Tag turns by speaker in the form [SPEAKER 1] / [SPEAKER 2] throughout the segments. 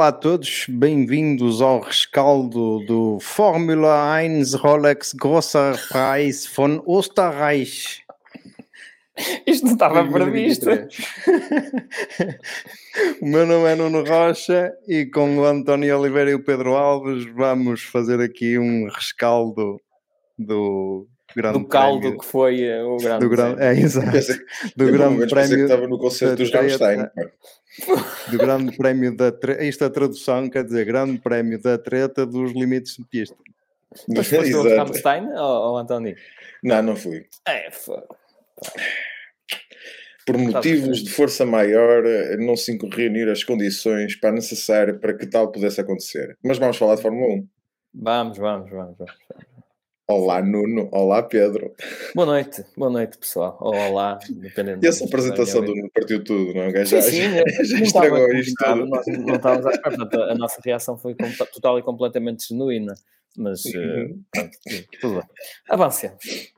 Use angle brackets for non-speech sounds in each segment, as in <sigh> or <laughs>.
[SPEAKER 1] Olá a todos, bem-vindos ao rescaldo do Fórmula 1 Rolex Grosser Preis von Österreich.
[SPEAKER 2] Isto não estava previsto. <laughs>
[SPEAKER 1] o meu nome é Nuno Rocha e com o António Oliveira e o Pedro Alves vamos fazer aqui um rescaldo do grande
[SPEAKER 2] do caldo
[SPEAKER 1] prémio.
[SPEAKER 2] que foi eh, o grande
[SPEAKER 1] do grande, é exato,
[SPEAKER 3] Pensei-
[SPEAKER 1] do
[SPEAKER 3] eu,
[SPEAKER 1] grande prémio
[SPEAKER 3] que estava no concerto dos Rammstein.
[SPEAKER 1] do grande prémio da treta, isto a tradução quer dizer grande prémio da treta dos limites de pista.
[SPEAKER 2] Mas foste o. Rammstein ou, ou António?
[SPEAKER 3] Não, não fui.
[SPEAKER 2] É, foi.
[SPEAKER 3] Por motivos de força maior, eh, não se reunir as condições para necessárias para que tal pudesse acontecer. Mas vamos falar de Fórmula 1.
[SPEAKER 2] Vamos, vamos, vamos. vamos.
[SPEAKER 3] Olá, Nuno. Olá, Pedro.
[SPEAKER 2] Boa noite, boa noite, pessoal. Ou olá, dependendo.
[SPEAKER 3] E essa apresentação do Nuno partiu tudo, não é? O gajo
[SPEAKER 2] Sim,
[SPEAKER 3] já,
[SPEAKER 2] sim,
[SPEAKER 3] já <laughs>
[SPEAKER 2] não
[SPEAKER 3] estragou
[SPEAKER 2] estava
[SPEAKER 3] isto tudo.
[SPEAKER 2] nós não estávamos à espera, portanto, a nossa reação foi total e completamente genuína. Mas
[SPEAKER 3] Uhum.
[SPEAKER 2] pronto, tudo bem. Avancemos.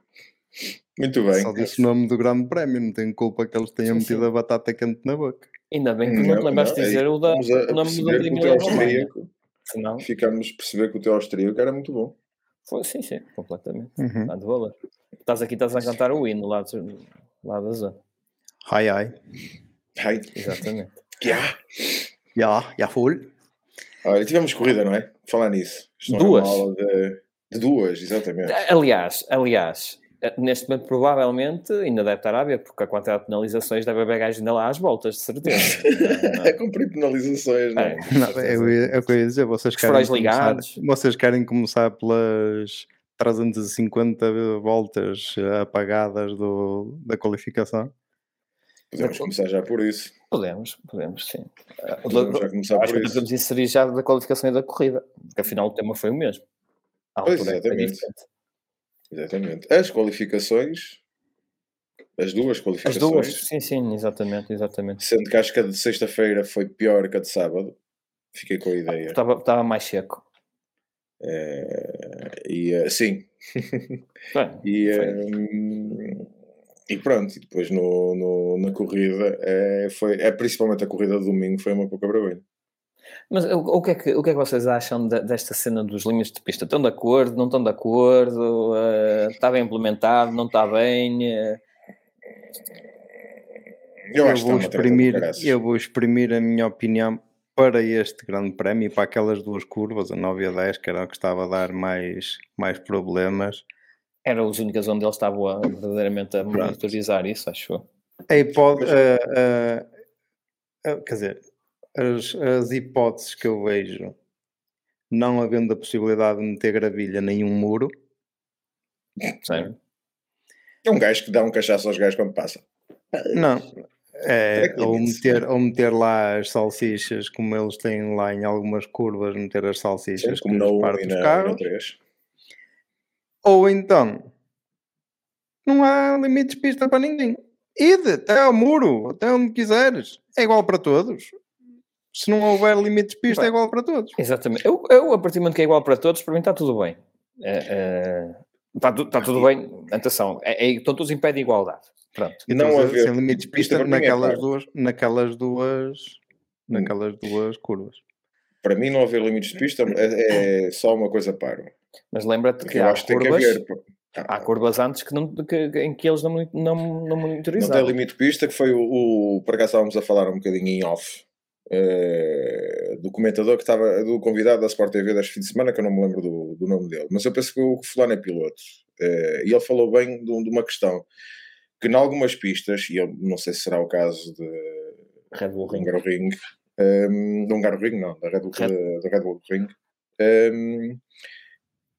[SPEAKER 3] Muito bem.
[SPEAKER 1] Só disse o nome do grande prémio, não tenho culpa que eles tenham
[SPEAKER 2] Sim, sim.
[SPEAKER 1] metido a batata quente na boca.
[SPEAKER 2] Ainda bem que não, te lembraste de
[SPEAKER 3] é
[SPEAKER 2] dizer o, da, o nome do
[SPEAKER 3] perceber que o teu
[SPEAKER 2] Emília Romagna.
[SPEAKER 3] austríaco,
[SPEAKER 2] Senão,
[SPEAKER 3] ficamos a perceber que o teu austríaco era muito bom.
[SPEAKER 2] Foi, sim, sim, completamente.
[SPEAKER 1] Uhum.
[SPEAKER 2] Dá de valor. Estás aqui, estás a cantar o hino lá, do- lá da zona.
[SPEAKER 1] Ai ai.
[SPEAKER 3] Ai,
[SPEAKER 2] Exatamente.
[SPEAKER 3] já.
[SPEAKER 1] Já, já foi.
[SPEAKER 3] Olha, tivemos corrida, não é? Falar nisso. Isto é
[SPEAKER 2] Duas.
[SPEAKER 3] de, de duas, exatamente.
[SPEAKER 2] Aliás, aliás, neste momento provavelmente ainda deve estar a ver, porque a quantidade de penalizações deve haver gajo ainda lá às voltas, de certeza. <laughs> Não,
[SPEAKER 3] É
[SPEAKER 2] não.
[SPEAKER 3] cumprir penalizações, não
[SPEAKER 2] É,
[SPEAKER 3] é?
[SPEAKER 1] Não, é o que eu ia dizer, vocês querem, começar, vocês querem começar pelas 350 voltas apagadas do, da qualificação?
[SPEAKER 3] Podemos começar já por isso.
[SPEAKER 2] Podemos, podemos, sim. Eh,
[SPEAKER 3] Podemos já começar
[SPEAKER 2] Acho
[SPEAKER 3] por
[SPEAKER 2] que
[SPEAKER 3] isso.
[SPEAKER 2] podemos inserir já da qualificação e da corrida, porque afinal o tema foi o mesmo.
[SPEAKER 3] Pois,
[SPEAKER 2] altura é que foi
[SPEAKER 3] exatamente. As qualificações, as duas
[SPEAKER 2] As
[SPEAKER 3] qualificações,
[SPEAKER 2] duas, sim, sim, exatamente, exatamente.
[SPEAKER 3] sendo que acho que a de sexta-feira foi pior que a de sábado. Fiquei com a ideia.
[SPEAKER 2] Estava, estava mais seco.
[SPEAKER 3] Eh, e eh, sim. <laughs>
[SPEAKER 2] Bem,
[SPEAKER 3] E,
[SPEAKER 2] foi.
[SPEAKER 3] eh, e pronto, e depois no, no- na corrida, eh, foi, é principalmente a corrida de domingo, foi uma pouca vergonha.
[SPEAKER 2] Mas o, o que é que, o que é que vocês acham de- desta cena dos linhas de pista? Estão de acordo? Não estão de acordo? Eh, está bem implementado? Não está bem? Eh,
[SPEAKER 3] Eu,
[SPEAKER 1] Eu
[SPEAKER 3] acho que
[SPEAKER 1] vou,
[SPEAKER 3] do
[SPEAKER 1] exprimir, eu vou exprimir a minha opinião para este grande prémio e para aquelas duas curvas, a 9 e a 10, que era o que estava a dar mais, mais problemas.
[SPEAKER 2] eram as únicas onde eles estavam a, verdadeiramente a monitorizar isso, acho eu.
[SPEAKER 1] A hipó-
[SPEAKER 3] Mas-
[SPEAKER 1] a- a- a- quer dizer, as, as hipóteses que eu vejo, não havendo a possibilidade de meter gravilha nem um muro,
[SPEAKER 2] Sério?
[SPEAKER 3] É um gajo que dá um cachaço aos gajos quando passa.
[SPEAKER 1] não. É,
[SPEAKER 3] que
[SPEAKER 1] ou, meter, ou meter lá as salsichas, como eles têm lá em algumas curvas, meter as salsichas
[SPEAKER 3] como na
[SPEAKER 1] nos
[SPEAKER 3] 1
[SPEAKER 1] parte dos carros.
[SPEAKER 3] 3.
[SPEAKER 1] Ou então, não há limites de pista para ninguém. Ide até ao muro, até onde quiseres. É igual para todos. Se não houver limites de pista, é igual para todos.
[SPEAKER 2] Exatamente. Eu, eu, a partir do momento que é igual para todos, para mim está tudo bem. Eh, eh, está, tu- está tudo bem. Atenção, é, é, estão todos em pé de igualdade. Pronto.
[SPEAKER 1] E
[SPEAKER 3] Não
[SPEAKER 1] não
[SPEAKER 3] haver
[SPEAKER 1] sem limites de pista,
[SPEAKER 3] para mim é
[SPEAKER 1] naquelas,
[SPEAKER 3] claro.
[SPEAKER 1] duas, naquelas duas
[SPEAKER 3] Hum.
[SPEAKER 1] naquelas duas curvas.
[SPEAKER 3] Para mim, não haver limites de pista é, é só uma coisa para.
[SPEAKER 2] Mas lembra-te que há
[SPEAKER 3] que que
[SPEAKER 2] curvas,
[SPEAKER 3] haver. pô.
[SPEAKER 2] há curvas antes que não, que, em que eles não, não, não
[SPEAKER 3] Não
[SPEAKER 2] monitorizaram.
[SPEAKER 3] tem limite de pista, que foi o, o. Por acaso estávamos a falar um bocadinho em off. Eh, do comentador que estava, do convidado da Sport TV deste fim de semana, que eu não me lembro do, do nome dele, mas eu penso que o fulano é piloto. Eh, e ele falou bem de, de uma questão que, em algumas pistas, e eu não sei se será o caso de,
[SPEAKER 2] Red Bull
[SPEAKER 3] do
[SPEAKER 2] Ring.
[SPEAKER 3] Hungaroring, um, do Hungaroring, não, da Red Bull,
[SPEAKER 2] Red-
[SPEAKER 3] da, da Red Bull Ring, um,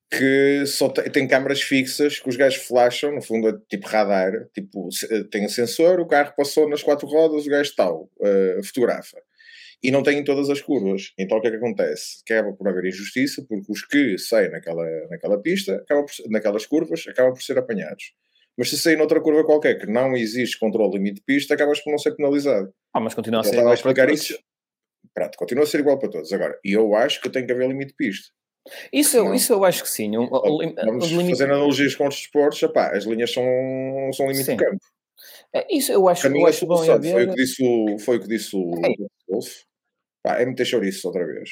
[SPEAKER 3] que só tem, tem câmaras fixas que os gajos flasham, no fundo é tipo radar, tipo, tem um sensor, o carro passou nas quatro rodas, o gajo tal, uh, fotografa. E não tem em todas as curvas. Então o que é que acontece? Acaba por haver injustiça, porque os que saem naquela, naquela pista, acabam por, naquelas curvas, acabam por ser apanhados. Mas se sair noutra curva qualquer que não existe controle limite de pista, acabas por não ser penalizado.
[SPEAKER 2] Ah, mas continua a ser
[SPEAKER 3] estava a
[SPEAKER 2] igual para
[SPEAKER 3] explicar
[SPEAKER 2] todos.
[SPEAKER 3] isso. Pronto, continua a ser igual para todos. Agora, e eu acho que tem que haver limite de pista.
[SPEAKER 2] Isso, eu-
[SPEAKER 3] Não.
[SPEAKER 2] isso eu acho que sim. Um, lim-
[SPEAKER 3] Vamos fazer analogias com os desportos. Epá, as linhas são, são limite
[SPEAKER 2] Sim.
[SPEAKER 3] de campo.
[SPEAKER 2] É, Isso eu acho, eu
[SPEAKER 3] a
[SPEAKER 2] acho bom
[SPEAKER 3] solução foi o que disse o, foi o que disse o
[SPEAKER 2] É.
[SPEAKER 3] Wolf, Pá, é meter chouriço outra vez.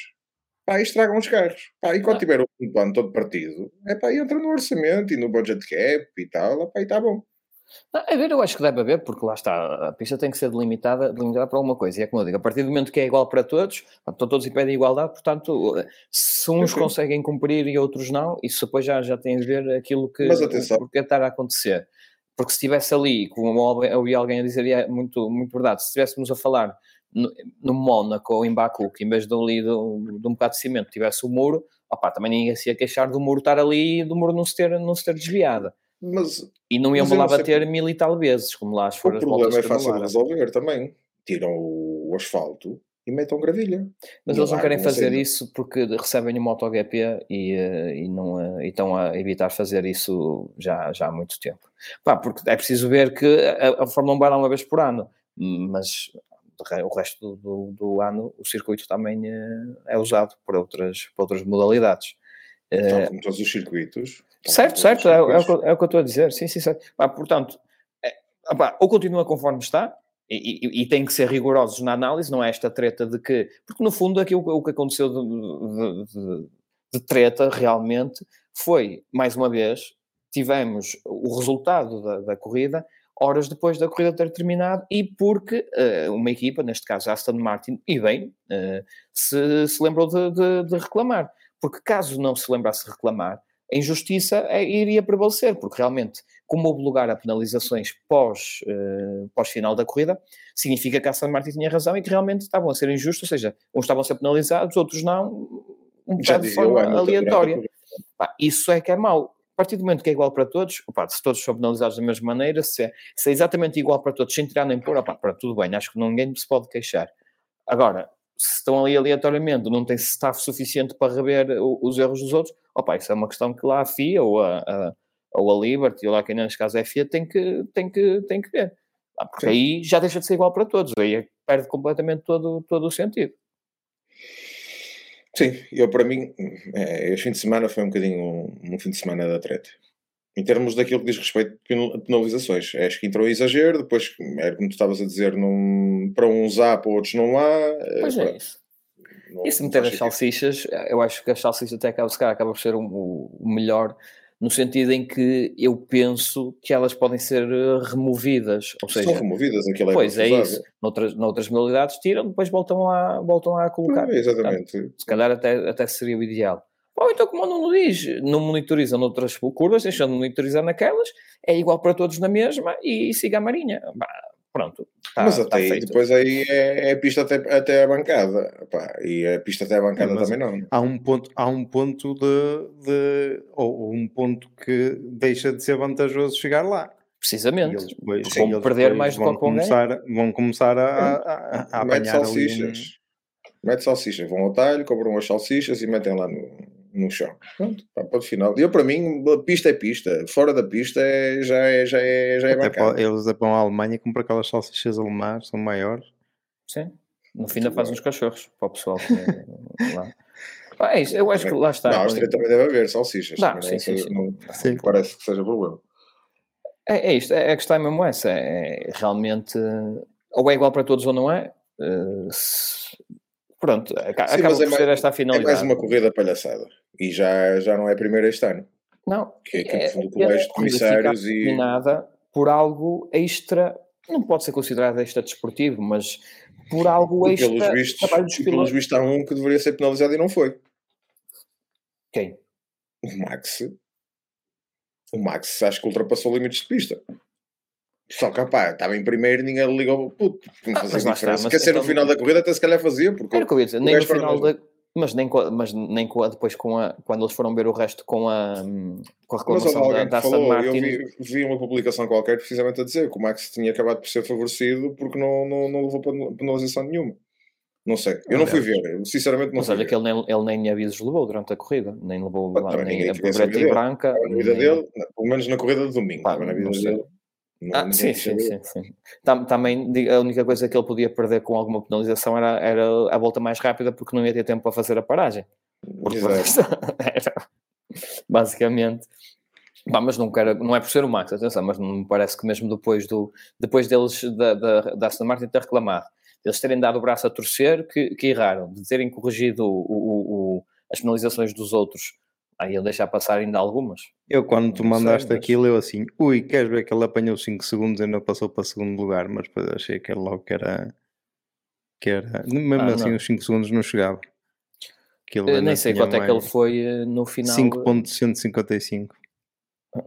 [SPEAKER 3] Pá, e estragam os carros. Pá, e quando
[SPEAKER 2] Ah.
[SPEAKER 3] tiver um plano todo partido, é pá, entra no orçamento e no budget cap e tal, pá, e está bom.
[SPEAKER 2] Não, a ver, eu acho que deve haver, porque lá está, a pista tem que ser delimitada, delimitada para alguma coisa. E é como eu digo, a partir do momento que é igual para todos, estão todos em pé de igualdade, portanto, se uns conseguem cumprir e outros não, isso depois já, já tem a ver aquilo que está a acontecer. Porque se estivesse ali, como eu ouvi alguém a dizer, é muito, muito verdade, se estivéssemos a falar no, no Mónaco ou em Baku, que em vez de ali de, um- de um bocado de cimento tivesse o muro, opá, também ninguém se ia queixar do muro estar ali e do muro não se ter, não se ter desviado.
[SPEAKER 3] Mas
[SPEAKER 2] E não iam lá bater mil e tal vezes, como lá as
[SPEAKER 3] o
[SPEAKER 2] foram as
[SPEAKER 3] problema é fácil de resolver também. Tiram o asfalto e metam gravilha.
[SPEAKER 2] Mas
[SPEAKER 3] E
[SPEAKER 2] eles não querem fazer isso porque recebem o MotoGP e, eh, e, não, eh, e estão a evitar fazer isso já, já há muito tempo. Pá, porque é preciso ver que a, a Fórmula 1 vai lá uma vez por ano, mas o resto do, do ano o circuito também eh, é usado por outras, outras modalidades. Eh,
[SPEAKER 3] Tal como todos os circuitos. Tal
[SPEAKER 2] Certo, certo, é, é o
[SPEAKER 3] circuitos.
[SPEAKER 2] que, eu- é o que eu estou a dizer, sim, sim, certo. Portanto, é, opá, ou continua conforme está, e, e- e tem que ser rigorosos na análise, não é esta treta de que. Porque no fundo aquilo o que aconteceu de, de- de- de treta realmente foi, mais uma vez, tivemos o resultado da, da corrida horas depois da corrida ter terminado e porque eh, uma equipa, neste caso a Aston Martin, e bem, eh, se, se lembrou de, de- de reclamar. Porque caso não se lembrasse de reclamar, a injustiça é- iria prevalecer, porque realmente, como houve lugar a penalizações pós, eh, pós-final da corrida, significa que a Aston Martin tinha razão e que realmente estavam a ser injustos, ou seja, uns estavam a ser penalizados, outros não, um bocado de forma aleatória. Pá, isso é que é mau. A partir do momento que é igual para todos, opá, se todos são penalizados da mesma maneira, se é, se é exatamente igual para todos, sem tirar nem pôr, opá, para tudo bem, acho que ninguém se pode queixar. Agora, se estão ali aleatoriamente, não tem staff suficiente para rever os erros dos outros, opá, isso é uma questão que lá a FIA ou a, a- ou a Liberty, ou lá quem neste caso é a FIA, tem que, tem que, tem que ver. Pá, porque
[SPEAKER 3] Sim.
[SPEAKER 2] aí já deixa de ser igual para todos, aí é perde completamente todo, todo o sentido.
[SPEAKER 3] Sim, eu para mim, é, este fim de semana foi um bocadinho um, um fim de semana da treta. Em termos daquilo que diz respeito a penal- penalizações, acho que entrou exagero, depois, era como tu estavas a dizer, não, para uns há, para outros não há. eh,
[SPEAKER 2] Pois é
[SPEAKER 3] pronto,
[SPEAKER 2] isso.
[SPEAKER 3] não-
[SPEAKER 2] E se meter as salsichas, eu acho que as salsichas até acaba, se calhar, acaba por ser o, o melhor, no sentido em que eu penso que elas podem ser eh, removidas. Ou
[SPEAKER 3] São
[SPEAKER 2] seja,
[SPEAKER 3] removidas, aquilo é
[SPEAKER 2] pois é isso. Noutras, noutras modalidades tiram, depois voltam lá, voltam lá a colocar.
[SPEAKER 3] Exatamente.
[SPEAKER 2] Se calhar até, até seria o ideal. Ou então, como o Nuno diz, não monitorizam noutras curvas, deixando de monitorizar naquelas, é igual para todos na mesma e siga a marinha. Bah, pronto. Tá,
[SPEAKER 3] Mas
[SPEAKER 2] tá
[SPEAKER 3] até aí,
[SPEAKER 2] feito.
[SPEAKER 3] depois aí é, é a pista até, até a bancada. Pá, e a pista até a bancada
[SPEAKER 1] mas-
[SPEAKER 3] também não.
[SPEAKER 1] Há um ponto, há um ponto de, de- ou um ponto que deixa de ser vantajoso chegar lá. E
[SPEAKER 2] Precisamente.
[SPEAKER 1] eles depois,
[SPEAKER 2] Vão
[SPEAKER 1] eles
[SPEAKER 2] perder mais do que
[SPEAKER 1] vão começar, vão começar a, a, a- apanhar ali um,
[SPEAKER 3] salsichas. Mete salsichas. Vão ao talho, cobram as salsichas e metem lá no, no chão. Pronto, pá, ponto final. Eu, para mim, pista é pista. Fora da pista é, já é, já é, já é
[SPEAKER 1] para, eles vão à Alemanha e compram aquelas salsichas alemãs, são maiores.
[SPEAKER 2] Sim. No fim ainda faz uns cachorros para o pessoal que é <laughs> lá. É isso, eu acho que lá está.
[SPEAKER 3] Na Áustria também deve haver salsichas.
[SPEAKER 2] Dá,
[SPEAKER 3] também
[SPEAKER 2] sim,
[SPEAKER 3] não,
[SPEAKER 2] sim, sim.
[SPEAKER 3] não
[SPEAKER 1] Sim.
[SPEAKER 3] parece que seja problema.
[SPEAKER 2] É, é isto, é, a questão é mesmo essa. É, realmente, ou é igual para todos ou não é. Eh, se- pronto, aca-
[SPEAKER 3] Sim,
[SPEAKER 2] acaba
[SPEAKER 3] mas
[SPEAKER 2] por
[SPEAKER 3] é mais-
[SPEAKER 2] ser esta a
[SPEAKER 3] É
[SPEAKER 2] finalidade.
[SPEAKER 3] mais uma corrida palhaçada. E já, já não é a primeira este ano.
[SPEAKER 2] Não,
[SPEAKER 3] Que é que
[SPEAKER 2] é,
[SPEAKER 3] no fundo, o
[SPEAKER 2] é-
[SPEAKER 3] colégio de comissários e.
[SPEAKER 2] terminada por algo extra, não pode ser considerado extra desportivo, mas por algo
[SPEAKER 3] E
[SPEAKER 2] extra
[SPEAKER 3] pelos vistos,
[SPEAKER 2] trabalho dos
[SPEAKER 3] e pelos
[SPEAKER 2] pilotos.
[SPEAKER 3] vistos há um que deveria ser penalizado e não foi.
[SPEAKER 2] Quem?
[SPEAKER 3] O Max. O Max acho que ultrapassou limites de pista. Só que, pá, estava em primeiro e ninguém ligou. Puto, não
[SPEAKER 2] Ah,
[SPEAKER 3] fazia
[SPEAKER 2] mas lá
[SPEAKER 3] diferença.
[SPEAKER 2] está, mas
[SPEAKER 3] Quer ser no
[SPEAKER 2] então-
[SPEAKER 3] final da corrida, até se calhar fazia, porque
[SPEAKER 2] Era o que eu ia dizer, nem no final da. Mas nem, mas nem depois com a. Quando eles foram ver o resto com a, com a reclamação da, da
[SPEAKER 3] falou,
[SPEAKER 2] Martin.
[SPEAKER 3] eu vi, vi uma publicação qualquer precisamente a dizer que o Max tinha acabado por ser favorecido porque não, não, não levou pen- penalização nenhuma. Não sei, eu não fui ver, sinceramente não
[SPEAKER 2] Mas olha que ele nem, ele nem avisos levou durante a corrida, nem levou
[SPEAKER 3] Pá,
[SPEAKER 2] lá, nem a preta e branca.
[SPEAKER 3] Na vida
[SPEAKER 2] nem-
[SPEAKER 3] dele, pelo menos na corrida de domingo,
[SPEAKER 2] Pá,
[SPEAKER 3] na vida
[SPEAKER 2] não
[SPEAKER 3] dele.
[SPEAKER 2] Ah, sim, sim, sim, sim. Tam- Também a única coisa que ele podia perder com alguma penalização era, era a volta mais rápida porque não ia ter tempo para fazer a paragem. <laughs> Era- basicamente. Pá, mas não, quero, não é por ser o Max, atenção, mas não me parece que mesmo depois, do, depois deles da, da, da Aston Martin ter reclamado, Eles terem dado o braço a torcer que, que erraram, de terem corrigido o, o, o, as penalizações dos outros, aí eu deixar passar ainda algumas.
[SPEAKER 1] Eu, quando tu
[SPEAKER 2] Não sei,
[SPEAKER 1] mandaste
[SPEAKER 2] mas-
[SPEAKER 1] aquilo, eu assim, ui, queres ver que ele apanhou 5 segundos e ainda passou para segundo lugar, mas depois achei que ele logo que era. Que era mesmo
[SPEAKER 2] Ah,
[SPEAKER 1] assim,
[SPEAKER 2] não.
[SPEAKER 1] os 5 segundos não chegava.
[SPEAKER 2] Nem sei quanto é que ele
[SPEAKER 1] mais
[SPEAKER 2] foi eh, no final.
[SPEAKER 1] 5.155.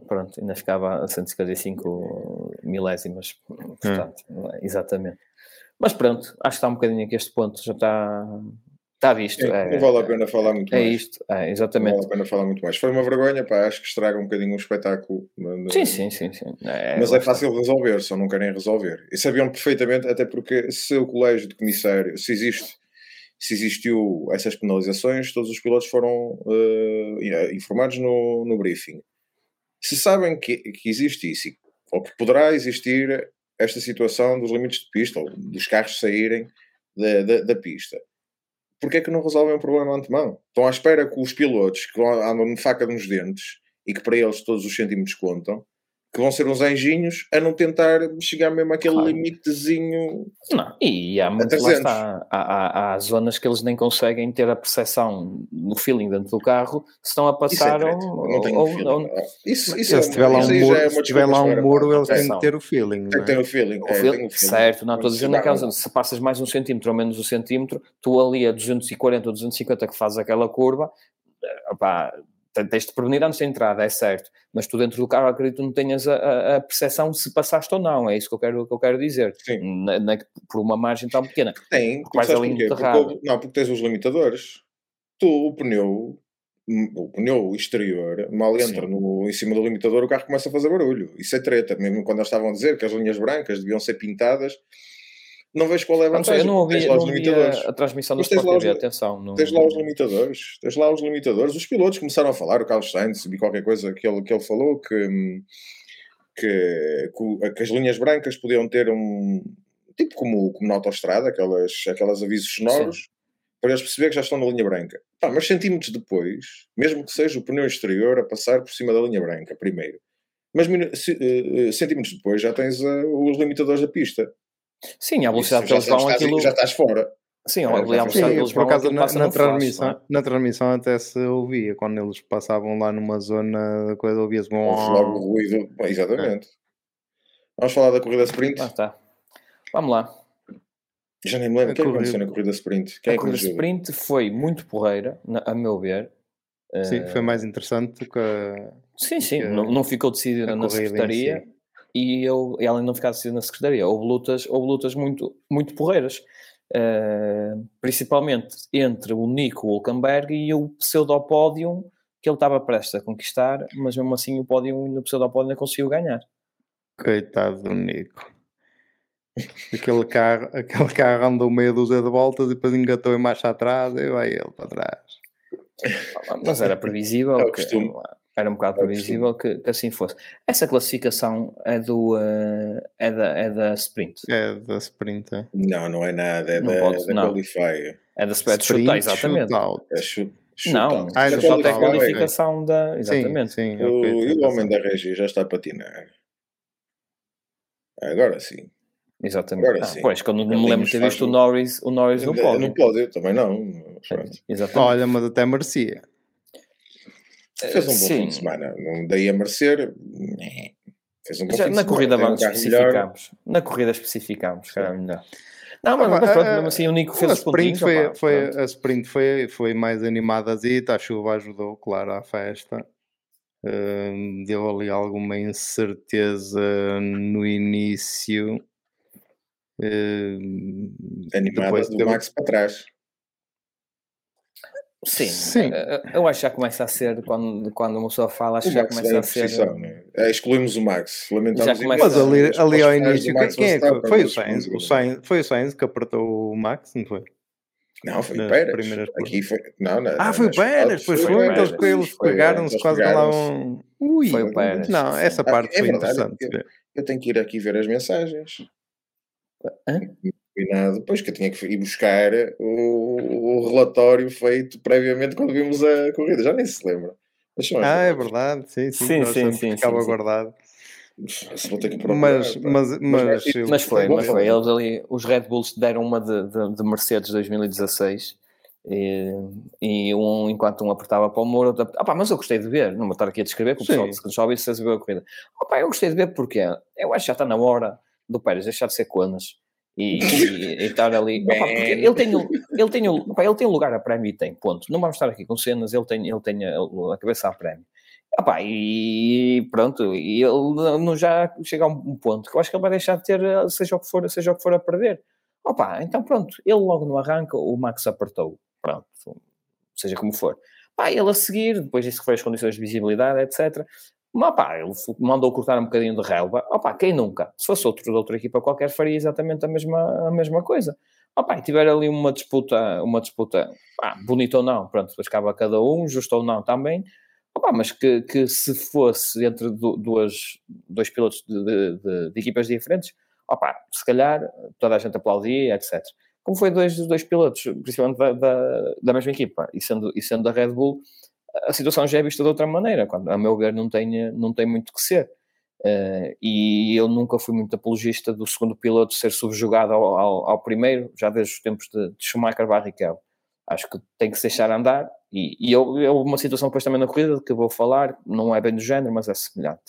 [SPEAKER 2] Pronto, ainda ficava a 155 milésimas, portanto, exatamente. Mas pronto, acho que está um bocadinho aqui este ponto, já está, está visto.
[SPEAKER 3] Sim,
[SPEAKER 2] é,
[SPEAKER 3] não vale a pena falar muito
[SPEAKER 2] é
[SPEAKER 3] mais.
[SPEAKER 2] isto, é,
[SPEAKER 3] Não
[SPEAKER 2] exatamente.
[SPEAKER 3] vale a pena falar muito mais. Foi uma vergonha, pá, acho que estraga um bocadinho o espetáculo. no-
[SPEAKER 2] Sim, sim, sim. sim. É,
[SPEAKER 3] Mas é
[SPEAKER 2] está.
[SPEAKER 3] fácil resolver, só não querem resolver. E sabiam perfeitamente, até porque se o colégio de comissário, se existe, se existiu essas penalizações, todos os pilotos foram eh, informados no, no briefing. Se sabem que, que existe isso, ou que poderá existir esta situação dos limites de pista, ou dos carros saírem da, da, da pista, porquê é que não resolvem o problema antemão? Estão à espera que os pilotos que andam de faca nos dentes e que para eles todos os centímetros contam, que vão ser uns anjinhos a não tentar chegar mesmo àquele
[SPEAKER 2] Claro.
[SPEAKER 3] limitezinho.
[SPEAKER 2] Não, e há muito, lá
[SPEAKER 3] 300.
[SPEAKER 2] está, há, há, há zonas que eles nem conseguem ter a percepção no feeling dentro do carro se estão a
[SPEAKER 3] Isso é
[SPEAKER 2] passar ou,
[SPEAKER 3] não tenho
[SPEAKER 2] ou-
[SPEAKER 3] feeling.
[SPEAKER 2] ou-
[SPEAKER 3] Isso, isso
[SPEAKER 1] Se
[SPEAKER 3] é
[SPEAKER 1] tiver lá um muro,
[SPEAKER 3] é
[SPEAKER 1] se
[SPEAKER 3] uma
[SPEAKER 1] tiver lá
[SPEAKER 3] desculpa
[SPEAKER 1] um
[SPEAKER 3] para-
[SPEAKER 1] muro, eles têm que ter o feeling.
[SPEAKER 3] Tem
[SPEAKER 1] não
[SPEAKER 3] que
[SPEAKER 1] é?
[SPEAKER 3] ter o feeling.
[SPEAKER 2] O
[SPEAKER 3] é,
[SPEAKER 2] feeling-
[SPEAKER 3] tem o feeling.
[SPEAKER 2] certo, não estou a
[SPEAKER 3] Quando
[SPEAKER 2] dizer
[SPEAKER 3] se
[SPEAKER 2] naquela zona, se passas mais um centímetro ou menos um centímetro, tu ali a 240 ou 250 que fazes aquela curva, eh, opá, tens de prevenir antes da entrada, é certo, mas tu dentro do carro acredito que não tenhas a, a, percepção se passaste ou não, é isso que eu quero, que eu quero dizer. Na- na- por uma margem tão pequena.
[SPEAKER 3] Tem, sabes
[SPEAKER 2] ali?
[SPEAKER 3] Porque não, porque tens os limitadores. Tu, o pneu, hum, o pneu exterior, mal entra no, em cima do limitador, o carro começa a fazer barulho. Isso é treta. Mesmo quando eles estavam a dizer que as linhas brancas deviam ser pintadas, não vejo qual é a vantagem.
[SPEAKER 2] eu não ouvi, não
[SPEAKER 3] os
[SPEAKER 2] ouvi a, a transmissão do Sport
[SPEAKER 3] lá os
[SPEAKER 2] TV,
[SPEAKER 3] li-
[SPEAKER 2] atenção. Não,
[SPEAKER 3] Tens lá os limitadores, tens lá os limitadores. Os pilotos começaram a falar, o Carlos Sainz, vi qualquer coisa que ele, que ele falou, que, que, que as linhas brancas podiam ter um tipo como, como na autostrada, aquelas, aquelas avisos sonoros, para eles perceber que já estão na linha branca. Pá, mas centímetros depois, mesmo que seja o pneu exterior a passar por cima da linha branca, primeiro, mas eh, eh, centímetros depois já tens eh, os limitadores da pista.
[SPEAKER 2] Sim, a
[SPEAKER 3] Isso,
[SPEAKER 2] velocidade que
[SPEAKER 3] já,
[SPEAKER 2] eles vão,
[SPEAKER 3] estás,
[SPEAKER 2] aquilo...
[SPEAKER 3] já estás fora.
[SPEAKER 2] Sim,
[SPEAKER 3] faz-
[SPEAKER 2] velocidade que
[SPEAKER 1] Sim,
[SPEAKER 2] eles
[SPEAKER 1] por
[SPEAKER 2] vão,
[SPEAKER 1] acaso na, na
[SPEAKER 2] flash,
[SPEAKER 1] transmissão,
[SPEAKER 2] é?
[SPEAKER 1] na transmissão até se ouvia, quando eles passavam lá numa zona da coisa, ouvia-se bom.
[SPEAKER 3] Logo o ruído. Exatamente. Vamos falar da corrida sprint.
[SPEAKER 2] Lá está. Vamos lá.
[SPEAKER 3] Já nem me lembro. O que é
[SPEAKER 1] corrida-
[SPEAKER 3] aconteceu na corrida sprint? Quem
[SPEAKER 2] a
[SPEAKER 3] é
[SPEAKER 2] corrida sprint foi muito porreira, na- a meu ver.
[SPEAKER 1] Sim,
[SPEAKER 2] Eh,
[SPEAKER 1] foi mais interessante do que a,
[SPEAKER 2] Sim, sim,
[SPEAKER 1] que
[SPEAKER 2] não, não ficou decidida
[SPEAKER 1] a
[SPEAKER 2] na secretaria
[SPEAKER 1] si.
[SPEAKER 2] E, eu, e além de não ficar decidida na secretaria, houve lutas, houve lutas muito, muito porreiras. Eh, principalmente entre o Nico Hulkenberg e o pseudopódium que ele estava prestes a conquistar, mas mesmo assim o pódio no pseudopódio ainda conseguiu ganhar.
[SPEAKER 1] Coitado do Nico. Aquele carro, <laughs> aquele carro andou meia dúzia de voltas e depois engatou em marcha atrás e vai ele para trás.
[SPEAKER 2] Mas era previsível,
[SPEAKER 3] É o
[SPEAKER 2] que,
[SPEAKER 3] costume.
[SPEAKER 2] Era um bocado
[SPEAKER 3] É
[SPEAKER 2] previsível que, que assim fosse. Essa classificação é, do, eh, é, da, é da sprint.
[SPEAKER 1] É da sprint. é.
[SPEAKER 3] Não, não é nada. É
[SPEAKER 2] Não
[SPEAKER 3] da,
[SPEAKER 2] pode-
[SPEAKER 3] da
[SPEAKER 2] não.
[SPEAKER 3] Qualifier.
[SPEAKER 2] É da sprint,
[SPEAKER 1] Sprint,
[SPEAKER 2] chutar, exatamente.
[SPEAKER 1] shootout.
[SPEAKER 3] É chu-
[SPEAKER 2] Não,
[SPEAKER 3] shootout.
[SPEAKER 1] Ah, é shootout,
[SPEAKER 2] tem a qualificação da. Exatamente.
[SPEAKER 1] Sim, sim.
[SPEAKER 3] O,
[SPEAKER 1] ok,
[SPEAKER 3] e
[SPEAKER 1] tens
[SPEAKER 3] o homem da Regi já está a patinar. Agora sim.
[SPEAKER 2] Exatamente.
[SPEAKER 3] Agora
[SPEAKER 2] Ah,
[SPEAKER 3] sim.
[SPEAKER 2] pois, quando
[SPEAKER 3] Ele
[SPEAKER 2] me lembro de ter visto o Norris, o Norris no pódio.
[SPEAKER 3] No pódio também não. pronto.
[SPEAKER 2] Exatamente.
[SPEAKER 1] Olha, mas até merecia.
[SPEAKER 3] Fez um bom
[SPEAKER 2] Sim.
[SPEAKER 3] fim de semana. Não dei a merecer. né. Fez um bom
[SPEAKER 2] Já
[SPEAKER 3] fim de
[SPEAKER 2] na
[SPEAKER 3] semana.
[SPEAKER 2] corrida
[SPEAKER 3] um
[SPEAKER 2] especificamos. Na corrida especificamos, que era melhor. Não, mas,
[SPEAKER 1] Ah,
[SPEAKER 2] mas pronto,
[SPEAKER 1] a-
[SPEAKER 2] mesmo assim o Nico
[SPEAKER 1] a
[SPEAKER 2] fez os
[SPEAKER 1] sprint foi,
[SPEAKER 2] opá,
[SPEAKER 1] foi, a sprint foi, foi mais animadazita, a chuva ajudou, claro, à festa. Hum, deu ali alguma incerteza no início. Hum,
[SPEAKER 3] Animada do
[SPEAKER 1] teve-
[SPEAKER 3] Max para trás.
[SPEAKER 2] Sim,
[SPEAKER 1] Sim.
[SPEAKER 2] eh, eu acho que já começa a ser, quando, quando uma pessoa fala, acho que já
[SPEAKER 3] Max
[SPEAKER 2] começa
[SPEAKER 3] vem
[SPEAKER 2] a ser.
[SPEAKER 3] posição. Né? É, excluímos o Max. Lamentamos
[SPEAKER 1] Mas ali, ali ao início, quem, é que foi? Foi o Sainz, o. Sainz, foi o Sainz que apertou o Max, não foi?
[SPEAKER 3] Não, foi o Pérez.
[SPEAKER 1] primeiras
[SPEAKER 3] Aqui foi. Não, não,
[SPEAKER 1] Ah, foi o Pérez, pois
[SPEAKER 2] foi
[SPEAKER 1] foi, então eles
[SPEAKER 3] Foi,
[SPEAKER 1] pegaram-se
[SPEAKER 3] eles
[SPEAKER 1] quase lá um... Ui,
[SPEAKER 2] Foi o Pérez.
[SPEAKER 1] Não, essa
[SPEAKER 3] Ah,
[SPEAKER 1] parte
[SPEAKER 3] é
[SPEAKER 1] foi
[SPEAKER 3] verdade,
[SPEAKER 1] interessante.
[SPEAKER 3] Eu tenho que ir aqui ver as mensagens.
[SPEAKER 2] Hã?
[SPEAKER 3] Combinado. Depois que eu tinha que ir buscar o, o relatório feito previamente quando vimos a corrida. Já nem se lembra. Mas
[SPEAKER 1] Ah, é verdade, sim, sim,
[SPEAKER 2] Sim, sim, sim,
[SPEAKER 1] ficava
[SPEAKER 2] sim,
[SPEAKER 1] guardado.
[SPEAKER 3] Se vou ter que procurar,
[SPEAKER 1] Mas,
[SPEAKER 3] pá.
[SPEAKER 1] mas, mas, eu-
[SPEAKER 2] Mas foi, mas foi. Eles ali, os Red Bulls deram uma de, de, de Mercedes 2016 e, e um enquanto um apertava para o muro, outro apertava- ah, mas eu gostei de ver, não vou estar aqui a descrever, porque o pessoal que nos ouve se viu a corrida. Ah, pá, eu gostei de ver porque eu acho que já está na hora do Pérez deixar de ser conas e, e- e estar ali. Porque ele tem, ele, tem, o- pá, ele tem lugar a prémio e tem, ponto. Não vamos estar aqui com cenas, ele tem, ele tem a, a cabeça a prémio. Pá, e pronto, e ele não já chega a um ponto que eu acho que ele vai deixar de ter, seja o que for, seja o que for a perder. Opa, então pronto, ele logo no arranque, o Max apertou, pronto, seja como for. Pá, ele a seguir, depois disso que foi as condições de visibilidade, etc. Mas pá, ele mandou cortar um bocadinho de relva. Opa, quem nunca? Se fosse outro de outra equipa qualquer, faria exatamente a mesma, a mesma coisa. Opa, e tiver ali uma disputa, uma disputa, pá, bonita ou não, pronto, depois acaba cada um, justo ou não também. Opa, mas que, que se fosse entre du- duas, dois pilotos de, de- de- de equipas diferentes, opa, se calhar toda a gente aplaudia, etc. Como foi dois, dois pilotos, principalmente da, da, da mesma equipa, e sendo, e sendo da Red Bull, a situação já é vista de outra maneira, quando, a meu ver, não tem, não tem muito que ser. Eh, e eu nunca fui muito apologista do segundo piloto ser subjugado ao, ao, ao primeiro, já desde os tempos de, de Schumacher Barrichello. Acho que tem que se deixar andar. E, e eu, eu, uma situação depois também na corrida, de que eu vou falar, não é bem do género, mas é semelhante.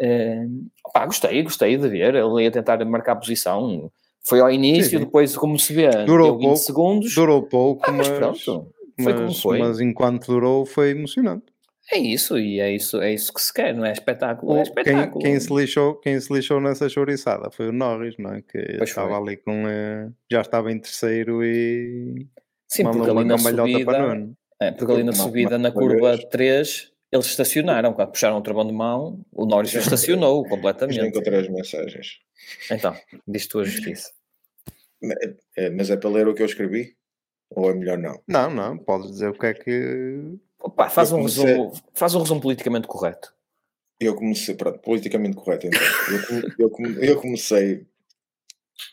[SPEAKER 2] Eh, opá, gostei, gostei de ver. Ele ia tentar marcar a posição. Foi ao início,
[SPEAKER 1] Sim, sim.
[SPEAKER 2] depois, como se vê,
[SPEAKER 1] Durou
[SPEAKER 2] deu 20
[SPEAKER 1] pouco,
[SPEAKER 2] segundos.
[SPEAKER 1] durou pouco,
[SPEAKER 2] Ah, mas
[SPEAKER 1] mas,
[SPEAKER 2] pronto, foi
[SPEAKER 1] mas,
[SPEAKER 2] foi.
[SPEAKER 1] mas enquanto durou foi emocionante.
[SPEAKER 2] É isso, e é isso, é isso que se quer, não é espetáculo, é
[SPEAKER 1] O- quem,
[SPEAKER 2] espetáculo.
[SPEAKER 1] quem se lixou, quem se lixou nessa chouriçada foi o Norris, não é? Que
[SPEAKER 2] Pois
[SPEAKER 1] estava
[SPEAKER 2] foi.
[SPEAKER 1] ali com. eh, já estava em terceiro e
[SPEAKER 2] Sim,
[SPEAKER 1] mandou
[SPEAKER 2] porque
[SPEAKER 1] uma
[SPEAKER 2] ali subida, é, porque ali na subida, na curva
[SPEAKER 3] vez.
[SPEAKER 2] 3, eles estacionaram, quando puxaram o travão de mão, o Norris
[SPEAKER 3] Já-
[SPEAKER 2] estacionou <laughs> completamente.
[SPEAKER 3] encontrei as mensagens.
[SPEAKER 2] Então, diz tu a justiça.
[SPEAKER 3] Mas é para ler o que eu escrevi? Ou é melhor não?
[SPEAKER 1] Não, não, podes dizer o que é que.
[SPEAKER 2] Opa, faz,
[SPEAKER 3] Eu
[SPEAKER 2] um
[SPEAKER 3] comecei-
[SPEAKER 2] resumo, faz um resumo politicamente correto.
[SPEAKER 3] Eu comecei, pronto, politicamente correto então. Eu, come- eu eu comecei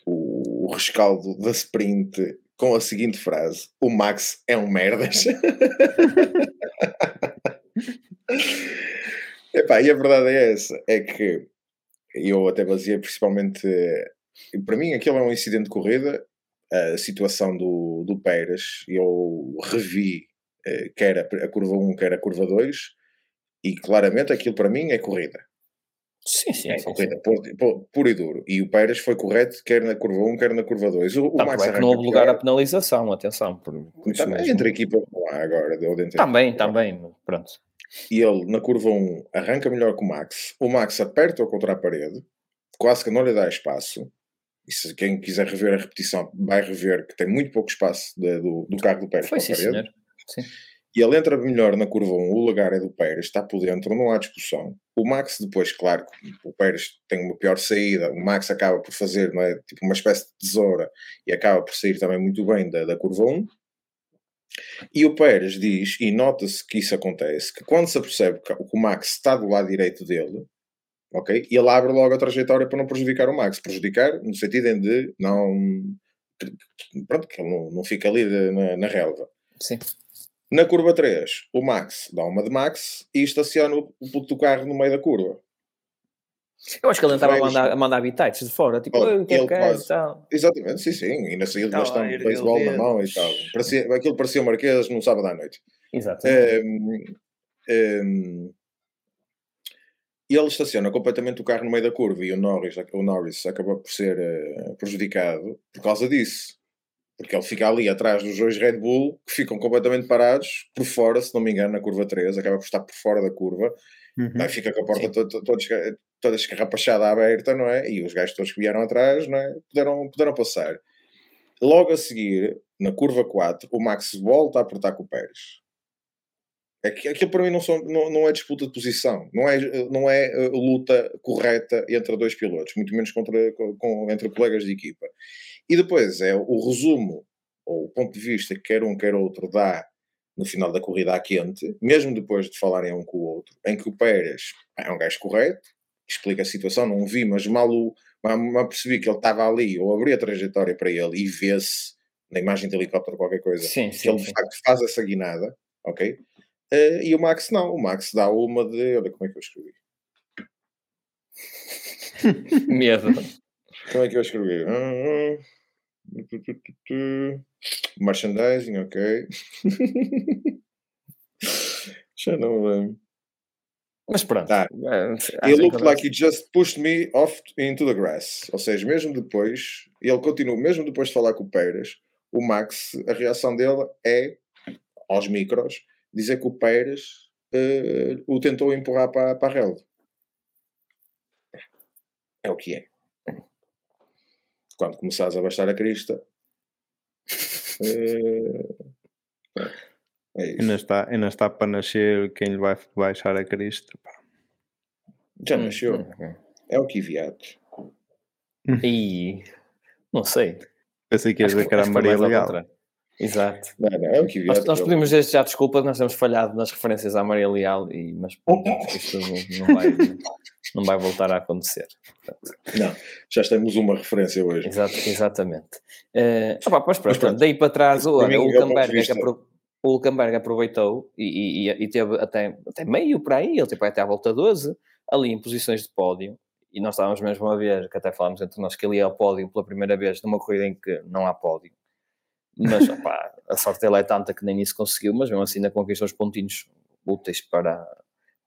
[SPEAKER 3] o, o rescaldo da sprint com a seguinte frase: O Max é um merdas. <laughs> Epá, e a verdade é essa: é que eu até baseei principalmente. Para mim, aquilo é um incidente de corrida. A situação do, do Pérez, eu revi eh, quer a, a curva 1, quer a curva 2, e claramente aquilo para mim é corrida.
[SPEAKER 2] Sim, sim,
[SPEAKER 3] É
[SPEAKER 2] sim. sim.
[SPEAKER 3] corrida puro, puro- puro e duro. E o Pérez foi correto, quer na curva 1, quer na curva 2. O, o
[SPEAKER 2] Tanto
[SPEAKER 3] Max
[SPEAKER 2] é que não houve lugar a
[SPEAKER 3] pior.
[SPEAKER 2] penalização, atenção. Por, por
[SPEAKER 3] Também
[SPEAKER 2] mesmo.
[SPEAKER 3] entre equipa não há agora.
[SPEAKER 2] Também, também, pronto.
[SPEAKER 3] E ele na curva 1 arranca melhor que o Max. O Max aperta-o contra a parede, quase que não lhe dá espaço. E se quem quiser rever a repetição, vai rever que tem muito pouco espaço de- do, do carro do Pérez
[SPEAKER 2] Foi
[SPEAKER 3] para
[SPEAKER 2] sim,
[SPEAKER 3] a parede.
[SPEAKER 2] senhor. Sim.
[SPEAKER 3] E ele entra melhor na curva 1, o lugar é do Pérez, está por dentro, não há discussão. O Max depois, claro, o Pérez tem uma pior saída, o Max acaba por fazer não é, tipo uma espécie de tesoura e acaba por sair também muito bem da, da curva 1. E o Pérez diz, e nota-se que isso acontece, que quando se apercebe que o Max está do lado direito dele, ok? Ele abre logo a trajetória para não prejudicar o Max. Prejudicar no sentido em de não... Pronto, que ele não, não fica ali de- na, na relva.
[SPEAKER 2] Sim.
[SPEAKER 3] Na curva 3, o Max dá uma de Max e estaciona o o puto do carro no meio da curva.
[SPEAKER 2] Eu acho que ele estava a mandar, a mandar habitats de fora, tipo,
[SPEAKER 3] Olha,
[SPEAKER 2] "Oi, o que é
[SPEAKER 3] ele
[SPEAKER 2] que queres?"
[SPEAKER 3] pode.
[SPEAKER 2] e tal.
[SPEAKER 3] Exatamente, sim, sim. E na saída
[SPEAKER 2] Estava
[SPEAKER 3] bastante de beisebol na mão e tal. Parecia, aquilo parecia o Marquês num sábado à noite.
[SPEAKER 2] Exato.
[SPEAKER 3] Ehm, e ele estaciona completamente o carro no meio da curva e o Norris, o Norris acaba por ser eh, prejudicado por causa disso. Porque ele fica ali atrás dos dois Red Bull que ficam completamente parados por fora, se não me engano, na curva 3, acaba por estar por fora da curva.
[SPEAKER 1] Uhum.
[SPEAKER 3] Aí fica com a porta toda, toda escarrapachada aberta, não é? E os gajos todos que vieram atrás, não é? Puderam, puderam passar. Logo a seguir, na curva 4, o Max volta a apertar com o Pérez. É que aquilo para mim não, são, não, não é disputa de posição, não é, não é uh, luta correta entre dois pilotos, muito menos contra, com, entre colegas de equipa. E depois é o resumo, ou o ponto de vista que quer um quer outro dá no final da corrida à quente, mesmo depois de falarem um com o outro, em que o Pérez é um gajo correto, explica a situação, não vi, mas mal, o, mal, mal percebi que ele estava ali, ou abri a trajetória para ele e vê-se na imagem de helicóptero qualquer coisa,
[SPEAKER 2] Sim,
[SPEAKER 3] que
[SPEAKER 2] sim,
[SPEAKER 3] ele de facto faz essa guinada, ok? Eh, e o Max não, o Max dá uma de. Olha como é que eu escrevi. <laughs>
[SPEAKER 2] Medo.
[SPEAKER 3] Como é que eu escrevi? Ah, Merchandising, ok. <laughs> Já não lembro.
[SPEAKER 2] Mas pronto.
[SPEAKER 3] Ah,
[SPEAKER 2] é, acho
[SPEAKER 3] He looked like he just pushed me off into the grass. Ou seja, mesmo depois, ele continua, mesmo depois de falar com o Pérez, o Max, a reação dele é, aos micros, dizer que o Pérez eh, o tentou empurrar para, para a relva. É o que é. Quando começares a baixar a crista, <laughs> eh, é isso.
[SPEAKER 1] Ainda está, ainda está para nascer quem lhe vai baixar a crista. pá.
[SPEAKER 3] Já nasceu.
[SPEAKER 2] Hum,
[SPEAKER 3] É o que viado.
[SPEAKER 2] E não sei.
[SPEAKER 1] Pensei que ia
[SPEAKER 2] Acho
[SPEAKER 1] dizer que era Maria
[SPEAKER 2] contrário. Exato.
[SPEAKER 3] Não, não, é o que
[SPEAKER 2] Nós, nós pedimos desde já desculpas, nós temos falhado nas referências à Maria Leal, e, mas pronto, <laughs> isto não, não vai, não vai voltar a acontecer.
[SPEAKER 3] Não, já temos uma referência hoje.
[SPEAKER 2] Exato, exatamente. Opá, mas pronto,
[SPEAKER 3] Mas pronto.
[SPEAKER 2] daí para trás, olha, o Hulkenberg, é que apro- o Hulkenberg aproveitou e, e- e teve até, até meio para aí, ele teve até à volta 12, ali em posições de pódio, e nós estávamos mesmo a ver, que até falámos entre nós, que ele ia ao pódio pela primeira vez numa corrida em que não há pódio. Mas opá, a sorte dele é tanta que nem isso conseguiu, mas mesmo assim ainda conquistou os pontinhos úteis para,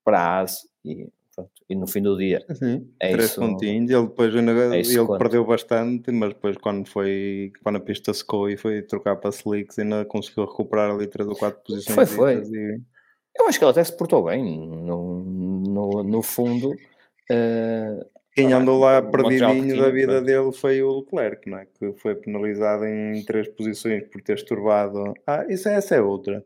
[SPEAKER 2] para a AS e, pronto, e no fim do dia
[SPEAKER 1] Sim,
[SPEAKER 2] É
[SPEAKER 1] três
[SPEAKER 2] isso.
[SPEAKER 1] pontinhos. Ele depois
[SPEAKER 2] É
[SPEAKER 1] ele
[SPEAKER 2] quanto.
[SPEAKER 1] perdeu bastante, mas depois quando foi quando a pista secou e foi trocar para slicks ainda conseguiu recuperar ali três ou quatro posições.
[SPEAKER 2] Foi, foi.
[SPEAKER 1] E...
[SPEAKER 2] eu acho que ele até se portou bem no, no, no fundo. eh,
[SPEAKER 1] Quem
[SPEAKER 2] Ah,
[SPEAKER 1] andou lá
[SPEAKER 2] o Montreal
[SPEAKER 1] perdidinho da vida dele foi o Leclerc, não é? Que foi penalizado em três posições por ter estourado. Ah, isso, essa é outra.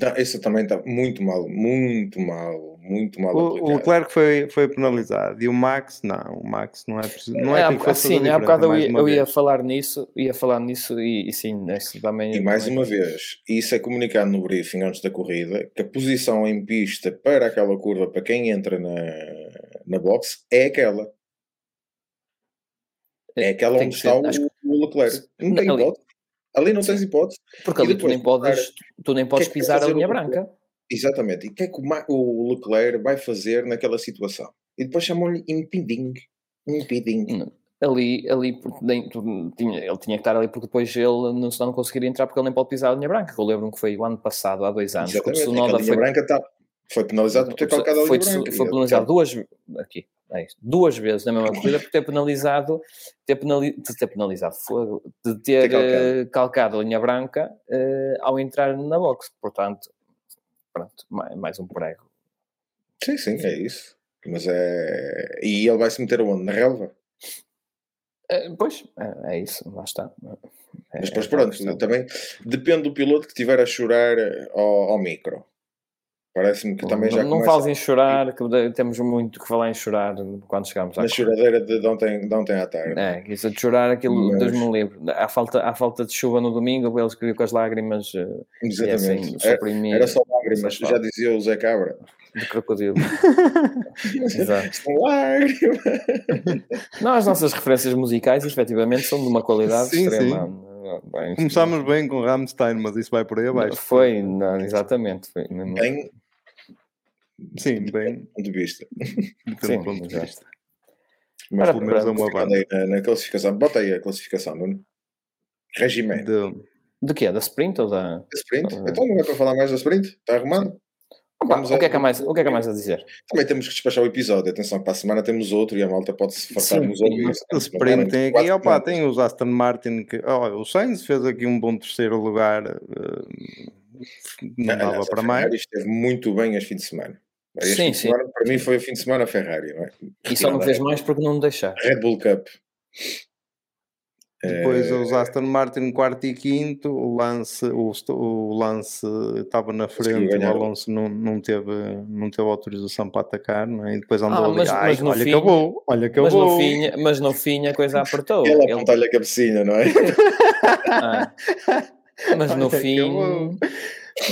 [SPEAKER 3] Não, esse também está muito mal, muito mal, muito mal
[SPEAKER 1] O, o. Leclerc foi, foi penalizado e o Max, não. O Max não é preciso. Não é,
[SPEAKER 2] É, há-
[SPEAKER 1] fazer
[SPEAKER 2] sim, há
[SPEAKER 1] diferença,
[SPEAKER 2] bocado eu ia, eu ia falar nisso, ia falar nisso e, e sim, isso também.
[SPEAKER 3] E mais
[SPEAKER 2] também-
[SPEAKER 3] uma vez, isso é comunicado no briefing antes da corrida, que a posição em pista para aquela curva, para quem entra na, na box, é aquela. É aquela
[SPEAKER 2] Tem
[SPEAKER 3] onde
[SPEAKER 2] ser,
[SPEAKER 3] está
[SPEAKER 2] acho
[SPEAKER 3] o, o Leclerc. Não tem
[SPEAKER 2] Ali-
[SPEAKER 3] hipótese. Ali não tens hipótese.
[SPEAKER 2] Porque ali tu nem podes, tu nem podes
[SPEAKER 3] que é que
[SPEAKER 2] pisar a linha branca.
[SPEAKER 3] Exatamente. E o que é que o, Leclerc vai fazer naquela situação? E depois chamam-lhe impeding. Impeding.
[SPEAKER 2] Ali, ali tinha, ele tinha que estar ali porque depois ele não, não conseguiria entrar porque ele nem pode pisar a linha branca. Eu lembro-me que foi o ano passado, há dois anos,
[SPEAKER 3] Exatamente. Aquela linha
[SPEAKER 2] foi,
[SPEAKER 3] branca tá, foi penalizado por ter calcado a
[SPEAKER 2] foi,
[SPEAKER 3] linha branca.
[SPEAKER 2] foi penalizado duas aqui, é isto, duas vezes na mesma corrida por ter penalizado, ter penali, de ter penalizado, de ter
[SPEAKER 3] Ter calcado.
[SPEAKER 2] eh, calcado a linha branca eh, ao entrar na box. Portanto, pronto, mais, um prego.
[SPEAKER 3] Sim, sim, é isso. Mas é. E ele vai se meter aonde? Na relva?
[SPEAKER 2] Eh, pois, é, é isso, lá está. É-
[SPEAKER 3] Mas
[SPEAKER 2] é
[SPEAKER 3] depois
[SPEAKER 2] aquela
[SPEAKER 3] pronto, também depende do piloto que estiver a chorar ao, ao micro. Parece-me que também já
[SPEAKER 2] não, não
[SPEAKER 3] começa
[SPEAKER 2] fales em chorar, que temos muito que falar em chorar quando chegamos à
[SPEAKER 3] na choradeira de, ontem, de ontem à tarde.
[SPEAKER 2] É, isso de chorar, aquilo,
[SPEAKER 3] Mas-
[SPEAKER 2] Deus me livre. Há falta, há falta de chuva no domingo, eles queriam com as lágrimas eh, e
[SPEAKER 3] Exatamente.
[SPEAKER 2] assim,
[SPEAKER 3] era,
[SPEAKER 2] suprimir
[SPEAKER 3] era só lágrimas, já dizia o Zé Cabra.
[SPEAKER 2] de crocodilo. <laughs> Exato.
[SPEAKER 3] São lágrimas.
[SPEAKER 2] Não, as nossas referências musicais, efetivamente, são de uma qualidade
[SPEAKER 1] Sim,
[SPEAKER 2] extrema. Bem,
[SPEAKER 1] Começámos bem com Rammstein, mas isso vai por aí abaixo.
[SPEAKER 2] Foi, não, exatamente. Foi.
[SPEAKER 3] Bem,
[SPEAKER 1] Sim, bem,
[SPEAKER 3] ponto de vista. <laughs>
[SPEAKER 2] Sim,
[SPEAKER 1] ponto de vista.
[SPEAKER 3] Mas
[SPEAKER 1] Pelo menos é uma banda.
[SPEAKER 3] Na, na classificação. Bota aí a classificação, Nuno. Regimento.
[SPEAKER 1] De-
[SPEAKER 2] De quê? Da sprint ou da.
[SPEAKER 3] Da sprint?
[SPEAKER 2] Ah.
[SPEAKER 3] Então não é para falar mais da sprint? Está arrumado?
[SPEAKER 2] Opa, o, que é que há mais, o que é que há mais a dizer?
[SPEAKER 3] Também temos que despachar o episódio. Atenção, para a semana temos outro e a malta pode-se fartar nos ouvir.
[SPEAKER 1] O sprint tem aqui, opa, tem os Aston Martin que, ó, o Sainz fez aqui um bom terceiro lugar, eh, não dava para mais.
[SPEAKER 3] Esteve muito bem este fim de semana. Este
[SPEAKER 2] Sim, sim.
[SPEAKER 3] semana, para mim foi o fim de semana Ferrari, não é?
[SPEAKER 2] E só não
[SPEAKER 3] Retirada
[SPEAKER 2] fez
[SPEAKER 3] a
[SPEAKER 2] mais porque não me deixar.
[SPEAKER 3] Red Bull Cup.
[SPEAKER 1] Depois
[SPEAKER 3] Eh,
[SPEAKER 1] os Aston Martin quarto e quinto, o Lance, o, o Lance estava na frente, o. Alonso não, não, teve, não teve autorização para atacar, não é? e depois andou
[SPEAKER 2] Ah,
[SPEAKER 1] ali,
[SPEAKER 2] mas-
[SPEAKER 1] "Ai,
[SPEAKER 2] mas
[SPEAKER 1] olha
[SPEAKER 2] fim-
[SPEAKER 1] acabou, olha acabou.
[SPEAKER 2] Mas no, fim, mas no fim a coisa apertou.
[SPEAKER 3] Ele
[SPEAKER 2] Ele-
[SPEAKER 3] aponta-lhe a cabecinha, não é?
[SPEAKER 2] Ah. <laughs> Mas no
[SPEAKER 1] Olha,
[SPEAKER 2] fim.
[SPEAKER 1] acabou.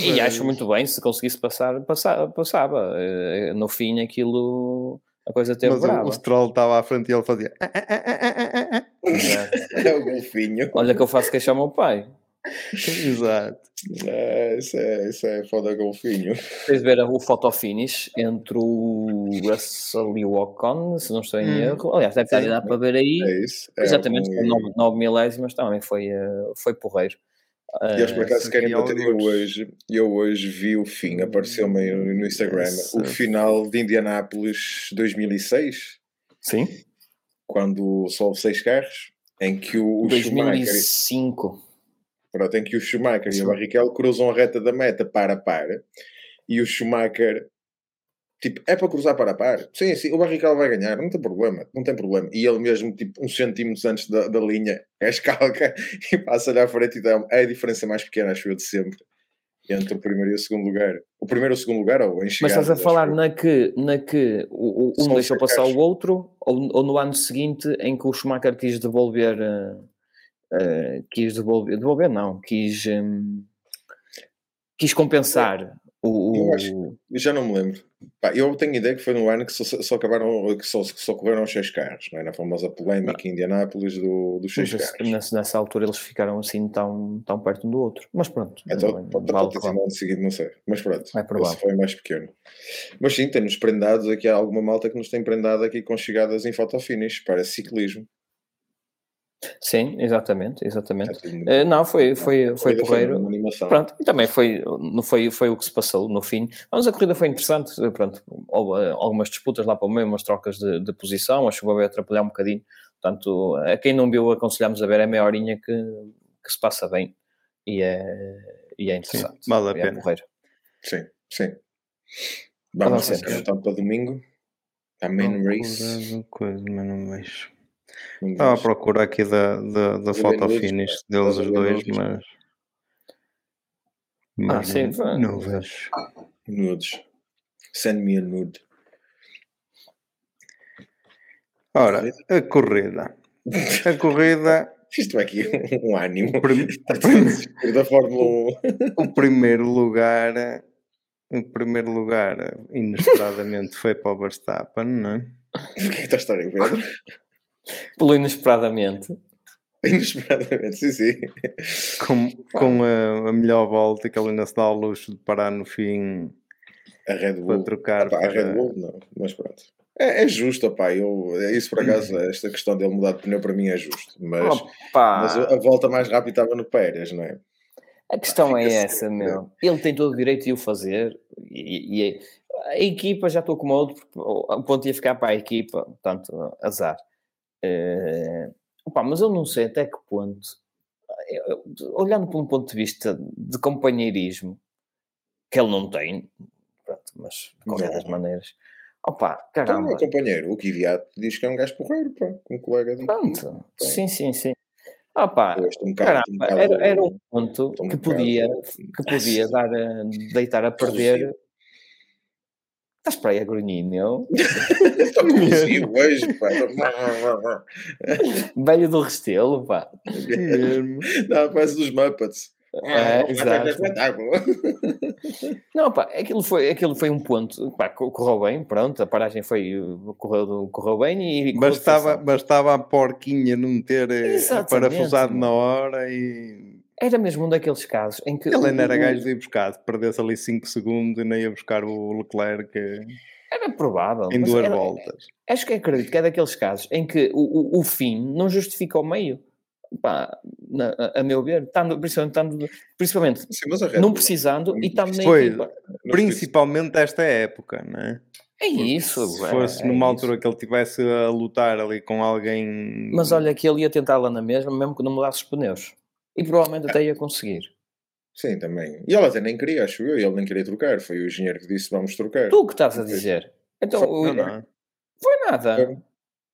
[SPEAKER 2] E acho muito bem, se conseguisse passar, passa- passava. Eh, No fim aquilo. A coisa teve
[SPEAKER 1] Mas o,
[SPEAKER 2] brava.
[SPEAKER 1] o Stroll estava à frente e ele fazia.
[SPEAKER 2] Exato. <laughs>
[SPEAKER 3] É o golfinho.
[SPEAKER 2] Olha que eu faço queixar ao meu pai.
[SPEAKER 1] Exato.
[SPEAKER 3] É, isso, é, isso é foda golfinho.
[SPEAKER 2] De ver o photo finish entre o Russell e o Ocon, se não estou em
[SPEAKER 1] Hum.
[SPEAKER 2] erro. Aliás, deve estar a dar para ver aí.
[SPEAKER 3] É isso. É
[SPEAKER 2] Exatamente,
[SPEAKER 3] um-
[SPEAKER 2] com 9, 9 milésimas também foi, eh, foi porreiro.
[SPEAKER 3] E eles por
[SPEAKER 2] Eh,
[SPEAKER 3] acaso querem bater. Eu hoje, eu hoje vi o fim, apareceu-me no no Instagram,
[SPEAKER 1] Essa-
[SPEAKER 3] o final de Indianápolis 2006,
[SPEAKER 2] sim,
[SPEAKER 3] quando só houve seis carros, em que o, o Schumacher,
[SPEAKER 2] 2005.
[SPEAKER 3] pronto, em que o Schumacher e
[SPEAKER 2] Sim.
[SPEAKER 3] o Barrichello cruzam a reta da meta para a para, e o Schumacher, tipo, é para cruzar para a par. Sim, sim, o Barrichello vai ganhar, não tem problema, não tem problema. E ele mesmo, tipo, uns centímetros antes da, da linha, <laughs> escalca e passa-lhe à frente e dá é a diferença mais pequena, acho eu, de sempre, entre o primeiro e o segundo lugar. O primeiro e o segundo lugar, ou em
[SPEAKER 2] Mas estás a falar na que, na que o, o- um deixou passar o outro, ou, ou no ano seguinte em que o Schumacher quis devolver, eh, quis devolver, devolver não, quis, hum, quis compensar o,
[SPEAKER 3] Eu
[SPEAKER 2] o-
[SPEAKER 3] acho- já não me lembro. Pá, eu tenho ideia que foi no ano que só, só acabaram, que só, só correram os seis carros, não é? Na famosa polémica em Indianápolis do, dos seis
[SPEAKER 2] Mas
[SPEAKER 3] carros.
[SPEAKER 2] nessa, nessa altura eles ficaram assim tão, tão perto um do outro. Mas pronto,
[SPEAKER 3] Então, pode,
[SPEAKER 2] vale
[SPEAKER 3] pode ter sido seguinte, não sei. Mas pronto,
[SPEAKER 2] É provável.
[SPEAKER 3] esse foi mais pequeno. Mas sim, tem-nos prendados aqui. Há alguma malta que nos tem prendado aqui com chegadas em fotofinish para ciclismo.
[SPEAKER 2] Sim, exatamente, exatamente.
[SPEAKER 3] É
[SPEAKER 2] Eh, não, foi, foi, foi porreiro. Pronto, e também foi, não foi, foi o que se passou no fim. Mas a corrida foi interessante, pronto, houve eh, algumas disputas lá para o meio, umas trocas de, de posição, acho que vai atrapalhar um bocadinho. Portanto, a quem não viu, aconselhamos a ver, é meia horinha que, que se passa bem e é, e é interessante.
[SPEAKER 1] vale a
[SPEAKER 2] é
[SPEAKER 1] pena.
[SPEAKER 3] Sim, sim. Vamos
[SPEAKER 2] Avancemos.
[SPEAKER 3] então para domingo. A main race.
[SPEAKER 1] Coisa, mas não vejo. Estava à procura aqui da, da, da foto finish deles os dois, mas. mas
[SPEAKER 2] Ah, sim,
[SPEAKER 1] não, não vejo.
[SPEAKER 3] Nudes. Send me a nude.
[SPEAKER 1] Ora, a corrida. A corrida, <laughs>
[SPEAKER 3] Isto é aqui um ânimo.
[SPEAKER 1] o, prim-
[SPEAKER 3] da Fórmula 1.
[SPEAKER 1] o primeiro lugar, o primeiro lugar, inesperadamente, foi para o Verstappen, não é? <laughs>
[SPEAKER 3] Que estás a estar a ver?
[SPEAKER 2] Pelo inesperadamente. <laughs>
[SPEAKER 3] Inesperadamente, sim, sim.
[SPEAKER 1] Com, com a, a melhor volta que ele ainda se dá ao luxo de parar no fim
[SPEAKER 3] A Red
[SPEAKER 1] para
[SPEAKER 3] Bull.
[SPEAKER 1] trocar.
[SPEAKER 3] Ah, pá, a Red
[SPEAKER 1] para-
[SPEAKER 3] Bull não, mas pronto. É, é justo, pá. Eu, é isso por acaso, <clears throat> esta questão dele mudar de pneu para mim é justo. Mas,
[SPEAKER 2] Opa,
[SPEAKER 3] mas a a volta mais rápida estava no Pérez, não é?
[SPEAKER 2] a questão é essa,
[SPEAKER 3] sempre.
[SPEAKER 2] meu. Ele tem todo o direito de o fazer e, e a equipa já estou com porque o ponto ia ficar para a equipa, portanto, azar. Eh, opa, mas eu não sei até que ponto, eu- olhando por um ponto de vista de companheirismo, que ele não tem, pronto, mas de qualquer das maneiras, opa,
[SPEAKER 3] Então,
[SPEAKER 2] caramba.
[SPEAKER 3] meu companheiro, o Kvyat diz que é um gajo porreiro, pá. Um colega de
[SPEAKER 2] Pronto, sim, sim, sim. Opa,
[SPEAKER 3] um
[SPEAKER 2] caramba,
[SPEAKER 3] um
[SPEAKER 2] era, era um ponto
[SPEAKER 3] um
[SPEAKER 2] que podia, <laughs> que podia dar deitar a perder. Estás para aí a grunhir, meu? <laughs>
[SPEAKER 3] Estou corrosivo hoje, pá.
[SPEAKER 2] Velho do Restelo, pá.
[SPEAKER 3] Não, parece dos Muppets.
[SPEAKER 2] É,
[SPEAKER 3] Ah,
[SPEAKER 2] exato.
[SPEAKER 3] espetáculo. <laughs>
[SPEAKER 2] Não, pá, aquilo foi, aquilo foi um ponto, pá, co- correu bem, pronto, a paragem foi, correu, correu bem e... correu
[SPEAKER 1] Bastava, a porquinha não ter eh,
[SPEAKER 2] Exatamente,
[SPEAKER 1] parafusado na hora e
[SPEAKER 2] Era mesmo um daqueles casos em que...
[SPEAKER 1] ele ainda era gajo de ir buscar, se perdesse ali 5 segundos e nem ia buscar o Leclerc eh,
[SPEAKER 2] Era provável.
[SPEAKER 1] em duas
[SPEAKER 2] era-
[SPEAKER 1] voltas.
[SPEAKER 2] Acho que acredito que é daqueles casos em que o, o, o fim não justifica o meio. Pá, na- a, a meu ver, estando, principalmente, estando, principalmente
[SPEAKER 3] Sim,
[SPEAKER 2] não precisando e estando na
[SPEAKER 1] Pois,
[SPEAKER 2] equipa.
[SPEAKER 1] Principalmente esta época, não é?
[SPEAKER 2] É isso.
[SPEAKER 1] Se
[SPEAKER 2] é-
[SPEAKER 1] fosse
[SPEAKER 2] é
[SPEAKER 1] numa
[SPEAKER 2] isso.
[SPEAKER 1] altura que ele estivesse a lutar ali com alguém.
[SPEAKER 2] Mas olha que ele ia tentar lá na mesma, mesmo que não mudasse os pneus. E provavelmente até ia conseguir.
[SPEAKER 3] Sim, também. E ele até nem queria, acho eu. Ele nem queria trocar. Foi o engenheiro que disse vamos trocar.
[SPEAKER 2] Tu o que estás a dizer? Então,
[SPEAKER 3] Foi-
[SPEAKER 2] o-
[SPEAKER 1] Não, não.
[SPEAKER 2] foi nada.
[SPEAKER 3] Foi,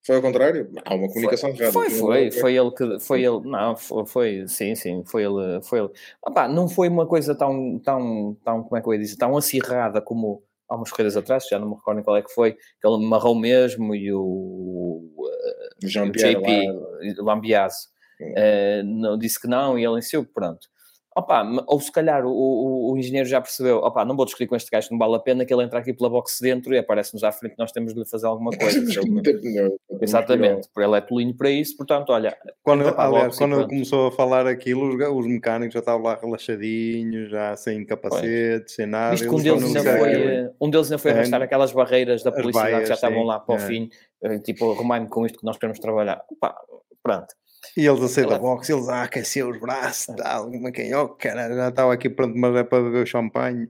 [SPEAKER 3] foi ao contrário. Há uma comunicação errada.
[SPEAKER 2] Foi,
[SPEAKER 3] Não
[SPEAKER 2] foi,
[SPEAKER 3] foi.
[SPEAKER 2] foi ele que foi ele, não, foi, foi sim, sim, foi ele, foi ele. Opá, não foi uma coisa tão, tão, tão, como é que eu ia dizer, tão acirrada como há umas corridas atrás, já não me recordo qual é que foi, que ele marrou mesmo e o,
[SPEAKER 3] Jean-Pierre
[SPEAKER 2] JP. Lambiase Eh, não, disse que não e ele insistiu, pronto. Opa, ou se calhar o, o, o engenheiro já percebeu, opa, não vou discutir com este gajo, não vale a pena que ele entre aqui pela box dentro e aparece-nos à frente, nós temos de lhe fazer alguma coisa. <laughs> Exatamente, porque ele é tolinho para isso, portanto, olha,
[SPEAKER 1] Quando, aliás, quando ele começou a falar aquilo, os, os mecânicos já estavam lá relaxadinhos, já sem capacete, sem nada.
[SPEAKER 2] visto que um
[SPEAKER 1] eles
[SPEAKER 2] deles, ainda foi, eh, um deles ainda foi
[SPEAKER 1] É,
[SPEAKER 2] arrastar aquelas barreiras da
[SPEAKER 1] as
[SPEAKER 2] publicidade que já
[SPEAKER 1] baias,
[SPEAKER 2] estavam
[SPEAKER 1] sim,
[SPEAKER 2] lá para o
[SPEAKER 1] é.
[SPEAKER 2] fim, eh, tipo, arrumai-me com isto que nós queremos trabalhar. Opa, pronto.
[SPEAKER 1] E eles a sair da box, eles a aquecer os braços, tal, é que é? Oh, cara, já estava aqui pronto, mas é para beber champanhe.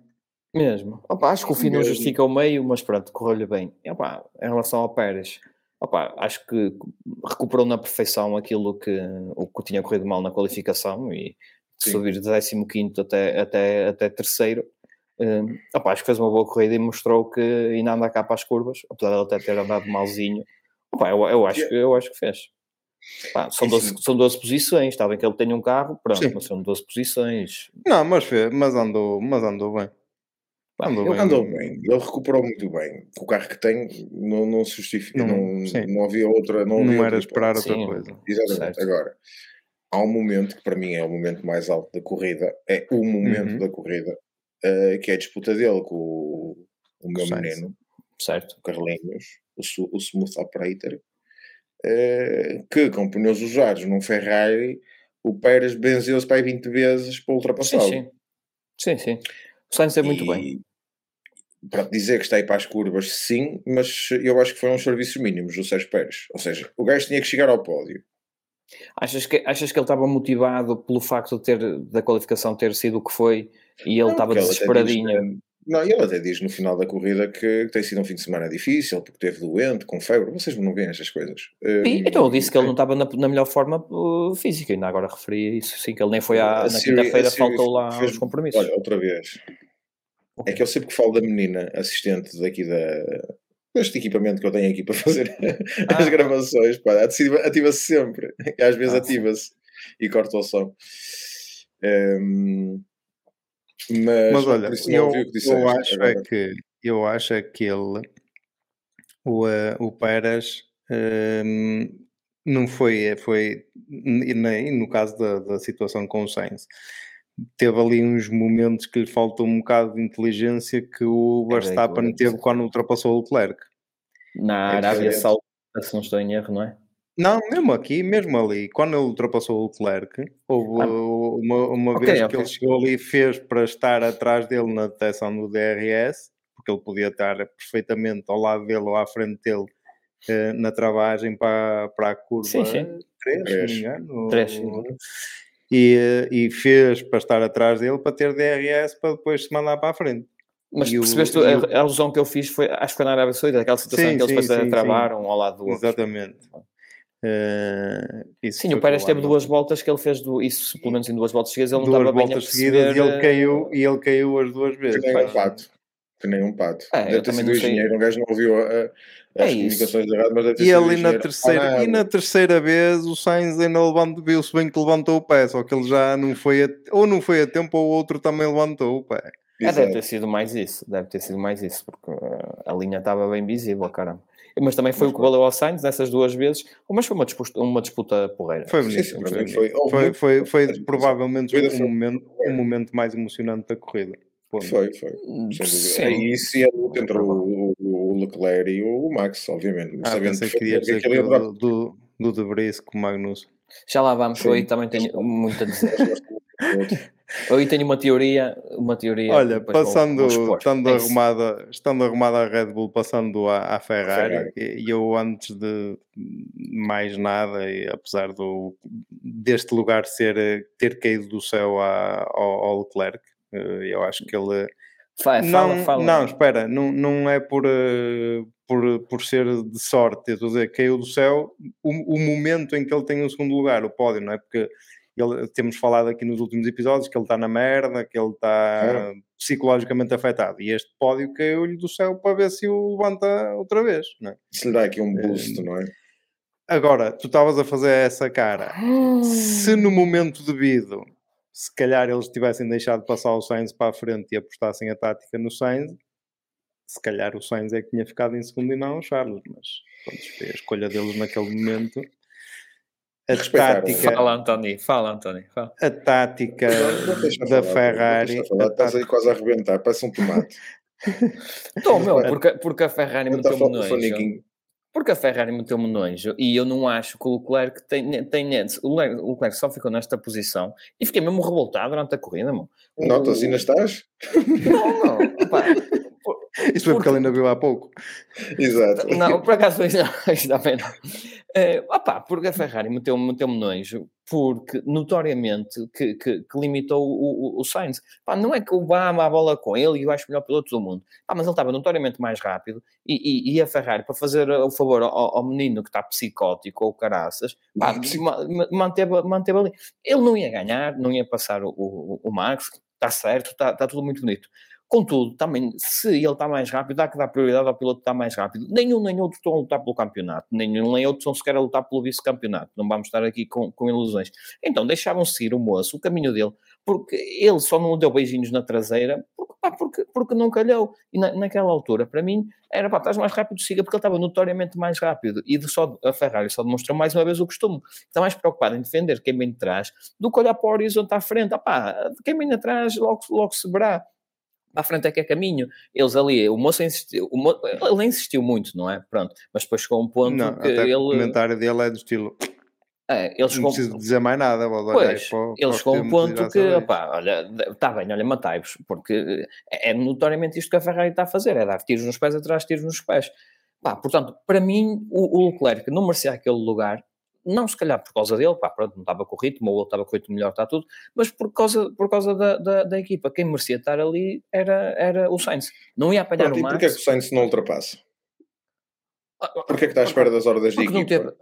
[SPEAKER 2] Mesmo. Opa, acho que o fim não justifica o meio, mas pronto, correu-lhe bem. E, opa, em relação ao Pérez, opa, acho que recuperou na perfeição aquilo que, o que tinha corrido mal na qualificação e de
[SPEAKER 3] Sim.
[SPEAKER 2] subir de 15 até, até, até terceiro. Hum, opa, acho que fez uma boa corrida e mostrou que ainda anda cá para as curvas, apesar de ele até ter andado malzinho. Opa, eu, eu, acho, que, eu acho que fez. Pá, são,
[SPEAKER 3] E
[SPEAKER 2] 12,
[SPEAKER 3] sim.
[SPEAKER 2] são 12 posições, está bem que ele tenha um carro, pronto,
[SPEAKER 1] Sim.
[SPEAKER 2] mas são 12 posições.
[SPEAKER 1] Não, mas, mas, andou, mas andou bem.
[SPEAKER 2] Pá,
[SPEAKER 1] Andou
[SPEAKER 2] eu-
[SPEAKER 1] bem.
[SPEAKER 3] Andou bem, ele recuperou muito bem. O carro que tem não, não se justifica,
[SPEAKER 1] Não,
[SPEAKER 3] não, não havia outra. Não,
[SPEAKER 1] Não,
[SPEAKER 3] havia
[SPEAKER 1] era
[SPEAKER 3] outra
[SPEAKER 1] esperar outra
[SPEAKER 2] Sim.
[SPEAKER 1] coisa.
[SPEAKER 3] Exatamente.
[SPEAKER 2] Certo.
[SPEAKER 3] Agora, há um momento que para mim é o momento mais alto da corrida, é o momento
[SPEAKER 1] Uhum.
[SPEAKER 3] da corrida, eh, que é a disputa dele com o, o meu menino,
[SPEAKER 2] certo.
[SPEAKER 3] o Carlinhos, o, o Smooth Operator, eh, que com pneus usados num Ferrari, o Pérez benzeu-se para aí 20 vezes para ultrapassá-lo.
[SPEAKER 2] sim. Sim, sim. O Sainz é muito bem.
[SPEAKER 3] E, Para dizer que está aí para as curvas, sim, mas eu acho que foram os serviços mínimos do Sérgio Pérez. Ou seja, o gajo tinha que chegar ao pódio.
[SPEAKER 2] Achas que, achas que ele estava motivado pelo facto de ter, da qualificação ter sido o que foi e ele
[SPEAKER 3] Não,
[SPEAKER 2] estava desesperadinho?
[SPEAKER 3] Não, ele até diz no final da corrida que, tem sido um fim de semana difícil, porque teve doente, com febre. Vocês não veem estas coisas.
[SPEAKER 2] E,
[SPEAKER 3] Hum,
[SPEAKER 2] então ele disse que ele não estava na, na melhor forma uh, física, ainda agora referia isso, sim, que ele nem foi à,
[SPEAKER 3] A
[SPEAKER 2] na quinta-feira, faltou lá
[SPEAKER 3] fez-
[SPEAKER 2] aos compromissos.
[SPEAKER 3] Olha, outra vez. É que eu sempre que falo da menina assistente daqui da, deste equipamento que eu tenho aqui para <laughs> fazer as
[SPEAKER 2] Ah.
[SPEAKER 3] gravações, pá, ativa- ativa-se sempre. Às vezes
[SPEAKER 2] Ah, sim.
[SPEAKER 3] ativa-se e corta o som. Hum, mas,
[SPEAKER 1] Mas olha, eu, eu acho é
[SPEAKER 3] Agora,
[SPEAKER 1] que eu acho é que ele, o, eh, o Pérez, hum, não foi, foi e nem no caso da, da situação com o Sainz, teve ali uns momentos que lhe faltou um bocado de inteligência que o
[SPEAKER 2] eu
[SPEAKER 1] Verstappen
[SPEAKER 2] ia
[SPEAKER 1] teve quando ultrapassou o Leclerc.
[SPEAKER 2] Na
[SPEAKER 3] É
[SPEAKER 2] Arábia. Saudita, se não estou em erro, não é?
[SPEAKER 1] Não, mesmo aqui, mesmo ali, quando ele ultrapassou o Leclerc, houve uh, uma, uma
[SPEAKER 2] Ok,
[SPEAKER 1] vez que
[SPEAKER 2] ok.
[SPEAKER 1] ele chegou ali e fez para estar atrás dele na detecção do DRS, porque ele podia estar perfeitamente ao lado dele ou à frente dele eh, na travagem para, para a curva
[SPEAKER 2] Sim, sim.
[SPEAKER 1] 3, se não me engano. Ou- E, eh, e fez para estar atrás dele para ter DRS para depois se mandar para a frente.
[SPEAKER 2] Mas
[SPEAKER 1] E o-
[SPEAKER 2] percebeste,
[SPEAKER 1] e
[SPEAKER 2] a,
[SPEAKER 1] o-
[SPEAKER 2] a alusão que eu fiz foi, acho que foi na Arábia Saudita, aquela situação
[SPEAKER 1] Sim,
[SPEAKER 2] em que eles
[SPEAKER 1] sim,
[SPEAKER 2] depois
[SPEAKER 1] sim,
[SPEAKER 2] travaram um ao lado do outro.
[SPEAKER 1] Exatamente. Isso
[SPEAKER 2] Sim, o Pérez teve duas voltas que ele fez do, isso, pelo menos em duas voltas seguidas, ele não
[SPEAKER 1] duas
[SPEAKER 2] estava bem a
[SPEAKER 1] voltas seguidas e ele
[SPEAKER 2] eh,
[SPEAKER 1] caiu e ele caiu as duas
[SPEAKER 3] que
[SPEAKER 1] vezes.
[SPEAKER 3] nem
[SPEAKER 2] Pá.
[SPEAKER 3] um pato. Que nem um pato.
[SPEAKER 2] É,
[SPEAKER 3] deve ter sido o engenheiro. Um gajo não ouviu a- a-
[SPEAKER 2] É
[SPEAKER 3] as
[SPEAKER 2] isso.
[SPEAKER 3] comunicações erradas, mas deve ter
[SPEAKER 1] E
[SPEAKER 3] sido
[SPEAKER 1] ali na terceira,
[SPEAKER 3] Ah,
[SPEAKER 1] e na terceira vez o Sainz ainda levantou, viu-se bem que levantou o pé, só que ele já não foi a, ou não foi a tempo ou o outro também levantou o pé.
[SPEAKER 2] É, deve ter sido mais isso, deve ter sido mais isso, porque eh, a linha estava bem visível, caramba. Mas também foi
[SPEAKER 3] Mas
[SPEAKER 2] o que valeu ao Sainz nessas duas vezes, mas foi uma disputa, uma disputa porreira.
[SPEAKER 1] Foi bonito.
[SPEAKER 3] sim,
[SPEAKER 1] foi, bonito.
[SPEAKER 3] foi-
[SPEAKER 1] foi, foi, foi provavelmente
[SPEAKER 3] foi-
[SPEAKER 1] momento, o momento mais emocionante da corrida. Ponto.
[SPEAKER 3] Foi, foi.
[SPEAKER 2] Sim.
[SPEAKER 3] É isso e a luta entre o, o- o Leclerc e o Max, obviamente.
[SPEAKER 1] Ah,
[SPEAKER 3] sabendo
[SPEAKER 1] que queria
[SPEAKER 3] perfeitamente
[SPEAKER 1] dizer
[SPEAKER 3] que ia
[SPEAKER 1] do, do, do De Vries com o Magnus.
[SPEAKER 2] Já lá vamos, eu aí também tenho muito a dizer. <laughs> Eu aí tenho uma teoria, uma teoria.
[SPEAKER 1] Olha,
[SPEAKER 2] vou-
[SPEAKER 1] passando,
[SPEAKER 2] vou
[SPEAKER 1] estando,
[SPEAKER 2] É
[SPEAKER 1] arrumada, estando arrumada a Red Bull, passando à, à Ferrari,
[SPEAKER 3] Ferrari.
[SPEAKER 1] e eu antes de mais nada, e apesar do, deste lugar ser, eh, ter caído do céu à- ao, ao Leclerc, eh, eu acho que ele
[SPEAKER 2] Fa- Fala,
[SPEAKER 1] não,
[SPEAKER 2] fala.
[SPEAKER 1] não, espera, não, não é por, eh, por, por ser de sorte, estou a dizer, caiu do céu o, o momento em que ele tem o segundo lugar, o pódio, não é? Porque ele, temos falado aqui nos últimos episódios que ele está na merda, que ele está psicologicamente afetado, e este pódio caiu-lhe do céu para ver se o levanta outra vez, não é?
[SPEAKER 3] Se lhe dá aqui um boost, não é?
[SPEAKER 1] Agora, tu estavas a fazer essa cara, se no momento devido, se calhar eles tivessem deixado passar o Sainz para a frente e apostassem a tática no Sainz, se calhar o Sainz é que tinha ficado em segundo e não o Charles, mas pronto, foi a escolha deles naquele momento. A tática,
[SPEAKER 2] Fala, António, fala, António. Fala.
[SPEAKER 1] a tática
[SPEAKER 3] Não
[SPEAKER 1] da
[SPEAKER 3] falar,
[SPEAKER 1] Ferrari.
[SPEAKER 3] falar, Estás aí quase a arrebentar, parece um tomate. <laughs>
[SPEAKER 2] Então, meu, porque, porque a Ferrari meteu-me nojo. Porque a Ferrari meteu-me nojo e eu não acho que o Leclerc tem, tem o Leclerc, o Leclerc só ficou nesta posição e fiquei mesmo revoltado durante a corrida, mano.
[SPEAKER 3] Notas, ainda estás?
[SPEAKER 2] Não, não, pá, <laughs> <laughs>
[SPEAKER 1] Isso foi porque ele ainda viu há pouco.
[SPEAKER 3] Exato.
[SPEAKER 2] Não, por acaso hoje não, hoje também não. Eh, opá, porque a Ferrari meteu-me meteu nojo, porque notoriamente que, que, que limitou o, o, o Sainz. Pá, não é que o vá a bola com ele e eu acho o melhor piloto do mundo. Pá, mas ele estava notoriamente mais rápido e, e, e a Ferrari, para fazer o favor ao, ao menino que está psicótico ou caraças, pá, ma- ma- manteve, manteve ali. Ele não ia ganhar, não ia passar o, o, o Max, está certo, está, está tudo muito bonito. Contudo, também, se ele está mais rápido, há que dar prioridade ao piloto que está mais rápido. Nenhum nem outro estão a lutar pelo campeonato. Nenhum nem outro estão sequer a lutar pelo vice-campeonato. Não vamos estar aqui com, com ilusões. Então, deixavam seguir o moço, o caminho dele, porque ele só não deu beijinhos na traseira, porque, pá, porque, porque não calhou. E na, naquela altura, para mim, era pá, estás mais rápido, siga, porque ele estava notoriamente mais rápido. E de só, a Ferrari só demonstrou mais uma vez o costume. Está mais preocupado em defender quem vem de trás do que olhar para o horizonte à frente. Ah, pá, quem vem atrás logo, logo se verá para a frente é que é caminho. Eles ali, o moço insistiu, o ele insistiu muito, não é? Pronto, mas depois chegou um ponto
[SPEAKER 1] Não,
[SPEAKER 2] que
[SPEAKER 1] que o
[SPEAKER 2] ele,
[SPEAKER 1] comentário dele é do estilo.
[SPEAKER 2] é, ele
[SPEAKER 1] Não preciso dizer mais nada.
[SPEAKER 2] Pois,
[SPEAKER 1] para o- para
[SPEAKER 2] ele
[SPEAKER 1] os
[SPEAKER 2] chegou um ponto que, opá, olha, está bem, olha, matai-vos, porque é, é notoriamente isto que a Ferrari está a fazer, é dar tiros nos pés atrás, tiros nos pés. Pá, portanto, para mim, o, o Leclerc não merecia aquele lugar, não se calhar por causa dele, pá, pronto, não estava com o ritmo, ou ele estava com o ritmo melhor, está tudo, mas por causa, por causa da, da, da equipa. Quem merecia estar ali era, era o Sainz. Não ia apanhar
[SPEAKER 3] Pronto,
[SPEAKER 2] o
[SPEAKER 3] e
[SPEAKER 2] Max.
[SPEAKER 3] porquê é que o Sainz não ultrapassa?
[SPEAKER 2] Ah,
[SPEAKER 3] Porquê é que está à espera das ordens de equipa?
[SPEAKER 2] teve.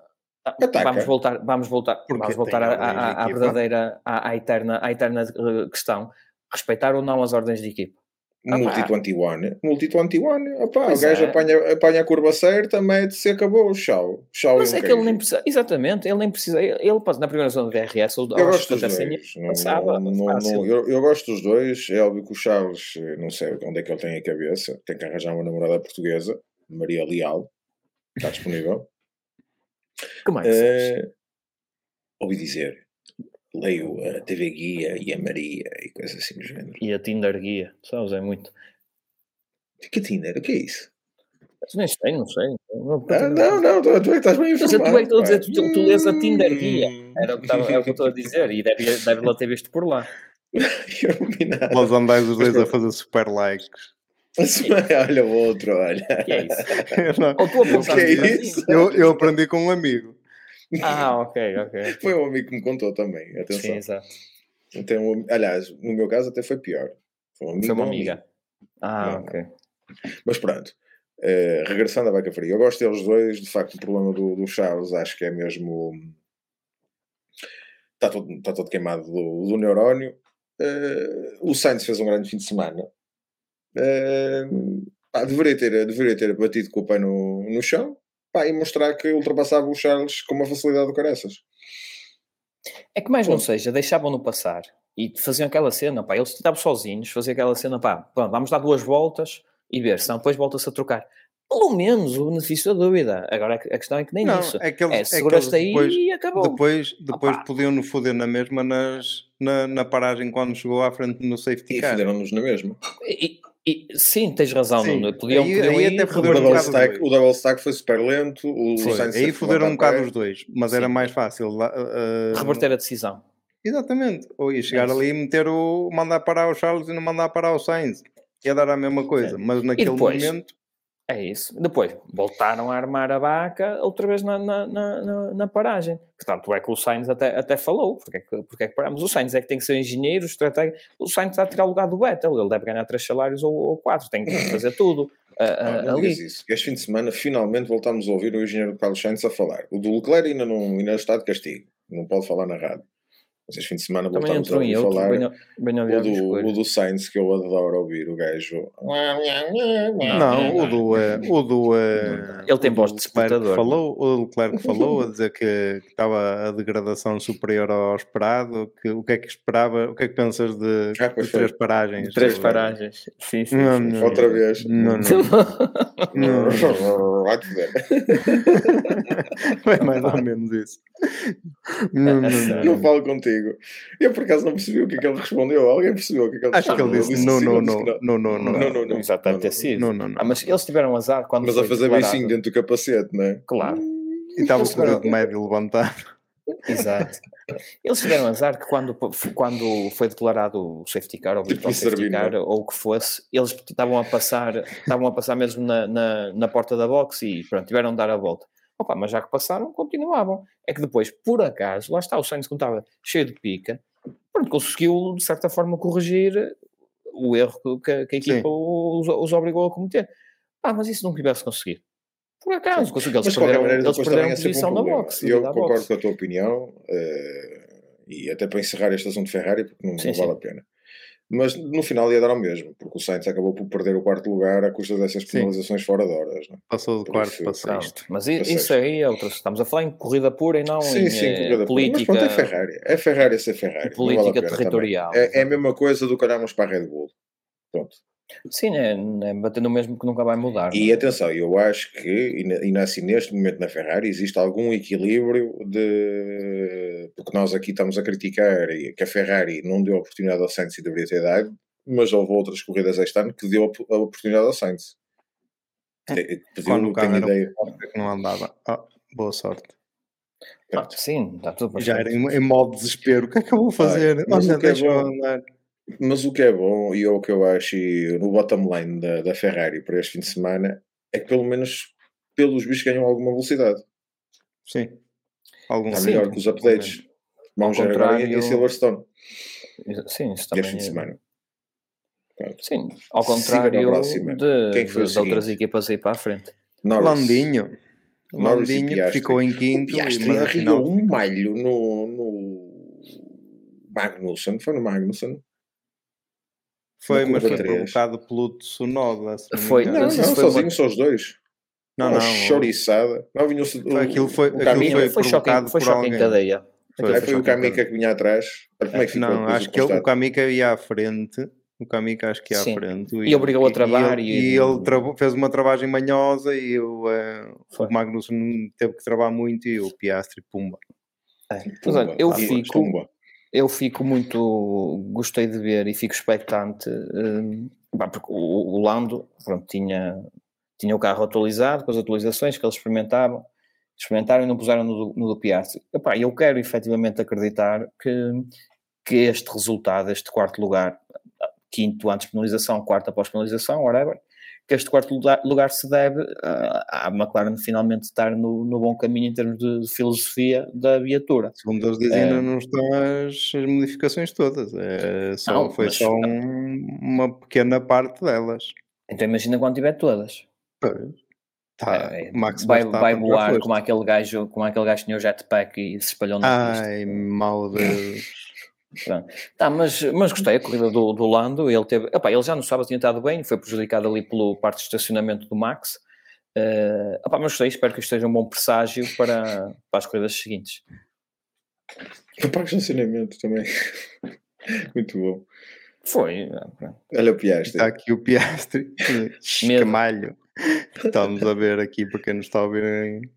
[SPEAKER 2] Ah,
[SPEAKER 3] Ataca.
[SPEAKER 2] Vamos voltar, vamos voltar,
[SPEAKER 1] Porque
[SPEAKER 2] vamos voltar à, à- verdadeira, à, à eterna, à eterna eh, questão. Respeitar ou não as ordens de equipa. Ah, pá.
[SPEAKER 3] Multi-21. Multi-21. Opá, o gajo
[SPEAKER 2] é.
[SPEAKER 3] apanha, apanha a curva certa, mete-se e acabou. Tchau. Tchau.
[SPEAKER 2] Mas
[SPEAKER 3] um
[SPEAKER 2] é que ele nem precisa, exatamente, ele nem precisa, ele, passa na primeira zona de DRS, ou
[SPEAKER 3] Eu gosto dos dois. Não-
[SPEAKER 2] passava
[SPEAKER 3] não- não- eu, eu gosto dos dois. É óbvio que o Charles, eh, não sei onde é que ele tem a cabeça. Tem que arranjar uma namorada portuguesa, Maria Leal. Está disponível.
[SPEAKER 2] Como <laughs> é que?
[SPEAKER 3] Eh, ouvi dizer. Leio a TV Guia e a Maria e coisas assim do género.
[SPEAKER 2] E a Tinder guia, sabes, é muito.
[SPEAKER 3] Que Tinder? O que é isso?
[SPEAKER 2] Mas nem sei, não sei. Não,
[SPEAKER 3] Ah, não, não, tu, tu é que estás bem
[SPEAKER 2] Mas
[SPEAKER 3] informado.
[SPEAKER 2] tu é que estou a dizer,
[SPEAKER 3] pá.
[SPEAKER 2] tu- tu lês a Tinder guia.
[SPEAKER 3] Hum.
[SPEAKER 2] Era o que, estava, é o que eu estou a dizer, e deve, deve lá ter visto por lá. <laughs>
[SPEAKER 3] Eu não vi nada.
[SPEAKER 1] Nós andais os dois
[SPEAKER 3] Mas
[SPEAKER 1] a fazer super likes.
[SPEAKER 3] olha o outro, olha.
[SPEAKER 2] Que é isso? <laughs>
[SPEAKER 1] Eu, não-
[SPEAKER 2] Ou tu a pensar
[SPEAKER 3] que é
[SPEAKER 2] para
[SPEAKER 3] isso?
[SPEAKER 1] eu- eu aprendi com um amigo.
[SPEAKER 2] Ah, <laughs> ok, ok.
[SPEAKER 3] Foi um amigo que me contou também.
[SPEAKER 2] Sim,
[SPEAKER 3] Atenção.
[SPEAKER 2] exato.
[SPEAKER 3] Tem um- aliás, no meu caso até foi pior. Foi um amigo.
[SPEAKER 2] Foi uma
[SPEAKER 3] um amigo.
[SPEAKER 2] amiga. Ah,
[SPEAKER 3] Não.
[SPEAKER 2] ok.
[SPEAKER 3] Mas pronto. eh, regressando à Vaca Fria, eu gosto deles dois. De facto, o problema do, do Charles acho que é mesmo. Está todo, todo queimado do, do neurónio. Eh, o Sainz fez um grande fim de semana. Eh, pá, deveria, ter, deveria ter batido com o pé no, no chão pá, e mostrar que ultrapassava o Charles com uma facilidade do caraças.
[SPEAKER 2] É que mais não
[SPEAKER 3] Ponto.
[SPEAKER 2] seja, deixavam-no passar e faziam aquela cena, pá, eles estavam sozinhos, faziam aquela cena, pá, pronto, vamos dar duas voltas e ver, senão depois volta-se a trocar. Pelo menos o benefício da dúvida. Agora a questão é que nem
[SPEAKER 1] Não,
[SPEAKER 2] isso.
[SPEAKER 1] é que eles,
[SPEAKER 2] É,
[SPEAKER 1] é que
[SPEAKER 2] seguras-te
[SPEAKER 1] eles
[SPEAKER 2] aí
[SPEAKER 1] depois,
[SPEAKER 2] e acabou.
[SPEAKER 1] depois, depois
[SPEAKER 2] Opa.
[SPEAKER 1] podiam no foder na mesma nas, na, na paragem quando chegou à frente no safety
[SPEAKER 3] E
[SPEAKER 1] car.
[SPEAKER 3] fizeram-nos na mesma.
[SPEAKER 2] E, e- sim, tens razão,
[SPEAKER 1] Sim,
[SPEAKER 2] Nuno. Podiam,
[SPEAKER 1] aí-
[SPEAKER 2] podiam
[SPEAKER 1] aí
[SPEAKER 2] ir
[SPEAKER 1] até um
[SPEAKER 3] double,
[SPEAKER 1] bocado os
[SPEAKER 3] stack,
[SPEAKER 1] dois.
[SPEAKER 3] o double stack foi super lento. O Sainz
[SPEAKER 1] aí foderam um bocado os dois, mas era
[SPEAKER 2] Sim.
[SPEAKER 1] mais fácil. uh,
[SPEAKER 2] reverter a decisão.
[SPEAKER 1] Exatamente. Ou ia chegar
[SPEAKER 2] isso.
[SPEAKER 1] ali e meter o. mandar parar o Charles e não mandar parar o Sainz. Ia dar a mesma coisa,
[SPEAKER 2] Sim.
[SPEAKER 1] mas naquele
[SPEAKER 2] depois?
[SPEAKER 1] momento.
[SPEAKER 2] É isso. Depois voltaram a armar a vaca outra vez na, na, na, na- paragem. Portanto, é que o Sainz até, até falou. Porque é, que, porque é que paramos? O Sainz é que tem que ser engenheiro, estratega. O Sainz está a tirar o lugar do Vettel. Ele deve ganhar três salários ou, ou quatro. Tem que fazer tudo ah, ah,
[SPEAKER 3] não
[SPEAKER 2] ali.
[SPEAKER 3] isso. Este fim de semana, finalmente, voltámos a ouvir o engenheiro Carlos Sainz a falar. O do Leclerc ainda não ainda está de castigo. Não pode falar na rádio. Mas este fim de semana
[SPEAKER 2] Também
[SPEAKER 3] voltámos a ouvir falar.
[SPEAKER 2] Bem, bem
[SPEAKER 3] O do, o do Sainz, que eu adoro ouvir, o gajo.
[SPEAKER 1] Não, o do. eh, o do eh,
[SPEAKER 2] Ele tem
[SPEAKER 1] o
[SPEAKER 2] voz
[SPEAKER 1] do
[SPEAKER 2] de disputador.
[SPEAKER 1] Falou, o Leclerc falou a dizer que, que estava a degradação superior ao esperado. Que, o que é que esperava? O que é que pensas de,
[SPEAKER 3] Ah,
[SPEAKER 1] de três paragens?
[SPEAKER 2] Três
[SPEAKER 1] Eh,
[SPEAKER 2] paragens. Sim, sim.
[SPEAKER 1] Não,
[SPEAKER 2] sim.
[SPEAKER 1] não.
[SPEAKER 3] Outra vez.
[SPEAKER 1] Não, não. <laughs> Não.
[SPEAKER 3] Vai-te ver.
[SPEAKER 1] Foi <laughs> mais ou menos isso. Não, não,
[SPEAKER 2] É <laughs>
[SPEAKER 1] não.
[SPEAKER 3] Não falo contigo. Eu por acaso não percebi o que é que ele respondeu. Alguém percebeu o que é que ele
[SPEAKER 1] Acho que ele
[SPEAKER 3] respondeu?
[SPEAKER 1] disse não, não, não, não, não, não.
[SPEAKER 3] Não, não, não.
[SPEAKER 2] Exato, deve
[SPEAKER 3] Não, não.
[SPEAKER 2] sido.
[SPEAKER 1] Não, não, não.
[SPEAKER 2] Ah, mas eles tiveram azar quando
[SPEAKER 3] Mas a fazer
[SPEAKER 2] declarado.
[SPEAKER 3] beicinho dentro do capacete, não é?
[SPEAKER 2] Claro,
[SPEAKER 1] E estava com o dedo médio levantado.
[SPEAKER 2] exato. Eles tiveram azar que quando, quando foi declarado o safety car ou o
[SPEAKER 3] Tipo
[SPEAKER 2] virtual safety
[SPEAKER 3] servino.
[SPEAKER 2] car ou o que fosse, eles estavam a passar, estavam a passar mesmo na, na, na porta da box e pronto, tiveram de dar a volta. Opa, mas já que passaram, continuavam. É que depois, por acaso, lá está, o Sainz como estava cheio de pica, pronto, conseguiu de certa forma corrigir o erro que, que a equipa
[SPEAKER 1] Sim.
[SPEAKER 2] os, os obrigou a cometer. Ah, mas isso não tivesse conseguido. Por acaso, conseguiu. Eles
[SPEAKER 3] Mas
[SPEAKER 2] perderam,
[SPEAKER 3] maneira,
[SPEAKER 2] eles perderam
[SPEAKER 3] também é
[SPEAKER 2] posição
[SPEAKER 3] um
[SPEAKER 2] na
[SPEAKER 3] problema.
[SPEAKER 2] box.
[SPEAKER 3] Eu concordo
[SPEAKER 2] box.
[SPEAKER 3] com a tua opinião eh, e até para encerrar este assunto de Ferrari, porque não,
[SPEAKER 2] Sim,
[SPEAKER 3] não
[SPEAKER 2] sim.
[SPEAKER 3] vale a pena. Mas no final ia dar ao mesmo, porque o Sainz acabou por perder o quarto lugar à custa dessas
[SPEAKER 1] Sim.
[SPEAKER 3] penalizações fora de horas. não é?
[SPEAKER 1] Passou de
[SPEAKER 3] Por
[SPEAKER 1] quarto
[SPEAKER 3] isso,
[SPEAKER 1] para sexto.
[SPEAKER 2] Mas isso
[SPEAKER 3] sexto.
[SPEAKER 2] aí é outra. Estamos a falar em corrida pura e não
[SPEAKER 3] Sim,
[SPEAKER 2] em
[SPEAKER 3] sim,
[SPEAKER 2] eh,
[SPEAKER 3] corrida pura.
[SPEAKER 2] política,
[SPEAKER 3] Mas pronto, é Ferrari. É Ferrari a ser Ferrari. vale a
[SPEAKER 2] política
[SPEAKER 3] pena
[SPEAKER 2] territorial.
[SPEAKER 3] É, é a mesma coisa do que olharmos para a Red Bull. Pronto.
[SPEAKER 2] Sim, é, é batendo o mesmo que nunca vai mudar.
[SPEAKER 3] E atenção, eu acho que, e, na- e assim, neste momento na Ferrari, existe algum equilíbrio de. Porque nós aqui estamos a criticar que a Ferrari não deu oportunidade ao Sainz e deveria ter dado, mas houve outras corridas este ano que deu a oportunidade ao Sainz. Te-
[SPEAKER 1] Quando o carro
[SPEAKER 3] ideia.
[SPEAKER 1] é não andava. Ah, boa sorte.
[SPEAKER 2] Ah, sim, está tudo
[SPEAKER 1] Já era em, em modo desespero. O que é que eu vou fazer?
[SPEAKER 3] mas
[SPEAKER 1] Olha,
[SPEAKER 3] o que é
[SPEAKER 1] deixa eu andar.
[SPEAKER 3] Mas o que é bom, e é o que eu acho e no bottom line da, da Ferrari para este fim de semana, é que pelo menos pelos bichos ganham alguma velocidade.
[SPEAKER 1] Sim. Algum
[SPEAKER 3] Está
[SPEAKER 2] Sim,
[SPEAKER 3] melhor que os updates. Vamos ver agora em- Silverstone,
[SPEAKER 2] Sim, isso
[SPEAKER 3] é
[SPEAKER 2] também.
[SPEAKER 3] este fim de
[SPEAKER 2] é-
[SPEAKER 3] semana. Pronto.
[SPEAKER 2] Sim, ao contrário de,
[SPEAKER 3] Quem é que foi
[SPEAKER 2] de outras equipas aí para a frente.
[SPEAKER 3] Norris.
[SPEAKER 1] Landinho.
[SPEAKER 3] E
[SPEAKER 1] Landinho
[SPEAKER 3] Piastri.
[SPEAKER 1] ficou em
[SPEAKER 3] O
[SPEAKER 1] quinto.
[SPEAKER 3] Piastri arriou
[SPEAKER 1] afinal-
[SPEAKER 3] um malho no, no Magnussen. Foi no Magnussen?
[SPEAKER 1] Foi, mas foi provocado pelo Tsunoda. não
[SPEAKER 2] Foi-.
[SPEAKER 3] Não,
[SPEAKER 2] não
[SPEAKER 3] não,
[SPEAKER 2] uma-
[SPEAKER 3] sozinho, só os dois.
[SPEAKER 1] Não,
[SPEAKER 3] Uma
[SPEAKER 1] não.
[SPEAKER 3] Choriçada. Não, vinha o,
[SPEAKER 1] Foi- aquilo foi-
[SPEAKER 3] o
[SPEAKER 1] aquilo
[SPEAKER 3] Caminho.
[SPEAKER 1] foi
[SPEAKER 2] foi
[SPEAKER 1] provocado
[SPEAKER 2] foi
[SPEAKER 1] por
[SPEAKER 2] em
[SPEAKER 1] alguém.
[SPEAKER 2] cadeia.
[SPEAKER 1] Foi, foi
[SPEAKER 3] foi o Kamika que vinha atrás. Como é que ficou
[SPEAKER 1] Não, acho que ele- o. Kamika ia à frente. O Kamika acho que ia à
[SPEAKER 2] Sim.
[SPEAKER 1] frente.
[SPEAKER 2] E obrigou a travar
[SPEAKER 1] E,
[SPEAKER 2] e-
[SPEAKER 1] ele, e ele fez uma travagem manhosa e o,
[SPEAKER 2] Foi.
[SPEAKER 1] o Magnussen teve que travar muito e o Piastri, pumba.
[SPEAKER 2] É. Mas olha, eu
[SPEAKER 3] Pumba,
[SPEAKER 2] fico,
[SPEAKER 3] pumba.
[SPEAKER 2] Eu fico muito. Gostei de ver e fico expectante. pá, porque o, o Lando pronto, tinha, tinha o carro atualizado com as atualizações que eles experimentavam. Experimentaram e não puseram no, no do Piastri. Eu quero efetivamente acreditar que, que este resultado, este quarto lugar, quinto antes de penalização, quarto após penalização, whatever, que este quarto lugar, lugar se deve ah, à McLaren finalmente estar no, no bom caminho em termos de filosofia da viatura.
[SPEAKER 1] Segundo eles dizem,
[SPEAKER 2] É.
[SPEAKER 1] ainda não estão as, as modificações todas. É só,
[SPEAKER 2] Não,
[SPEAKER 1] foi só um- uma pequena parte delas.
[SPEAKER 2] Então imagina quando tiver todas.
[SPEAKER 1] Tá,
[SPEAKER 2] É,
[SPEAKER 1] Max
[SPEAKER 2] vai, vai voar como aquele gajo, como aquele gajo que tinha o jetpack e se espalhou na pista.
[SPEAKER 1] Ai, mau Deus. <laughs>
[SPEAKER 2] Tá, mas, mas gostei, a corrida do, do Lando, ele teve, epá, ele já no sábado tinha estado bem, foi prejudicado ali pelo parte de estacionamento do Max, Eh, epá, mas gostei, espero que isto seja um bom presságio para, para as corridas seguintes.
[SPEAKER 3] O parque de estacionamento também. <laughs> Muito bom.
[SPEAKER 2] Foi, pronto.
[SPEAKER 3] Olha o Piastri.
[SPEAKER 1] Está aqui o Piastri. <laughs> Escamalho. Estamos a ver aqui para quem nos está a ouvir.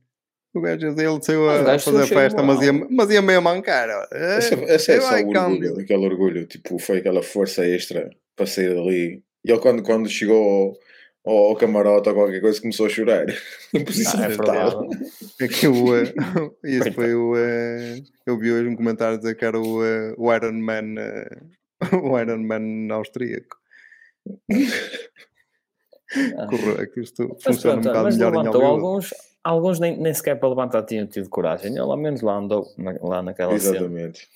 [SPEAKER 1] O gajo dele saiu a fazer festa, mas ia, mas ia meio a mancar. ó.
[SPEAKER 3] Essa, essa é só o orgulho, aquele orgulho. Tipo, foi aquela força extra para sair dali. E ele, quando, quando chegou ao, ao camarote ou qualquer coisa, começou a chorar. <laughs> Em posição
[SPEAKER 2] Ah, é
[SPEAKER 3] fetal.
[SPEAKER 1] o, eh, <laughs> isso foi o. eh, eu vi hoje um comentário dizer que era o, eh, o Iron Man. eh, <laughs> o Iron Man austríaco.
[SPEAKER 2] Ah.
[SPEAKER 1] É que isto
[SPEAKER 2] Mas
[SPEAKER 1] funciona um
[SPEAKER 2] pronto,
[SPEAKER 1] bocado
[SPEAKER 2] mas
[SPEAKER 1] melhor em
[SPEAKER 2] alguns, alguns nem, nem sequer para levantar tinham tido coragem. Ele ao menos lá andou, na- lá naquela cena.
[SPEAKER 3] Exatamente.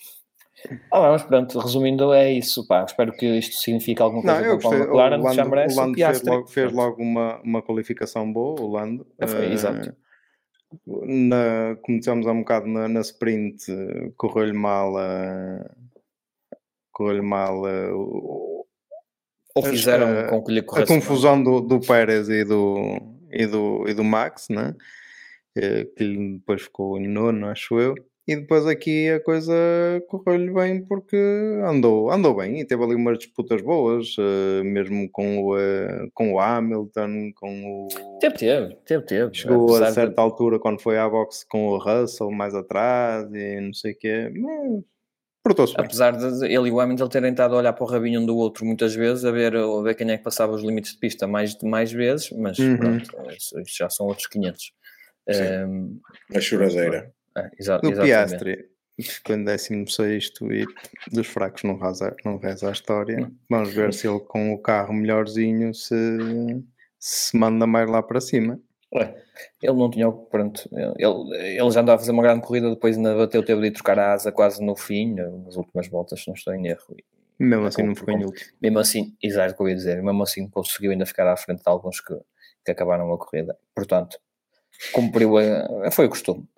[SPEAKER 2] Ah, mas pronto, resumindo, é isso. Pá. Espero que isto signifique alguma
[SPEAKER 1] Não,
[SPEAKER 2] coisa
[SPEAKER 1] eu
[SPEAKER 2] para o. McLaren,
[SPEAKER 1] o
[SPEAKER 2] que já
[SPEAKER 1] Lando,
[SPEAKER 2] merece
[SPEAKER 1] o Lando fez logo, fez logo uma, uma qualificação boa, o Lando.
[SPEAKER 2] Foi,
[SPEAKER 1] Eh,
[SPEAKER 2] exato.
[SPEAKER 1] Na, começamos há um bocado na, na sprint, eh, correu-lhe mal a. Correu-lhe mal a, o-
[SPEAKER 2] Ou fizeram
[SPEAKER 1] a-
[SPEAKER 2] com que lhe
[SPEAKER 1] a
[SPEAKER 2] corresse mal.
[SPEAKER 1] confusão do, do Pérez e do, e do, e do Max, né? Que depois ficou em nono, acho eu. E depois aqui a coisa correu-lhe bem porque andou, andou bem e teve ali umas disputas boas, eh, mesmo com o, eh, com o Hamilton, com o.
[SPEAKER 2] Teve, teve, teve, teve.
[SPEAKER 1] Chegou a
[SPEAKER 2] Apesar de-
[SPEAKER 1] certa altura quando foi à boxe com o Russell mais atrás e não sei o quê. Mas Portou-se bem.
[SPEAKER 2] Apesar de ele e o Hamilton terem estado a olhar para o rabinho um do outro muitas vezes, a ver, a ver quem é que passava os limites de pista mais, mais vezes, mas
[SPEAKER 1] Uhum.
[SPEAKER 2] pronto, isso, isso já são outros 500. Ehm,
[SPEAKER 3] A choradeira.
[SPEAKER 2] é, exa-
[SPEAKER 1] Do
[SPEAKER 2] exatamente.
[SPEAKER 1] Piastri, ficou em 16 e dos fracos não reza, não reza a história. Vamos ver se ele com o carro melhorzinho se, se manda mais lá para cima.
[SPEAKER 2] Ué, Ele não tinha, pronto, ele, ele já andava a fazer uma grande corrida, depois ainda bateu, teve de ir trocar a asa quase no fim, nas últimas voltas, se não estou em erro. E
[SPEAKER 1] Mesmo assim
[SPEAKER 2] como-
[SPEAKER 1] não ficou em último.
[SPEAKER 2] mesmo assim, exato o que eu ia dizer, mesmo assim conseguiu ainda ficar à frente de alguns que, que acabaram a corrida. Portanto, cumpriu a, foi o costume. <laughs>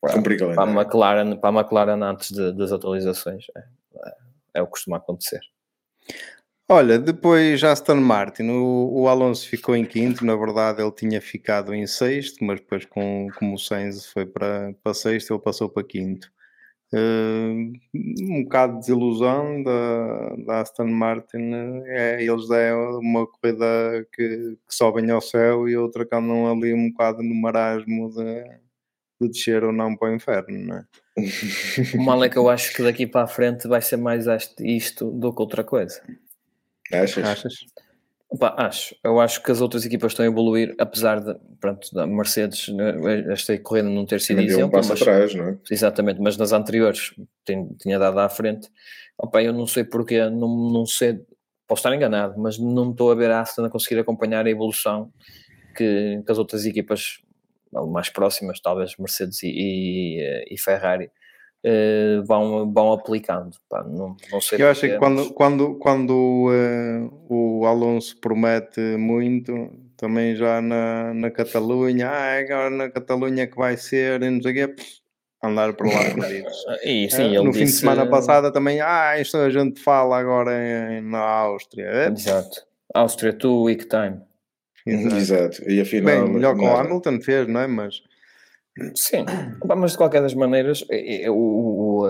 [SPEAKER 2] Para, para, a
[SPEAKER 3] calendário.
[SPEAKER 2] McLaren, para a McLaren antes de- das atualizações. É, é, é o que costuma acontecer.
[SPEAKER 1] Olha, depois Aston Martin, o, o Alonso ficou em quinto, na verdade ele tinha ficado em sexto, mas depois com, como o Sainz foi para, para sexto, ele passou para quinto. Eh, um bocado de desilusão da, da Aston Martin, é, eles é uma corrida que, que sobem ao céu e outra que andam ali um bocado no marasmo de, de descer ou não para o inferno, não é?
[SPEAKER 2] O mal é que eu acho que daqui para a frente vai ser mais este- isto do que outra coisa.
[SPEAKER 3] Achas?
[SPEAKER 1] Achas?
[SPEAKER 2] Opa, acho. Eu acho que as outras equipas estão a evoluir, apesar de, pronto, da Mercedes, né, esta corrida não ter sido
[SPEAKER 3] deu um
[SPEAKER 2] exemplo,
[SPEAKER 3] passo
[SPEAKER 2] mas,
[SPEAKER 3] atrás, não é?
[SPEAKER 2] exatamente, mas nas anteriores tem- tinha dado à frente. Opa, eu não sei porquê, não, não sei, posso estar enganado, mas não estou a ver a Aston a conseguir acompanhar a evolução que, que as outras equipas mais próximas, talvez Mercedes e, e, e Ferrari, eh, vão, vão aplicando. Pá, não, não sei
[SPEAKER 1] Eu acho que quando,
[SPEAKER 2] mas-
[SPEAKER 1] quando, quando eh, o Alonso promete muito, também já na, na Catalunha, ah, agora na Catalunha que vai ser, e não sei o quê, andar por lá perdidos. <laughs>
[SPEAKER 2] E, sim,
[SPEAKER 1] Eh,
[SPEAKER 2] ele
[SPEAKER 1] no fim de semana passada também, ah, isto a gente fala agora em- na Áustria. Eh,
[SPEAKER 2] Exato. Áustria, tu, week time.
[SPEAKER 1] exato.
[SPEAKER 3] Exato. E afinal.
[SPEAKER 1] Bem, melhor que o. Hamilton fez, não é? Mas
[SPEAKER 2] Sim, Pá, mas de qualquer das maneiras, é- é- o,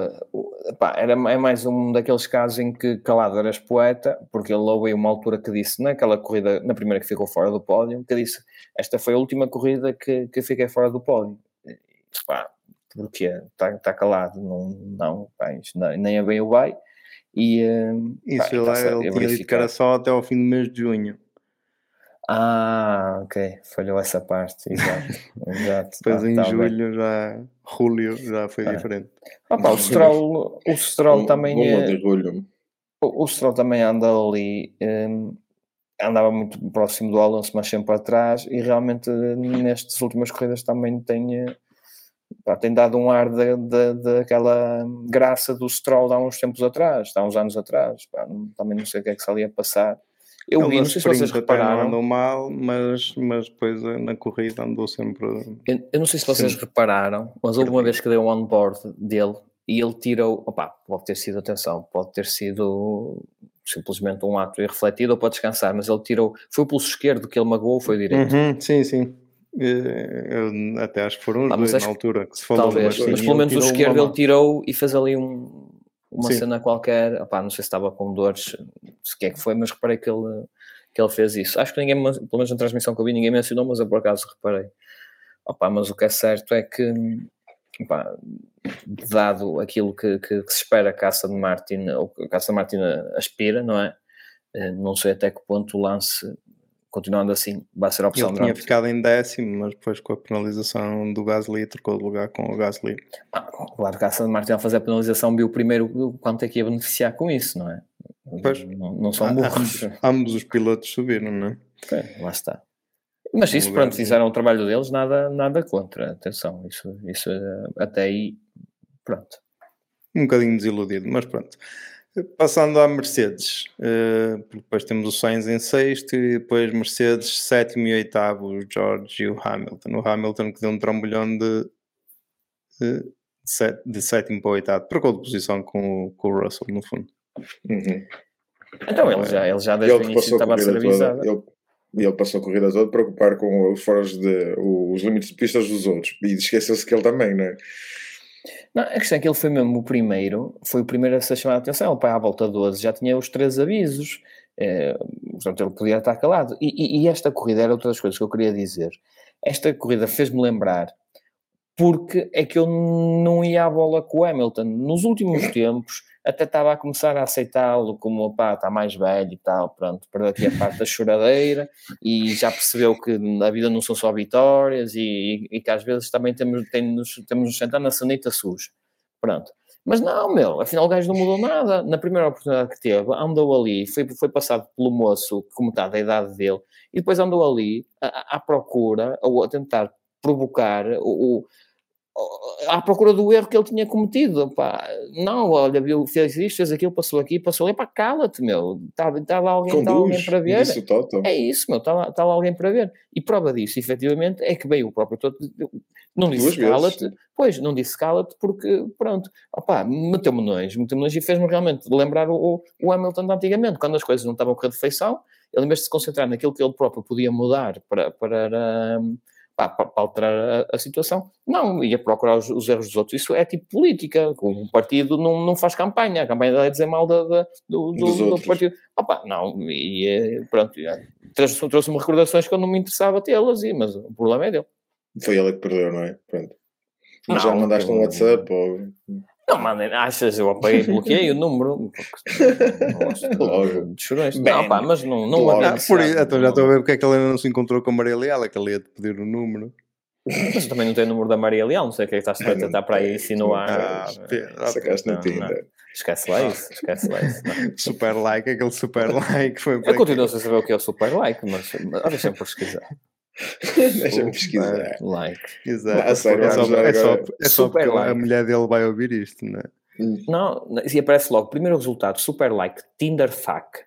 [SPEAKER 2] pá, era, é mais um daqueles casos em que calado eras poeta, porque ele houve aí uma altura que disse, naquela corrida, na primeira que ficou fora do pódio, que disse, esta foi a última corrida que, que fiquei fora do pódio. E, Pá, porquê? Está tá calado? Não, não, pá, nem, nem a bem o vai. E, eh,
[SPEAKER 1] isso
[SPEAKER 2] pá,
[SPEAKER 1] ele, ele tinha dito que era só até ao fim do mês de junho.
[SPEAKER 2] Ah, ok, falhou essa parte, exato. <laughs> exato
[SPEAKER 1] Depois
[SPEAKER 2] tá-
[SPEAKER 1] em
[SPEAKER 2] tá bem.
[SPEAKER 1] julho, já, julho, já foi
[SPEAKER 2] Ah.
[SPEAKER 1] diferente.
[SPEAKER 2] Ah, pá, o Stroll, o Stroll
[SPEAKER 3] Um-
[SPEAKER 2] também
[SPEAKER 3] um
[SPEAKER 2] é,
[SPEAKER 3] de orgulho.
[SPEAKER 2] o o Stroll também anda ali, hum, andava muito próximo do Alonso, mas sempre atrás, e realmente nestas últimas corridas também tem, eh, pá, tem dado um ar da- da- daquela graça do Stroll de há uns tempos atrás, há uns anos atrás, pá, também não sei o que é que se ali ia passar. Eu
[SPEAKER 1] Ele
[SPEAKER 2] vi, não sei se vocês
[SPEAKER 1] não
[SPEAKER 2] repararam,
[SPEAKER 1] andou mal, mas, mas depois eh, na corrida andou sempre.
[SPEAKER 2] Eu, eu não sei se vocês repararam, mas houve uma vez que deu um on-board dele e ele tirou, opá, pode ter sido, atenção, pode ter sido simplesmente um ato irrefletido ou pode descansar, mas ele tirou, foi o pulso esquerdo que ele magoou ou foi o direito?
[SPEAKER 1] Uhum, sim, sim. Eu até acho que foram os
[SPEAKER 2] Ah, mas
[SPEAKER 1] dois na altura que se falou.
[SPEAKER 2] Talvez,
[SPEAKER 1] mas
[SPEAKER 2] mas
[SPEAKER 1] sim,
[SPEAKER 2] pelo
[SPEAKER 1] ele
[SPEAKER 2] menos o esquerdo ele tirou e fez ali um- uma
[SPEAKER 1] Sim.
[SPEAKER 2] cena qualquer, opá, não sei se estava com dores, se que é que foi, mas reparei que ele, que ele fez isso. Acho que ninguém, pelo menos na transmissão que eu vi, ninguém mencionou, mas eu por acaso reparei. Opá, mas o que é certo é que, opá, dado aquilo que, que- que se espera a Aston Martin, ou que a Aston Martin aspira, não é? Eh, Não sei até que ponto o lance, continuando assim, vai ser a opção
[SPEAKER 1] Ele tinha ficado em décimo, mas depois com a penalização do Gasly trocou de lugar com o Gasly.
[SPEAKER 2] Ah, claro que a Aston Martin ao fazer a penalização viu primeiro quanto é que ia beneficiar com isso, não é?
[SPEAKER 1] Pois.
[SPEAKER 2] Não, não são
[SPEAKER 1] Ah,
[SPEAKER 2] burros.
[SPEAKER 1] ambos, os pilotos subiram, não é?
[SPEAKER 2] É, lá está. Mas isso, pronto, fizeram o trabalho deles, nada, nada contra. Atenção, isso, isso eh, até aí, pronto.
[SPEAKER 1] Um bocadinho desiludido, mas pronto. Passando à Mercedes, eh, porque depois temos o Sainz em sexto e depois Mercedes sétimo e oitavo, o George e o Hamilton. O Hamilton que deu um trambolhão de, de, set- de sétimo para o oitavo, trocou de posição com o, com o Russell no fundo.
[SPEAKER 3] Uhum.
[SPEAKER 2] Então ele já, ele já desde
[SPEAKER 3] Ele
[SPEAKER 2] o início
[SPEAKER 3] passou a
[SPEAKER 2] estava a ser avisado.
[SPEAKER 3] Ele, E ele passou a corrida toda a preocupar com os foros de os limites de pistas dos outros. E esqueceu-se que ele também, não é?
[SPEAKER 2] Não, a questão é que ele foi mesmo o primeiro, foi o primeiro a ser chamado a atenção. O pai, à volta 12, já tinha os três avisos. É, portanto, ele podia estar calado. E, e, e, esta corrida era outra das coisas que eu queria dizer. Esta corrida fez-me lembrar, porque é que eu não ia à bola com o Hamilton. Nos últimos <laughs> tempos, até estava a começar a aceitá-lo como, pá, está mais velho e tal, pronto, perdeu aqui a parte da choradeira e já percebeu que a vida não são só vitórias e, e que às vezes também temos, temos, temos nos sentar na sanita suja. Pronto. Mas não, meu, afinal o gajo não mudou nada. Na primeira oportunidade que teve, andou ali, foi, foi passado pelo moço, como está, da idade dele, e depois andou ali à, à procura, ou a tentar provocar o, à procura do erro que ele tinha cometido. Pá. Não, olha, viu, fez isto, fez aquilo, passou aqui, passou ali. Pá, cala-te, meu. Está tá lá, alguém, tá alguém para ver. Isso, é isso, meu. Está lá, tá lá alguém para ver. E prova disso, efetivamente, é que veio o próprio Toto. Não disse cala-te. Pois, não disse cala-te porque, pronto, opá, meteu-me nós, meteu-me nós e fez-me realmente lembrar o, o Hamilton de antigamente, quando as coisas não estavam a correr de feição, ele, em vez de se concentrar naquilo que ele próprio podia mudar para, para, pá, para, alterar a, a, situação. Não, ia procurar os, os, erros dos outros. Isso é tipo política. O partido não, não faz campanha. A campanha é dizer mal da, da, do, do, do, partido. Opa, não, e pronto, trouxe-me trouxe recordações que eu não me interessava tê-las, mas o problema é dele.
[SPEAKER 3] Foi ele que perdeu, não é? Pronto. Não, já mandaste um WhatsApp ou...
[SPEAKER 2] Não, mano, achas, eu apaguei, <laughs> bloqueei o número. Logo. Chorões. Não, pá, mas não, não
[SPEAKER 1] ah, por isso, Então já estou a ver porque é que ele ainda não se encontrou com a Maria Leal, é que ele ia te pedir o número.
[SPEAKER 2] Mas também não tem o número da Maria Leal, não sei o que é que estás a tentar para aí insinuar.
[SPEAKER 3] Ah, sacaste na tinta.
[SPEAKER 2] Esquece lá isso, esquece lá isso. <laughs>
[SPEAKER 1] Super like, aquele super like foi
[SPEAKER 2] Eu continuo sem saber o que é o super like, mas deixa-me pesquisar.
[SPEAKER 3] Deixa-me pesquisar.
[SPEAKER 2] Like.
[SPEAKER 1] Exato. Ah, sério, é só, é só, é só porque like. a mulher dele vai ouvir isto, não é?
[SPEAKER 2] Não, e aparece logo, primeiro resultado, super like, Tinder fuck.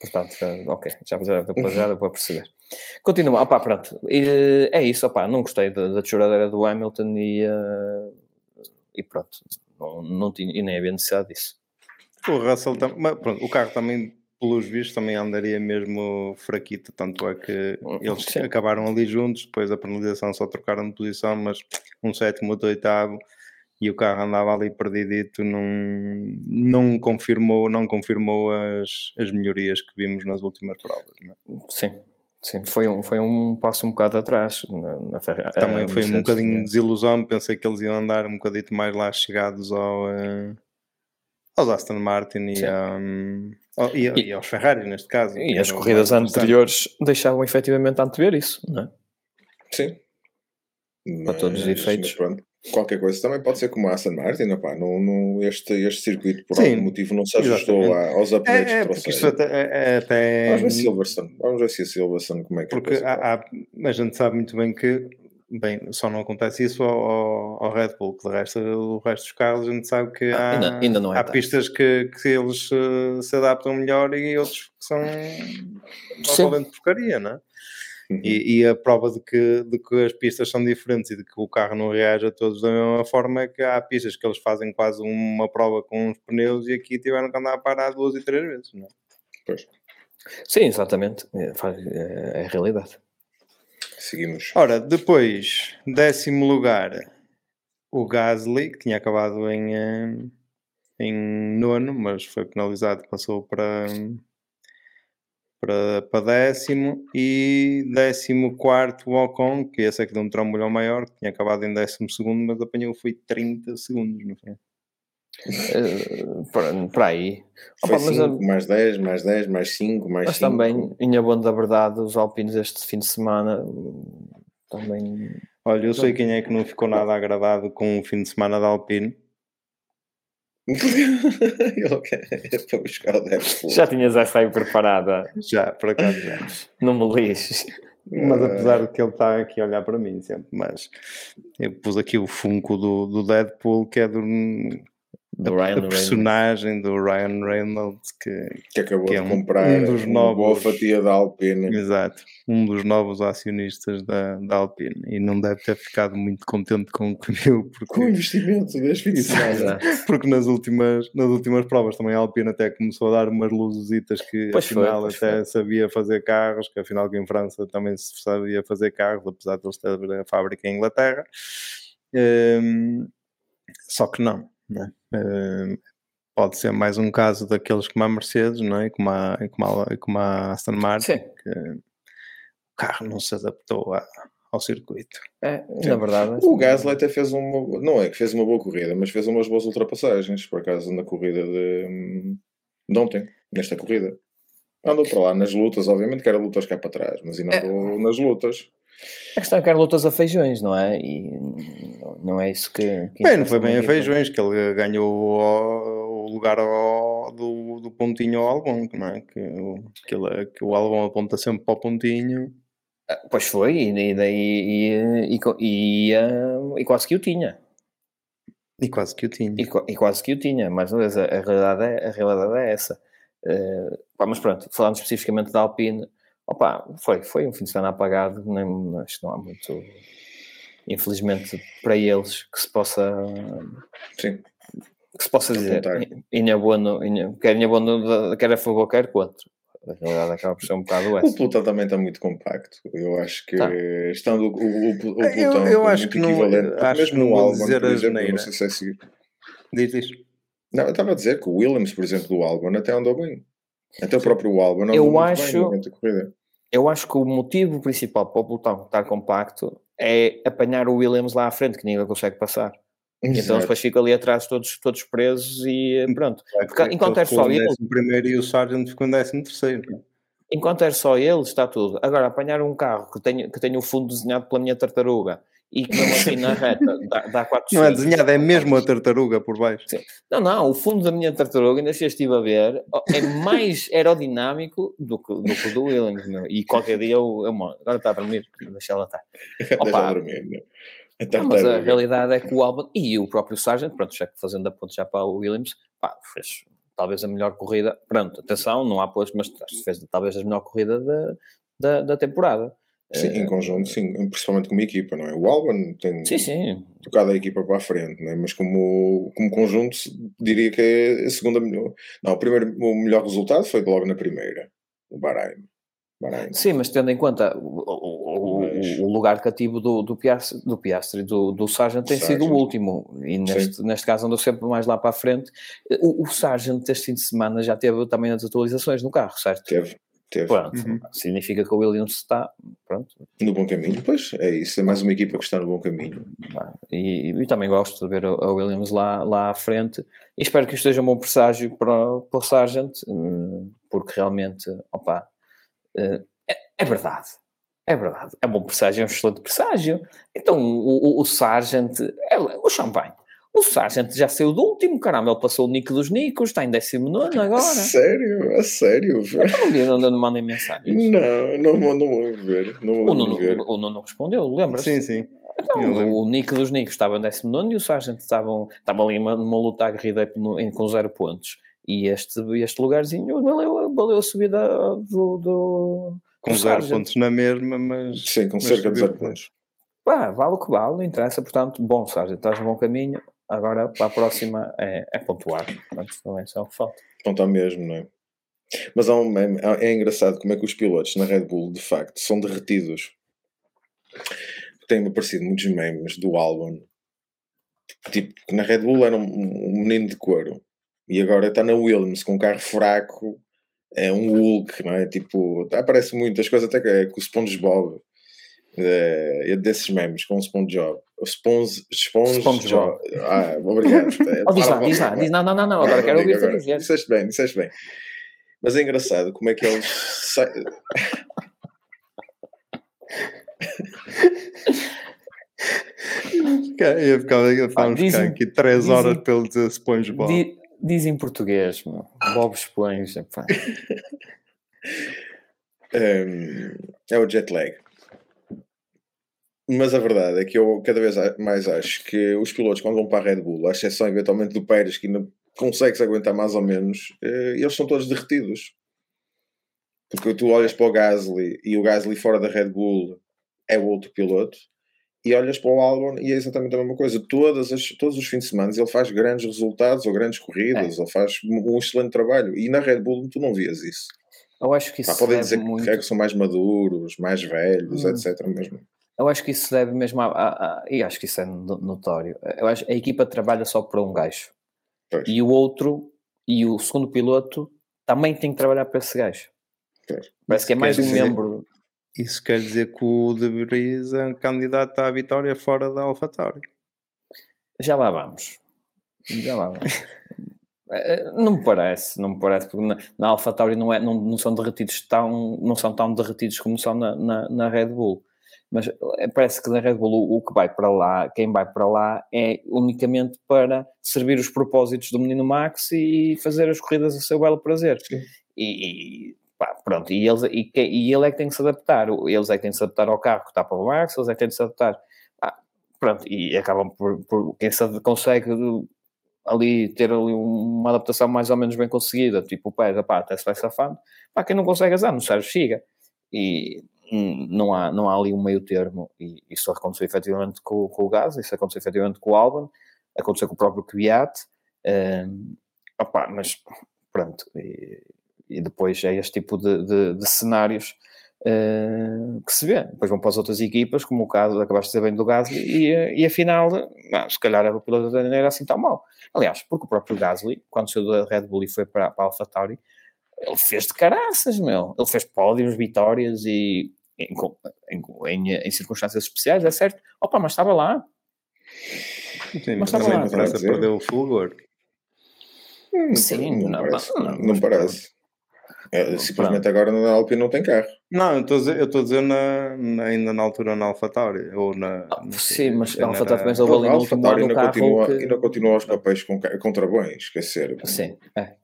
[SPEAKER 2] Portanto, ok, já, já, depois já <laughs> deu para perceber. Continua, opá, pronto. E, é isso, opá, não gostei da, da choradeira do Hamilton e, uh, e pronto, não, não tinha, e nem havia necessidade disso.
[SPEAKER 1] O Russell, mas, pronto, o carro também pelos vistos, também andaria mesmo fraquito. Tanto é que eles Sim. acabaram ali juntos. Depois a penalização só trocaram de posição, mas um sétimo, outro oitavo. E o carro andava ali perdidito, não, não confirmou, não confirmou as, as melhorias que vimos nas últimas provas. É?
[SPEAKER 2] Sim, Sim, foi um, foi um passo um bocado atrás na, na Ferrari.
[SPEAKER 1] Também foi um bocadinho de desilusão, pensei que eles iam andar um bocadito mais lá chegados ao, uh, aos Aston Martin e, um, e, e, aos Ferrari, neste caso.
[SPEAKER 2] E as corridas anteriores deixavam efetivamente antever isso, não é?
[SPEAKER 3] Sim.
[SPEAKER 2] Para todos os efeitos.
[SPEAKER 3] Qualquer coisa também pode ser como a Aston Martin, opá, não, não, este, este circuito por Sim, algum motivo não se ajustou a, aos updates
[SPEAKER 1] é, é, porque isso até, é, é, até...
[SPEAKER 3] Vamos ver Silverstone, vamos ver se a Silverstone como é que
[SPEAKER 1] Porque há, há, a gente sabe muito bem que Bem, só não acontece isso ao, ao, Red Bull, que de resto, o resto dos carros a gente sabe que ah, há,
[SPEAKER 2] ainda, ainda não é
[SPEAKER 1] há pistas que, que eles uh, se adaptam melhor e outros que são totalmente porcaria, não é? Uhum. E, e, a prova de que, de que as pistas são diferentes e de que o carro não reage a todos da mesma forma é que há pistas que eles fazem quase uma prova com uns pneus e aqui tiveram que andar a parar duas e três vezes, não é?
[SPEAKER 3] Pois.
[SPEAKER 2] Sim, exatamente. É, é, é a realidade.
[SPEAKER 3] Seguimos.
[SPEAKER 1] Ora, depois, décimo lugar, o Gasly, que tinha acabado em, eh, em nono, mas foi penalizado, passou para, para, para décimo. E décimo quarto, o Ocon, que esse aqui deu um trambolhão maior, que tinha acabado em décimo segundo, mas apanhou foi 30 segundos, não foi?
[SPEAKER 2] Uh, para, aí.
[SPEAKER 3] Opa, mas, cinco, mais 10, mais 10, mais 5, mais
[SPEAKER 2] Mas
[SPEAKER 3] cinco.
[SPEAKER 2] também, em abono da verdade, os alpinos este fim de semana também.
[SPEAKER 1] Olha, eu sei quem é que não ficou nada agradado com o fim de semana de Alpine. <laughs>
[SPEAKER 3] para buscar o
[SPEAKER 2] Já tinhas essa aí preparada?
[SPEAKER 1] Já, por acaso já.
[SPEAKER 2] Não me lixes.
[SPEAKER 1] Mas apesar de que ele está aqui a olhar para mim sempre, mas eu pus aqui o Funko do, do Deadpool que é do,
[SPEAKER 2] Do
[SPEAKER 1] a,
[SPEAKER 2] Ryan
[SPEAKER 1] a
[SPEAKER 2] Reynolds.
[SPEAKER 1] personagem do Ryan Reynolds que,
[SPEAKER 3] Que acabou
[SPEAKER 1] Que é
[SPEAKER 3] de
[SPEAKER 1] um-
[SPEAKER 3] comprar
[SPEAKER 1] um dos
[SPEAKER 3] uma boa
[SPEAKER 1] novos-
[SPEAKER 3] fatia da Alpine.
[SPEAKER 1] exato, um dos novos acionistas da, da Alpine e não deve ter ficado muito contente com o que viu
[SPEAKER 3] Com o
[SPEAKER 1] porque,
[SPEAKER 3] investimento das
[SPEAKER 1] porque nas, últimas, nas últimas provas também a Alpine até começou a dar umas luzesitas que
[SPEAKER 2] Pois foi,
[SPEAKER 1] afinal
[SPEAKER 2] pois
[SPEAKER 1] até
[SPEAKER 2] foi.
[SPEAKER 1] sabia fazer carros, que afinal que em França também se sabia fazer carros, apesar de eles terem a fábrica em Inglaterra. Hum, só que não, né? Hum, pode ser mais um caso daqueles como a Mercedes, não é? como, a, como, a, como a Aston Martin,
[SPEAKER 2] Sim,
[SPEAKER 1] que o carro não se adaptou a- ao circuito.
[SPEAKER 2] é,
[SPEAKER 3] Sim.
[SPEAKER 2] na verdade.
[SPEAKER 3] O Gasly até fez uma. Não é que fez uma boa corrida, mas fez umas boas ultrapassagens, por acaso, na corrida de, de ontem, nesta corrida. Andou para lá nas lutas, obviamente que era lutas cá para trás, mas ainda
[SPEAKER 2] É.
[SPEAKER 3] andou nas lutas.
[SPEAKER 2] A questão é que era lutas a feijões, não é? E não- é isso que. que
[SPEAKER 1] Bem, não foi bem a feijões, que ele ganhou o, o lugar ao- do, do pontinho ao Albon, não é? Que, o- que, ele- que o Albon aponta sempre para o pontinho.
[SPEAKER 2] Pois foi, e daí e, e, e, ah, e quase que o tinha.
[SPEAKER 1] E quase que o tinha.
[SPEAKER 2] E, e quase que o tinha, mais uma vez, a, a realidade, é, a realidade é essa. Pá, mas pronto, falando especificamente da Alpine, opa, foi, foi um fim de semana apagado, nem, acho que não há muito, infelizmente para eles, que se possa,
[SPEAKER 3] Sim.
[SPEAKER 2] que se possa dizer, inha inha- quer inha bueno, quer a favor, quer contra. A realidade acaba por ser um bocado
[SPEAKER 3] O
[SPEAKER 2] essa.
[SPEAKER 3] pelotão também está muito compacto. Eu acho que
[SPEAKER 2] Tá.
[SPEAKER 3] estando o, o, o, o
[SPEAKER 1] Eu- eu acho
[SPEAKER 3] muito
[SPEAKER 1] que não- acho
[SPEAKER 3] mesmo
[SPEAKER 1] que não
[SPEAKER 3] no
[SPEAKER 1] dizer
[SPEAKER 3] por exemplo, não sei se é seguir.
[SPEAKER 1] Diz, diz.
[SPEAKER 3] Não, eu estava a dizer que o Williams, por exemplo, do Albon, até andou bem. Até o próprio andou
[SPEAKER 2] Eu acho-. Eu acho que o motivo principal para o pelotão estar compacto é apanhar o Williams lá à frente, que ninguém consegue passar. Então
[SPEAKER 3] Exato.
[SPEAKER 2] depois fica ali atrás todos, todos presos e pronto. Porque enquanto é só ele-
[SPEAKER 1] décimo primeiro e o Sargent ficou em décimo terceiro.
[SPEAKER 2] Enquanto é só ele, está tudo. Agora, apanhar um carro que tenha, que tenha o fundo desenhado pela minha tartaruga e que mesmo assim na reta dá, dá 400.
[SPEAKER 1] Não é desenhado, é mesmo a tartaruga por baixo.
[SPEAKER 2] Não, não, o fundo da minha tartaruga, ainda se eu estive a ver, é mais <laughs> aerodinâmico do que, do que o do Williams. meu. E qualquer dia eu, eu mo- agora está a dormir, deixa ela estar.
[SPEAKER 3] Deixa
[SPEAKER 2] Opa.
[SPEAKER 3] eu dormir? A
[SPEAKER 2] Não, mas a realidade é que o Albon e o próprio Sargent, pronto, já fazendo a ponte já para o Williams, pá, fez talvez a melhor corrida. Pronto, atenção, não há posto, mas fez talvez a melhor corrida da, da, da temporada.
[SPEAKER 3] Sim,
[SPEAKER 2] Eh,
[SPEAKER 3] em conjunto, sim, principalmente como equipa, não é? O Albon tem
[SPEAKER 2] Sim, sim.
[SPEAKER 3] tocado a equipa para a frente, não é? mas como, como conjunto diria que é a segunda melhor. Não, o, primeiro, o melhor resultado foi logo na primeira, o Bahrein. Bahrein.
[SPEAKER 2] Sim, mas tendo em conta o, o,
[SPEAKER 3] Mas-
[SPEAKER 2] o lugar cativo do, do, Piastri, do Piastri e do, do Sargent tem sido o
[SPEAKER 3] Sargent.
[SPEAKER 2] último, e neste, neste caso andou sempre mais lá para a frente. O, o Sargent este fim de semana já teve também as atualizações no carro, certo?
[SPEAKER 3] Teve, teve.
[SPEAKER 2] Pronto,
[SPEAKER 1] Uhum.
[SPEAKER 2] significa que o Williams está, pronto,
[SPEAKER 3] No bom caminho, pois é isso, é mais uma equipa que está no bom caminho.
[SPEAKER 2] E, e também gosto de ver a Williams lá, lá à frente e espero que isto seja um bom presságio para, o- para o Sargent, eh, porque realmente, opa, eh, é, é verdade, é verdade, é um bom presságio, é um excelente presságio. Então o, o, o Sargent, é, o champanhe, o Sargent já saiu do último, caramba, ele passou o Nico dos Nicos, está em 19
[SPEAKER 3] A
[SPEAKER 2] agora.
[SPEAKER 3] sério? A sério?
[SPEAKER 2] Não onde não mandem mensagens.
[SPEAKER 3] Não, não vou, não vou ver. Não
[SPEAKER 2] O
[SPEAKER 3] vou
[SPEAKER 2] Nuno,
[SPEAKER 3] ver.
[SPEAKER 2] o Nuno respondeu, lembra-se?
[SPEAKER 1] Sim, sim.
[SPEAKER 2] Então, o Nico dos Nicos estava em 19 e o Sargent estavam, estavam ali numa, numa luta aguerrida com zero pontos. E este, este lugarzinho valeu, valeu a subida do. do
[SPEAKER 1] Com
[SPEAKER 2] do
[SPEAKER 1] zero
[SPEAKER 2] Sargent.
[SPEAKER 1] pontos na mesma, mas.
[SPEAKER 3] Sim, com
[SPEAKER 1] mas
[SPEAKER 3] cerca de zero pontos.
[SPEAKER 2] Pá, vale o que vale, não interessa. Portanto, bom, Sargent, estás no bom caminho. Agora, para a próxima, é, é pontuar. Portanto, é só o que falta.
[SPEAKER 3] Não mesmo, não é? Mas há um há- é engraçado como é que os pilotos na Red Bull, de facto, são derretidos. Tem-me aparecido muitos memes do Albon. Tipo, na Red Bull era um, um menino de couro. E agora está na Williams com um carro fraco. É um Hulk, não é? Tipo, aparece muitas coisas até que é com o SpongeBob. É, é desses memes com o SpongeBob. Sponge, Sponge,
[SPEAKER 2] SpongeBob.
[SPEAKER 3] Ah, obrigado.
[SPEAKER 2] Oh, diz lá, diz lá, diz não, não, não, não, agora
[SPEAKER 3] não,
[SPEAKER 2] quero ouvir-te
[SPEAKER 3] agora.
[SPEAKER 2] dizer.
[SPEAKER 3] Disseste bem, disseste bem. Mas é engraçado como é que eles. sa-
[SPEAKER 1] Ia ficar, ia ficar,
[SPEAKER 2] Ah, dizem-
[SPEAKER 1] aqui 3
[SPEAKER 2] dizem-
[SPEAKER 1] horas pelo dizer SpongeBob.
[SPEAKER 2] Di- diz em português, meu. Bob Esponja. pá.
[SPEAKER 3] Hum, <laughs> é o jet lag. Mas a verdade é que eu cada vez mais acho que os pilotos, quando vão para a Red Bull, à exceção eventualmente do Pérez, que ainda consegue-se aguentar mais ou menos, eh, eles são todos derretidos. Porque tu olhas para o Gasly e o Gasly fora da Red Bull é o outro piloto, e olhas para o Albon e é exatamente a mesma coisa. Todas as, todos os fins de semana ele faz grandes resultados ou grandes corridas, ou faz um excelente trabalho. E na Red Bull tu não vias isso.
[SPEAKER 2] Eu acho que isso
[SPEAKER 3] Pá, podem dizer que
[SPEAKER 2] muito...
[SPEAKER 3] é que são mais maduros, mais velhos,
[SPEAKER 2] Hum.
[SPEAKER 3] etc. Mesmo.
[SPEAKER 2] Eu acho que isso deve mesmo a, a- a- E acho que isso é no- notório. Eu acho a equipa trabalha só para um gajo.
[SPEAKER 3] Pois.
[SPEAKER 2] E o outro, e o segundo piloto, também tem que trabalhar para esse gajo.
[SPEAKER 3] Pois.
[SPEAKER 2] Parece que é mais um
[SPEAKER 3] dizer-
[SPEAKER 2] membro.
[SPEAKER 1] Isso quer dizer que o De Vries é candidato à vitória fora da AlphaTauri.
[SPEAKER 2] Já lá vamos. Já lá vamos. Eh, <laughs> Não me parece, não me parece, porque na, na AlphaTauri não, é, não, não são derretidos tão, não são tão derretidos como são na, na, na Red Bull. Mas eh, parece que na Red Bull o, o que vai para lá, quem vai para lá é unicamente para servir os propósitos do menino Max e fazer as corridas a seu belo prazer. E, e, pá, pronto, e, eles, e, e ele é que tem que se adaptar, eles é que têm que se adaptar ao carro que está para o Max, eles é que têm que se adaptar. Ah, pronto, e acabam por, por quem se consegue ali ter ali uma adaptação mais ou menos bem conseguida, tipo o Pérez, pá, até se vai safando, pá, quem não consegue azar, no Sérgio chega. E não há, não há ali um meio termo, e isso aconteceu efetivamente com, com o Gás, isso aconteceu efetivamente com o Albon, aconteceu com o próprio Kvyat, opá, mas pronto, e, e depois é este tipo de, de- de cenários eh, que se vê. Depois vão para as outras equipas, como o caso, acabaste de dizer bem do Gasly, e, e afinal, ah, se calhar a piloto da não era assim tão mal. Aliás, porque o próprio Gasly, quando saiu da Red Bull e foi para, para a AlphaTauri, ele fez de caraças, meu. Ele fez pódios, vitórias e em, em, em, em circunstâncias especiais, é certo. Opa, mas estava lá.
[SPEAKER 1] Sim,
[SPEAKER 2] Mas
[SPEAKER 1] mas
[SPEAKER 2] tá
[SPEAKER 1] também
[SPEAKER 2] bom,
[SPEAKER 1] a França
[SPEAKER 3] dizer.
[SPEAKER 1] perdeu o fulgor.
[SPEAKER 3] Hum,
[SPEAKER 2] Sim,
[SPEAKER 3] não,
[SPEAKER 2] não,
[SPEAKER 3] parece.
[SPEAKER 2] não,
[SPEAKER 3] Não, parece. É, simplesmente agora na Alpine não tem carro.
[SPEAKER 1] Não, eu estou a dizer, na, na- ainda na altura na AlphaTauri. Ou na,
[SPEAKER 2] Ah, sim, mas a AlphaTauri também houve ali no último ano
[SPEAKER 3] ainda continua,
[SPEAKER 2] que...
[SPEAKER 3] ainda continua aos papéis com, com travões, esquecer.
[SPEAKER 2] Sim, é.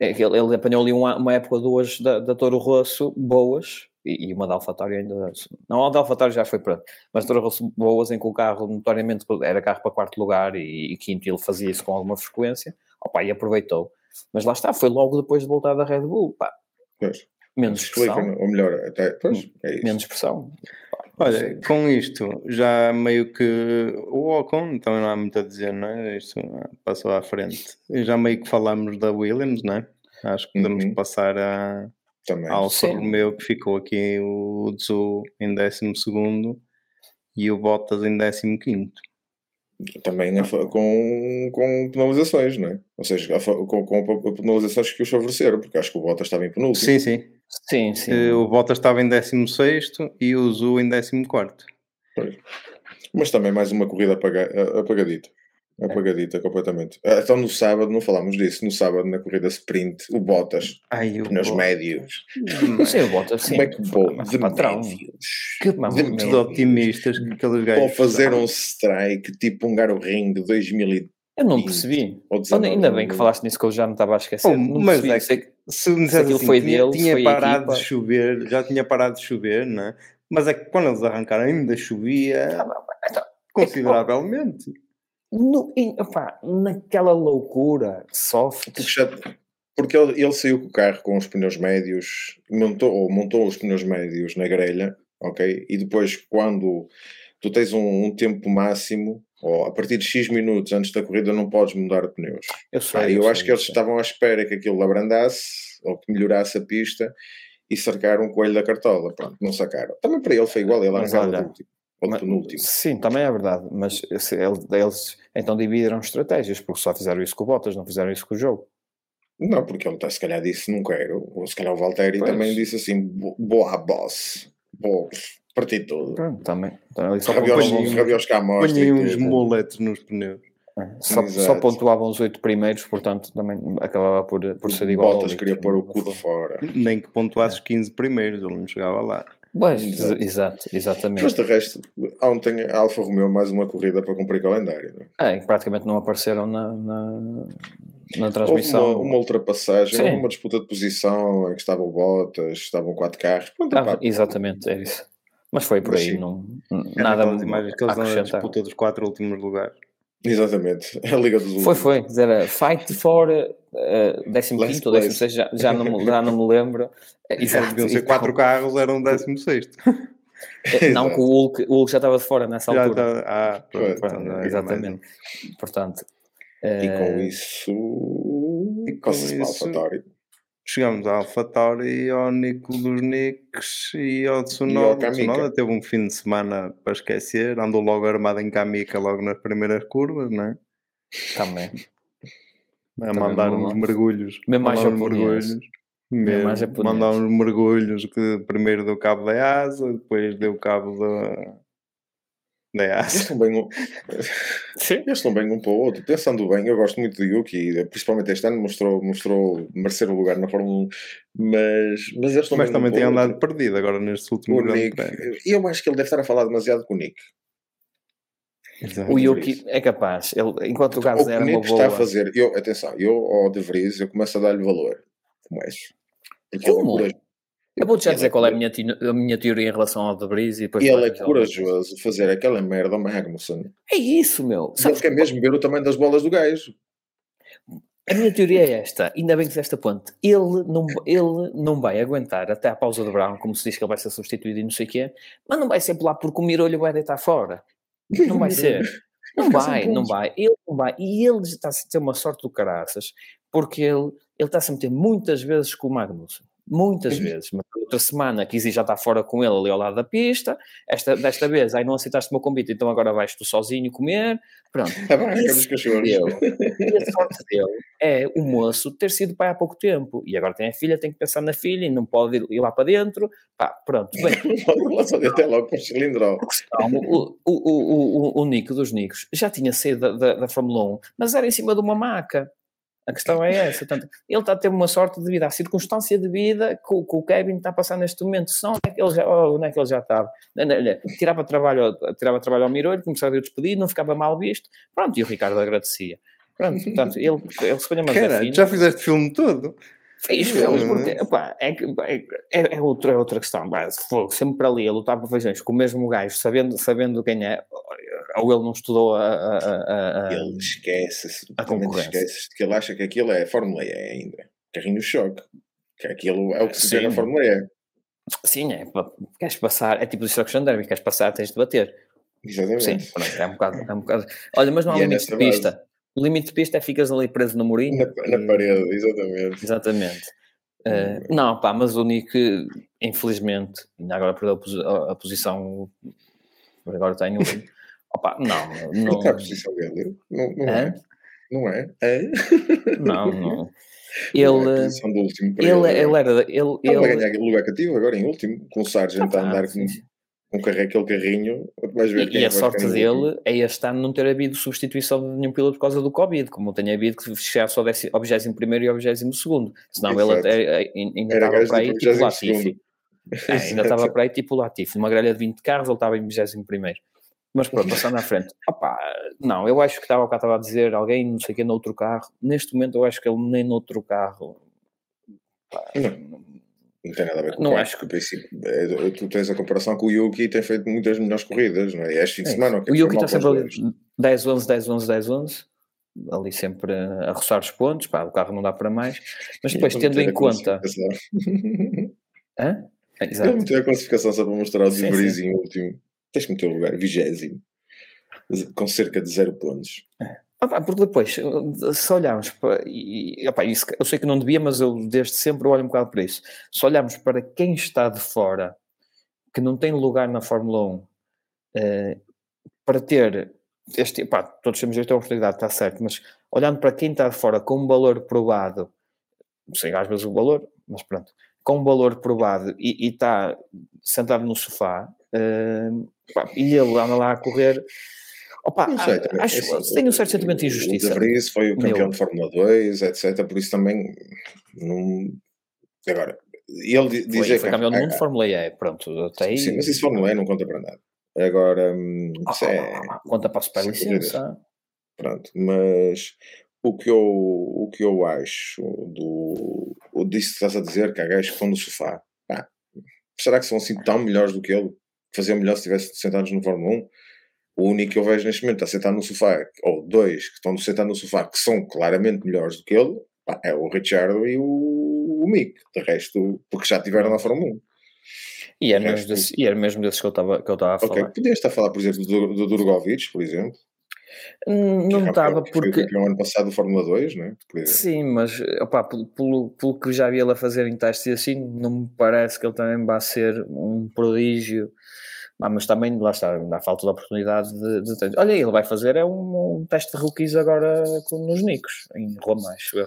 [SPEAKER 2] É ele, ele apanhou ali uma, uma época duas da, da Toro Rosso boas e, e uma da AlphaTauri ainda. Não, a da AlphaTauri já foi pronto, mas Toro Rosso boas em que o carro notoriamente era carro para quarto lugar e, e quinto e ele fazia isso com alguma frequência. Opa, e aproveitou. Mas lá está, foi logo depois de voltar da Red Bull. Pá,
[SPEAKER 3] Pois.
[SPEAKER 2] menos
[SPEAKER 3] Explica,
[SPEAKER 2] pressão.
[SPEAKER 3] ou melhor, até. Pois, é isso.
[SPEAKER 2] Menos pressão. Pá, não sei.
[SPEAKER 1] Olha, com isto, já meio que o Ocon também não há muito a dizer, não é? Isto passou à frente. E já meio que falamos da Williams, não é? Acho que podemos
[SPEAKER 3] Uhum.
[SPEAKER 1] passar a,
[SPEAKER 3] Também.
[SPEAKER 1] Alfa
[SPEAKER 2] Sim.
[SPEAKER 1] Romeo, que ficou aqui o Tzu em 12 e o Bottas em 15.
[SPEAKER 3] Também fa- com, com penalizações, não é? Ou seja, com, com penalizações que os favoreceram, porque acho que o Bottas estava em penúltimo.
[SPEAKER 1] Sim, sim.
[SPEAKER 2] Sim, sim.
[SPEAKER 1] Eh, O Bottas estava em 16 e o Zu em 14.
[SPEAKER 3] Pois. Mas também mais uma corrida apagadita. Apagadita completamente. Ah, Então no sábado, não falámos disso, no sábado na corrida sprint, o Bottas,
[SPEAKER 1] Ai, o
[SPEAKER 3] pneus
[SPEAKER 1] Bottas.
[SPEAKER 3] médios.
[SPEAKER 2] Sim, o Bottas, sim.
[SPEAKER 3] Como é que
[SPEAKER 2] Mas
[SPEAKER 3] de
[SPEAKER 2] patrão.
[SPEAKER 3] médios?
[SPEAKER 2] Que
[SPEAKER 3] de
[SPEAKER 1] otimistas que aqueles gajos.
[SPEAKER 3] Ou fazer um strike tipo um Garo Ring de 2000 e-
[SPEAKER 2] Eu não
[SPEAKER 3] 20,
[SPEAKER 2] percebi.
[SPEAKER 3] ou
[SPEAKER 2] Olha,
[SPEAKER 3] 19,
[SPEAKER 2] ainda bem que falaste nisso que eu já me estava a esquecer.
[SPEAKER 1] Oh,
[SPEAKER 2] não
[SPEAKER 1] mas
[SPEAKER 2] percebi.
[SPEAKER 1] é
[SPEAKER 2] Sei que-
[SPEAKER 1] Se me dissesse
[SPEAKER 2] aquilo
[SPEAKER 1] assim,
[SPEAKER 2] foi
[SPEAKER 1] tinha,
[SPEAKER 2] deles,
[SPEAKER 1] tinha
[SPEAKER 2] foi
[SPEAKER 1] parado
[SPEAKER 2] equipa.
[SPEAKER 1] de chover, já tinha parado de chover, não é? Mas é que quando eles arrancaram ainda chovia
[SPEAKER 2] Então,
[SPEAKER 1] consideravelmente.
[SPEAKER 2] No, opá, naquela loucura, sofre.
[SPEAKER 3] Porque, ele, ele saiu com o carro com os pneus médios, montou, ou montou os pneus médios na grelha, ok? E depois, quando tu tens um, um tempo máximo, ou a partir de X minutos antes da corrida, não podes mudar de pneus.
[SPEAKER 2] Eu sei.
[SPEAKER 3] Ah, eu
[SPEAKER 2] sei,
[SPEAKER 3] acho que eles
[SPEAKER 2] sei.
[SPEAKER 3] estavam à espera que aquilo abrandasse ou que melhorasse a pista e cercaram o coelho da cartola. Pronto, não sacaram. Também para ele foi igual, ele arrancava do último,
[SPEAKER 2] Mas-. Sim, também é verdade, mas eles então dividiram estratégias, porque só fizeram isso com o Bottas, não fizeram isso com o jogo.
[SPEAKER 3] Não, porque ele tá, se calhar disse não quero, ou se calhar o Valtteri
[SPEAKER 2] Pois.
[SPEAKER 3] também disse assim: "Bo- boa boss, boa, parti tudo.
[SPEAKER 2] Pronto, também. Então, só,
[SPEAKER 3] Rabios, cá
[SPEAKER 1] uns moletes nos pneus.
[SPEAKER 2] é, só, só pontuavam os oito primeiros, portanto também acabava por, por ser igual.
[SPEAKER 3] Bottas queria pôr o cu de fora.
[SPEAKER 1] Nem que pontuasses 15 primeiros, ele não chegava lá.
[SPEAKER 2] Pois,
[SPEAKER 3] Exato.
[SPEAKER 2] exatamente.
[SPEAKER 3] Mas de resto, ontem a Alfa Romeo mais uma corrida para cumprir calendário. Não é?
[SPEAKER 2] É, praticamente não apareceram na, na, na
[SPEAKER 3] Houve
[SPEAKER 2] transmissão.
[SPEAKER 3] uma, uma ultrapassagem,
[SPEAKER 2] Sim.
[SPEAKER 3] houve uma disputa de posição em que estava o Bottas, estavam quatro carros. Pronto,
[SPEAKER 2] Ah, exatamente, é isso. Mas foi por
[SPEAKER 3] Mas
[SPEAKER 2] aí,
[SPEAKER 3] sim.
[SPEAKER 2] não,
[SPEAKER 1] É
[SPEAKER 2] nada
[SPEAKER 1] naquelas imagens que
[SPEAKER 2] a
[SPEAKER 1] eles dão a
[SPEAKER 2] acrescentar.
[SPEAKER 1] disputa dos quatro últimos lugares.
[SPEAKER 3] Exatamente. A Liga dos
[SPEAKER 2] Foi,
[SPEAKER 3] Últimos.
[SPEAKER 2] foi. Dizer, era Fight for uh, 15
[SPEAKER 3] Last
[SPEAKER 2] ou 16, já, já, não, me- já não me lembro. Eh, <laughs>
[SPEAKER 1] Exato, deviam ser
[SPEAKER 2] e
[SPEAKER 1] quatro carros, era um décimo sexto. <laughs>
[SPEAKER 2] Eh, Não, que o Hulk, o Hulk já estava de fora nessa
[SPEAKER 1] Já
[SPEAKER 2] altura.
[SPEAKER 1] está- Ah, pronto,
[SPEAKER 3] Pois,
[SPEAKER 1] então
[SPEAKER 2] Exatamente. Portanto,
[SPEAKER 3] E com
[SPEAKER 2] eh,
[SPEAKER 3] isso.
[SPEAKER 1] E com isso- Chegamos ao AlphaTauri, ao Nico dos Nicks e ao Tsunoda. O
[SPEAKER 3] Kamika.
[SPEAKER 1] Tsunoda teve um fim de semana para esquecer, andou logo armado em Kamika logo nas primeiras curvas, não é?
[SPEAKER 2] também.
[SPEAKER 1] A
[SPEAKER 2] Também
[SPEAKER 1] mandar uns mergulhos.
[SPEAKER 2] Mesmo mais
[SPEAKER 1] mergulhos.
[SPEAKER 2] Mesmo
[SPEAKER 1] Mesmo, mandar uns mergulhos que primeiro deu cabo da asa, depois deu cabo da, da <laughs>
[SPEAKER 3] Eles estão bem um...
[SPEAKER 2] Sim.
[SPEAKER 3] Eles estão bem um para o outro. Pensando bem, eu gosto muito do Yuki, principalmente este ano mostrou, mostrou merecer o lugar na Fórmula 1, mas, mas eles estão
[SPEAKER 1] Mas
[SPEAKER 3] bem um
[SPEAKER 1] também
[SPEAKER 3] para
[SPEAKER 1] tem andado
[SPEAKER 3] outro.
[SPEAKER 1] perdido agora nestes
[SPEAKER 3] O
[SPEAKER 1] últimos grandes
[SPEAKER 3] Nick,
[SPEAKER 1] prémios.
[SPEAKER 3] e eu acho que ele deve estar a falar demasiado com o Nick.
[SPEAKER 1] Exato.
[SPEAKER 2] O Yuki é capaz. Ele, enquanto o
[SPEAKER 3] que
[SPEAKER 2] era
[SPEAKER 3] o
[SPEAKER 2] uma
[SPEAKER 3] Nick
[SPEAKER 2] boa.
[SPEAKER 3] está a fazer, eu, atenção, eu ao De Vries, eu começo a dar-lhe valor. Porque ele é
[SPEAKER 2] Como?
[SPEAKER 3] corajoso.
[SPEAKER 2] Eu vou-te já
[SPEAKER 3] Ele
[SPEAKER 2] dizer
[SPEAKER 3] é
[SPEAKER 2] qual é a minha, a minha teoria em relação ao De e depois.
[SPEAKER 3] Ele
[SPEAKER 2] tu
[SPEAKER 3] é corajoso fazer aquela merda ao Magnussen.
[SPEAKER 2] É isso, meu.
[SPEAKER 3] Ele
[SPEAKER 2] Sabes
[SPEAKER 3] quer mesmo ver o tamanho das bolas do gajo.
[SPEAKER 2] A minha teoria é esta, ainda bem que fizeste a ponte. Ele não, ele não vai aguentar até à pausa de Brown, como se diz que ele vai ser substituído e não sei o quê, mas não vai ser por lá porque o Mirolho vai deitar fora. Não vai ser. <laughs> Não
[SPEAKER 3] Vai
[SPEAKER 2] não vai. Ele não vai. E ele está a ter uma sorte do caraças, porque ele, ele está a se meter muitas vezes com o Magnussen. Muitas vezes. Mas outra semana que já está fora com ele ali ao lado da pista. Esta, desta vez, aí não aceitaste o meu convite, então agora vais tu sozinho comer. Pronto.
[SPEAKER 3] Barraca dos
[SPEAKER 2] Esse e a sorte dele é o moço ter sido pai há pouco tempo e agora tem a filha, tem que pensar na filha e não pode ir, ir lá para dentro. Pá, pronto, bem. <laughs>
[SPEAKER 3] Lá só até logo para o cilindro.
[SPEAKER 2] O, o, o, o, o Nico dos Nicos já tinha saído da, da, da Fórmula 1, mas era em cima de uma maca. A questão é essa. Portanto, ele está a ter uma sorte devido à circunstância de vida que, o- que o Kevin está a passar neste momento. Senão, onde é que ele já, oh, onde é que ele já estava? Tirava trabalho, tirava trabalho ao Mirolho, começava a despedir, não ficava mal visto. Pronto, e o Ricardo agradecia. Pronto, portanto, ele, ele se ponha mais
[SPEAKER 1] Cara, já fizeste filme todo? Não.
[SPEAKER 2] porque, epá, é, que- é, é, outra, é outra questão. pá, se for sempre ali a lutar por feijões com o mesmo gajo, sabendo, sabendo quem é, ou ele não estudou a. a, a- a-
[SPEAKER 3] Ele esquece-se, totalmente
[SPEAKER 2] concorrência.
[SPEAKER 3] esquece de que ele acha que aquilo é Fórmula E ainda. Carrinho choque. Que aquilo é o que se vê na Fórmula E.
[SPEAKER 2] Sim, é, queres passar, é tipo o Destruction Derby, queres passar, tens de bater.
[SPEAKER 3] Exatamente.
[SPEAKER 2] Sim, pronto, é um bocado. É um bocado. Olha, mas não há
[SPEAKER 3] é
[SPEAKER 2] limite de
[SPEAKER 3] base.
[SPEAKER 2] pista. O limite de pista é ficas ali preso no murinho.
[SPEAKER 3] Na, na parede, exatamente.
[SPEAKER 2] Exatamente. Eh, não, pá, mas o Nick, infelizmente, ainda agora perdeu a posi- a, a posição, agora último. <laughs> Opa, não,
[SPEAKER 3] Não
[SPEAKER 2] não,
[SPEAKER 3] está a posição dele. Não, não é. Não é? É?
[SPEAKER 2] não, <laughs> não.
[SPEAKER 3] Não é a
[SPEAKER 2] Ele,
[SPEAKER 3] posição do último para
[SPEAKER 2] ele,
[SPEAKER 3] agora.
[SPEAKER 2] ele era, ele,
[SPEAKER 3] Ele
[SPEAKER 2] ele,
[SPEAKER 3] ganhar lugar cativo agora em último, com o Sargent
[SPEAKER 2] Ah,
[SPEAKER 3] a andar com, com carre- aquele carrinho. Vais ver
[SPEAKER 2] E,
[SPEAKER 3] quem
[SPEAKER 2] e
[SPEAKER 3] é
[SPEAKER 2] a
[SPEAKER 3] que
[SPEAKER 2] sorte dele é este ano não ter havido substituição de nenhum piloto por causa do Covid, como tem havido que chegasse ao, décimo- ao 21 e ao 22. Senão ele
[SPEAKER 3] Exato.
[SPEAKER 2] até, eh, ainda
[SPEAKER 3] Era
[SPEAKER 2] estava
[SPEAKER 3] gajo
[SPEAKER 2] para aí
[SPEAKER 3] tipo
[SPEAKER 2] tipo
[SPEAKER 3] 22º.
[SPEAKER 2] Latifi. <laughs> É, ainda estava para aí tipo Latifi. Numa grelha de 20 carros ele estava em 21 Mas pronto, passando à frente. <laughs> Opa, não, eu acho que estava, cá estava a dizer alguém, não sei o que, noutro carro. Neste momento eu acho que ele nem noutro carro. pá,
[SPEAKER 3] Não. Não tem nada a ver com
[SPEAKER 2] Não
[SPEAKER 3] o carro,
[SPEAKER 2] acho
[SPEAKER 3] porque, a princípio, é, tu tens a comparação com o Yuki tem feito muitas melhores corridas, não é? Este fim de
[SPEAKER 2] É
[SPEAKER 3] semana.
[SPEAKER 2] isso. o Yuki está sempre ali
[SPEAKER 3] ali.
[SPEAKER 2] 10, 11, 10, 11, 10, 11, ali sempre a roçar os pontos, pá, o carro não dá para mais, mas depois tendo em conta. <laughs> Hã? É, Exato.
[SPEAKER 3] meteu a classificação só para mostrar o Debris em último. Tens que meter o lugar, vigésimo, com cerca de zero pontos.
[SPEAKER 2] Ah, pá, porque depois, se olharmos para. E, isso, eu sei que não devia, mas eu desde sempre olho um bocado para isso. Se olharmos para quem está de fora, que não tem lugar na Fórmula 1, eh, para ter este. Pá, todos temos esta oportunidade, está certo, mas olhando para quem está de fora com um valor provado, sei às vezes o valor, mas pronto, com um valor provado e, e está sentado no sofá, eh, pá, e ele anda lá a correr. Opa,
[SPEAKER 3] Não sei, também,
[SPEAKER 2] acho,
[SPEAKER 3] é assim,
[SPEAKER 2] tenho um certo sentimento de
[SPEAKER 3] O
[SPEAKER 2] injustiça.
[SPEAKER 3] Debris foi o campeão
[SPEAKER 2] Meu.
[SPEAKER 3] de Fórmula 2, etc. Por isso também. Não... Agora, ele di-
[SPEAKER 2] Foi,
[SPEAKER 3] dizer
[SPEAKER 2] foi
[SPEAKER 3] que.
[SPEAKER 2] campeão do
[SPEAKER 3] ah,
[SPEAKER 2] mundo de Fórmula E, pronto, até aí.
[SPEAKER 3] Sim, mas isso Fórmula E não conta para nada. Agora, hum,
[SPEAKER 2] Ah,
[SPEAKER 3] é.
[SPEAKER 2] ah, conta para a super
[SPEAKER 3] Sim,
[SPEAKER 2] licença.
[SPEAKER 3] Pronto, mas o que eu, o que eu acho do, o disso que estás a dizer, que há gajos que estão no sofá, será que são assim tão melhores do que ele? faziam melhor se estivessem sentados no Fórmula 1. O único que eu vejo neste momento está sentado no sofá, ou dois que estão sentados no sofá, que são claramente melhores do que ele, pá, é o Richard e o, o Mick. De resto, porque já estiveram na Fórmula 1.
[SPEAKER 2] E era,
[SPEAKER 3] O
[SPEAKER 2] mesmo desses, e era mesmo desses que eu estava a falar.
[SPEAKER 3] Ok, podias estar a falar, por exemplo, do, do Drogovic, por exemplo.
[SPEAKER 2] Hum,
[SPEAKER 3] é
[SPEAKER 2] Não estava
[SPEAKER 3] que Foi
[SPEAKER 2] porque.
[SPEAKER 3] campeão ano passado do Fórmula 2, não é? Exemplo.
[SPEAKER 2] Sim, mas pelo, pelo, pelo que já vi ele a fazer em testes e assim, não me parece que ele também vá ser um prodígio. Ah, mas também, lá está, ainda há falta de oportunidade de, de. Olha, ele vai fazer é um, um teste de rookies agora com, nos Nicos, em Roma, acho eu.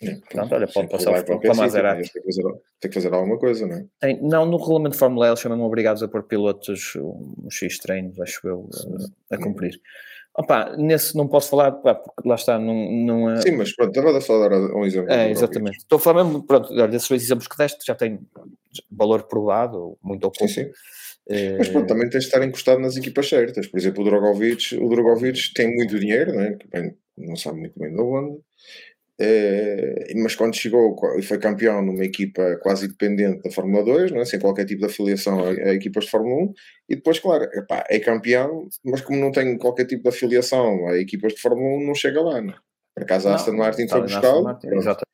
[SPEAKER 3] É,
[SPEAKER 2] Pronto, olha, pode passar
[SPEAKER 3] para o
[SPEAKER 2] para Maserati.
[SPEAKER 3] Tem que, fazer, tem que fazer alguma coisa, não é?
[SPEAKER 2] Tem- não, no regulamento de Fórmula E eles chamam obrigados a pôr pilotos um X treinos, acho eu, a, a cumprir. Opa, nesse não posso falar, pá, porque lá está, não, não é.
[SPEAKER 3] Sim, mas pronto, estava só a dar um exemplo.
[SPEAKER 2] É, exatamente. Estou a falar mesmo, pronto, olha, desses dois exemplos que deste já tem valor provado, muito ou
[SPEAKER 3] Sim,
[SPEAKER 2] pouco.
[SPEAKER 3] sim.
[SPEAKER 2] Eh,
[SPEAKER 3] Mas pronto, também tens de estar encostado nas equipas certas. Por exemplo, o Drogovic, o Drogovic tem muito dinheiro, não é? Bem, não sabe muito bem de onde. Eh, mas quando chegou e foi campeão numa equipa quase independente da Fórmula 2, não é? sem qualquer tipo de afiliação a, a equipas de Fórmula 1, e depois, claro, epá, é campeão, mas como não tem qualquer tipo de afiliação a equipas de Fórmula 1, não chega lá. Não é? Por acaso a Aston Martin foi
[SPEAKER 2] na
[SPEAKER 3] buscá-lo,
[SPEAKER 2] Aston Martin,
[SPEAKER 3] pronto,
[SPEAKER 2] exato.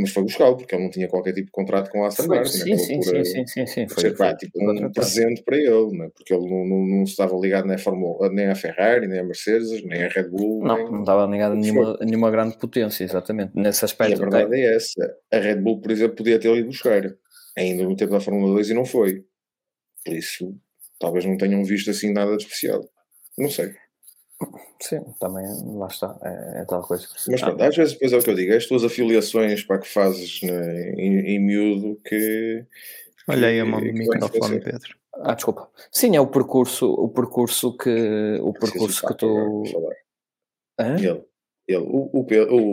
[SPEAKER 3] Mas foi buscá-lo porque ele não tinha qualquer tipo de contrato com a Aston Martin.
[SPEAKER 2] sim,
[SPEAKER 3] acabou
[SPEAKER 2] sim, sim,
[SPEAKER 3] eh,
[SPEAKER 2] sim, sim, sim,
[SPEAKER 3] foi, tipo um presente para ele, né? porque ele não, não, não estava ligado nem à, Fórmula, nem à Ferrari, nem à Mercedes, nem à Red Bull.
[SPEAKER 2] Não,
[SPEAKER 3] nem...
[SPEAKER 2] não estava ligado a nenhuma, a nenhuma grande potência, exatamente. Nesse
[SPEAKER 3] E a
[SPEAKER 2] aspecto,
[SPEAKER 3] verdade é essa. A Red Bull, por exemplo, podia ter ido buscar ainda no tempo da Fórmula 2 e não foi. Por isso, talvez não tenham visto assim nada de especial. Não sei.
[SPEAKER 2] Sim, também lá está, é, é tal coisa.
[SPEAKER 3] Mas
[SPEAKER 2] Ah,
[SPEAKER 3] pronto, às vezes depois é o que eu digo, as tuas afiliações para que fazes né, em, em miúdo que.
[SPEAKER 1] Olha aí a mão do microfone. Pedro.
[SPEAKER 2] Ah, desculpa. Sim, é o percurso, o percurso que o percurso que tu.
[SPEAKER 3] Ele, ele o, o,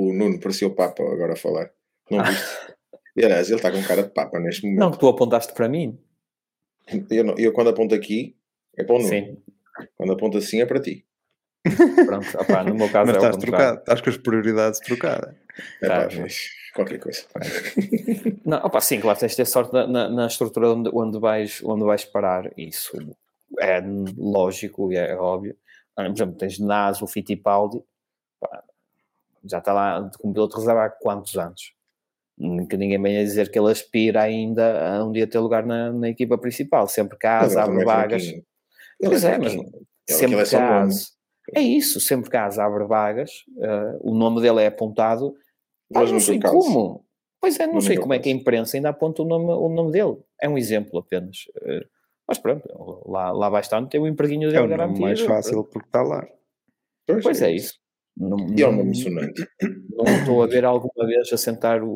[SPEAKER 3] o Nuno parecia o Papa agora a falar. Não <laughs> viste? E aliás, ele está com cara de Papa neste
[SPEAKER 2] Não,
[SPEAKER 3] momento.
[SPEAKER 2] que tu apontaste para mim.
[SPEAKER 3] Eu, não- eu quando aponto aqui é para o Nuno.
[SPEAKER 2] Sim,
[SPEAKER 3] Quando aponto assim é para ti.
[SPEAKER 2] Pronto. Opá, no meu caso
[SPEAKER 1] Mas
[SPEAKER 2] é o
[SPEAKER 1] estás trocado, estás com as prioridades trocadas.
[SPEAKER 3] É
[SPEAKER 2] Tá,
[SPEAKER 3] pá, mas qualquer coisa. <laughs>
[SPEAKER 2] Não, opa, sim, claro, tens de ter sorte na, na, na estrutura onde, onde, vais, onde vais parar. Isso é lógico e é óbvio. Por exemplo, tens Nas, o Fittipaldi, pá, já está lá como piloto de reserva há quantos anos? Que ninguém venha dizer que ele aspira ainda a um dia ter lugar na, na equipa principal. Sempre que há abre
[SPEAKER 3] é
[SPEAKER 2] vagas.
[SPEAKER 3] Ele
[SPEAKER 2] Pois é, mas sempre
[SPEAKER 3] é
[SPEAKER 2] que
[SPEAKER 3] só
[SPEAKER 2] há É isso, sempre que há as abre vagas, eh, o nome dele é apontado.
[SPEAKER 3] Mas
[SPEAKER 2] não sei
[SPEAKER 3] caso,
[SPEAKER 2] como. Pois é, não
[SPEAKER 3] No
[SPEAKER 2] sei como é que a
[SPEAKER 3] caso.
[SPEAKER 2] imprensa ainda aponta o nome, o nome dele. É um exemplo apenas. Eh, Mas pronto, lá, lá vai estar, tem o empreguinho
[SPEAKER 1] É
[SPEAKER 2] dele
[SPEAKER 1] o nome
[SPEAKER 2] garantido.
[SPEAKER 1] mais fácil porque está lá.
[SPEAKER 2] Pois é isso. Não,
[SPEAKER 3] E é um
[SPEAKER 2] não-
[SPEAKER 3] nome sonante.
[SPEAKER 2] não estou a ver alguma vez a sentar o,